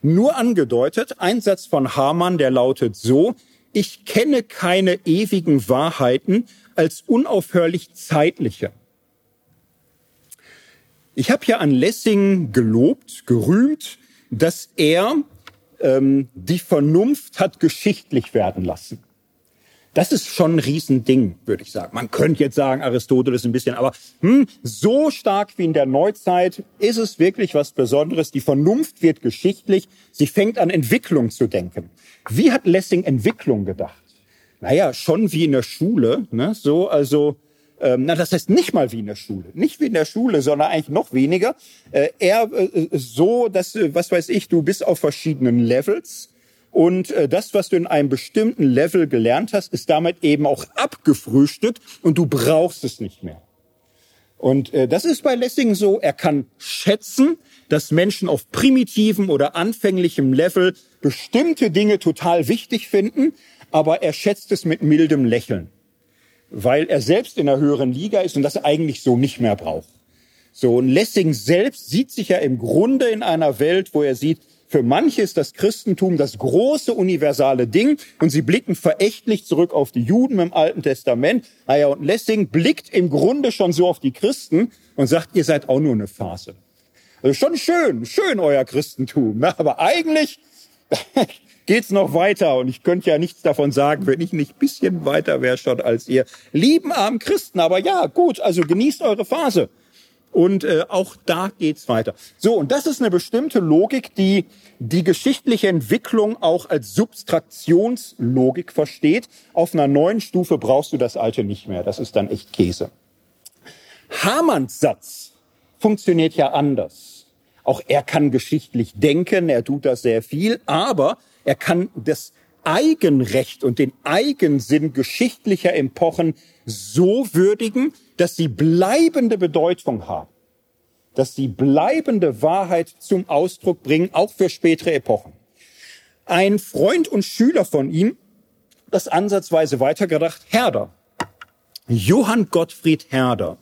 Nur angedeutet, ein Satz von Hamann, der lautet so, ich kenne keine ewigen Wahrheiten als unaufhörlich zeitliche. Ich habe ja an Lessing gelobt, gerühmt, dass er ähm, die Vernunft hat geschichtlich werden lassen. Das ist schon ein Riesending, würde ich sagen. Man könnte jetzt sagen, Aristoteles ein bisschen, aber hm, so stark wie in der Neuzeit ist es wirklich was Besonderes. Die Vernunft wird geschichtlich, sie fängt an Entwicklung zu denken. Wie hat Lessing Entwicklung gedacht? Naja, schon wie in der Schule, ne? so, also ähm, na, das heißt nicht mal wie in der Schule, nicht wie in der Schule, sondern eigentlich noch weniger. Äh, eher äh, so, dass, äh, was weiß ich, du bist auf verschiedenen Levels und äh, das, was du in einem bestimmten Level gelernt hast, ist damit eben auch abgefrühstückt und du brauchst es nicht mehr. Und äh, das ist bei Lessing so, er kann schätzen, dass Menschen auf primitivem oder anfänglichem Level bestimmte Dinge total wichtig finden, aber er schätzt es mit mildem Lächeln weil er selbst in einer höheren Liga ist und das eigentlich so nicht mehr braucht. So, und Lessing selbst sieht sich ja im Grunde in einer Welt, wo er sieht, für manche ist das Christentum das große universale Ding und sie blicken verächtlich zurück auf die Juden im Alten Testament. Naja, und Lessing blickt im Grunde schon so auf die Christen und sagt, ihr seid auch nur eine Phase. Also schon schön, schön euer Christentum, [LAUGHS] aber eigentlich [LAUGHS] geht's noch weiter. Und ich könnte ja nichts davon sagen, wenn ich nicht bisschen weiter wäre schon als ihr lieben armen Christen. Aber ja, gut, also genießt eure Phase. Und äh, auch da geht's weiter. So, und das ist eine bestimmte Logik, die die geschichtliche Entwicklung auch als Substraktionslogik versteht. Auf einer neuen Stufe brauchst du das alte nicht mehr. Das ist dann echt Käse. Hamanns Satz funktioniert ja anders. Auch er kann geschichtlich denken, er tut das sehr viel, aber er kann das Eigenrecht und den Eigensinn geschichtlicher Epochen so würdigen, dass sie bleibende Bedeutung haben, dass sie bleibende Wahrheit zum Ausdruck bringen, auch für spätere Epochen. Ein Freund und Schüler von ihm, das ansatzweise weitergedacht, Herder. Johann Gottfried Herder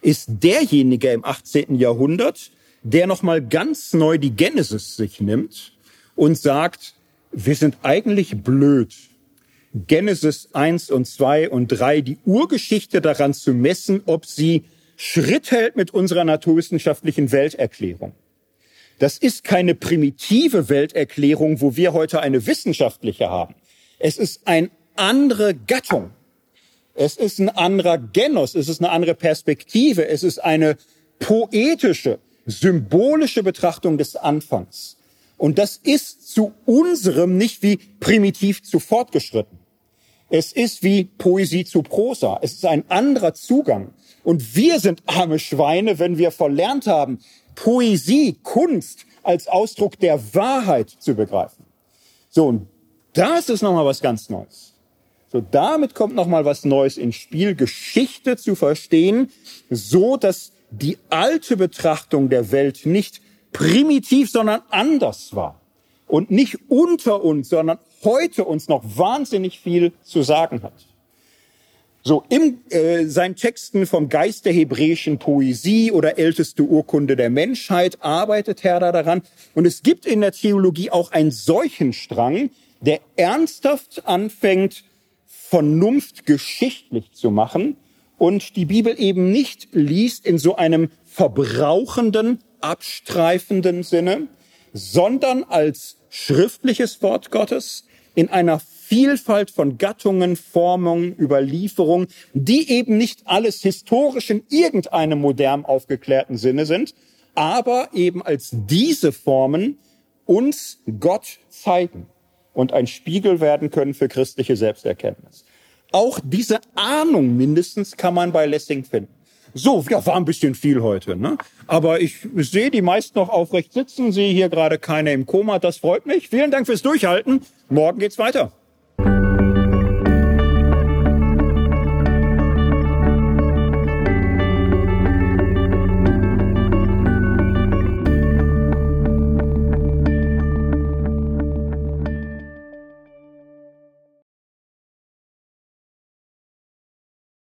ist derjenige im 18. Jahrhundert, der nochmal ganz neu die Genesis sich nimmt und sagt, wir sind eigentlich blöd, Genesis 1 und 2 und 3, die Urgeschichte daran zu messen, ob sie Schritt hält mit unserer naturwissenschaftlichen Welterklärung. Das ist keine primitive Welterklärung, wo wir heute eine wissenschaftliche haben. Es ist eine andere Gattung. Es ist ein anderer Genos. Es ist eine andere Perspektive. Es ist eine poetische, symbolische Betrachtung des Anfangs. Und das ist zu unserem nicht wie primitiv zu fortgeschritten. Es ist wie Poesie zu Prosa. Es ist ein anderer Zugang. Und wir sind arme Schweine, wenn wir verlernt haben, Poesie, Kunst als Ausdruck der Wahrheit zu begreifen. So, und das ist nochmal was ganz Neues. So, damit kommt nochmal was Neues ins Spiel, Geschichte zu verstehen, so dass die alte Betrachtung der Welt nicht primitiv, sondern anders war. Und nicht unter uns, sondern heute uns noch wahnsinnig viel zu sagen hat. So, in äh, seinen Texten vom Geist der hebräischen Poesie oder älteste Urkunde der Menschheit arbeitet Herder daran. Und es gibt in der Theologie auch einen solchen Strang, der ernsthaft anfängt, Vernunft geschichtlich zu machen und die Bibel eben nicht liest in so einem verbrauchenden, abstreifenden Sinne, sondern als schriftliches Wort Gottes in einer Vielfalt von Gattungen, Formungen, Überlieferungen, die eben nicht alles historisch in irgendeinem modern aufgeklärten Sinne sind, aber eben als diese Formen uns Gott zeigen und ein Spiegel werden können für christliche Selbsterkenntnis. Auch diese Ahnung mindestens kann man bei Lessing finden. So, ja, war ein bisschen viel heute, ne? Aber ich sehe die meisten noch aufrecht sitzen, sehe hier gerade keine im Koma. Das freut mich. Vielen Dank fürs Durchhalten. Morgen geht's weiter.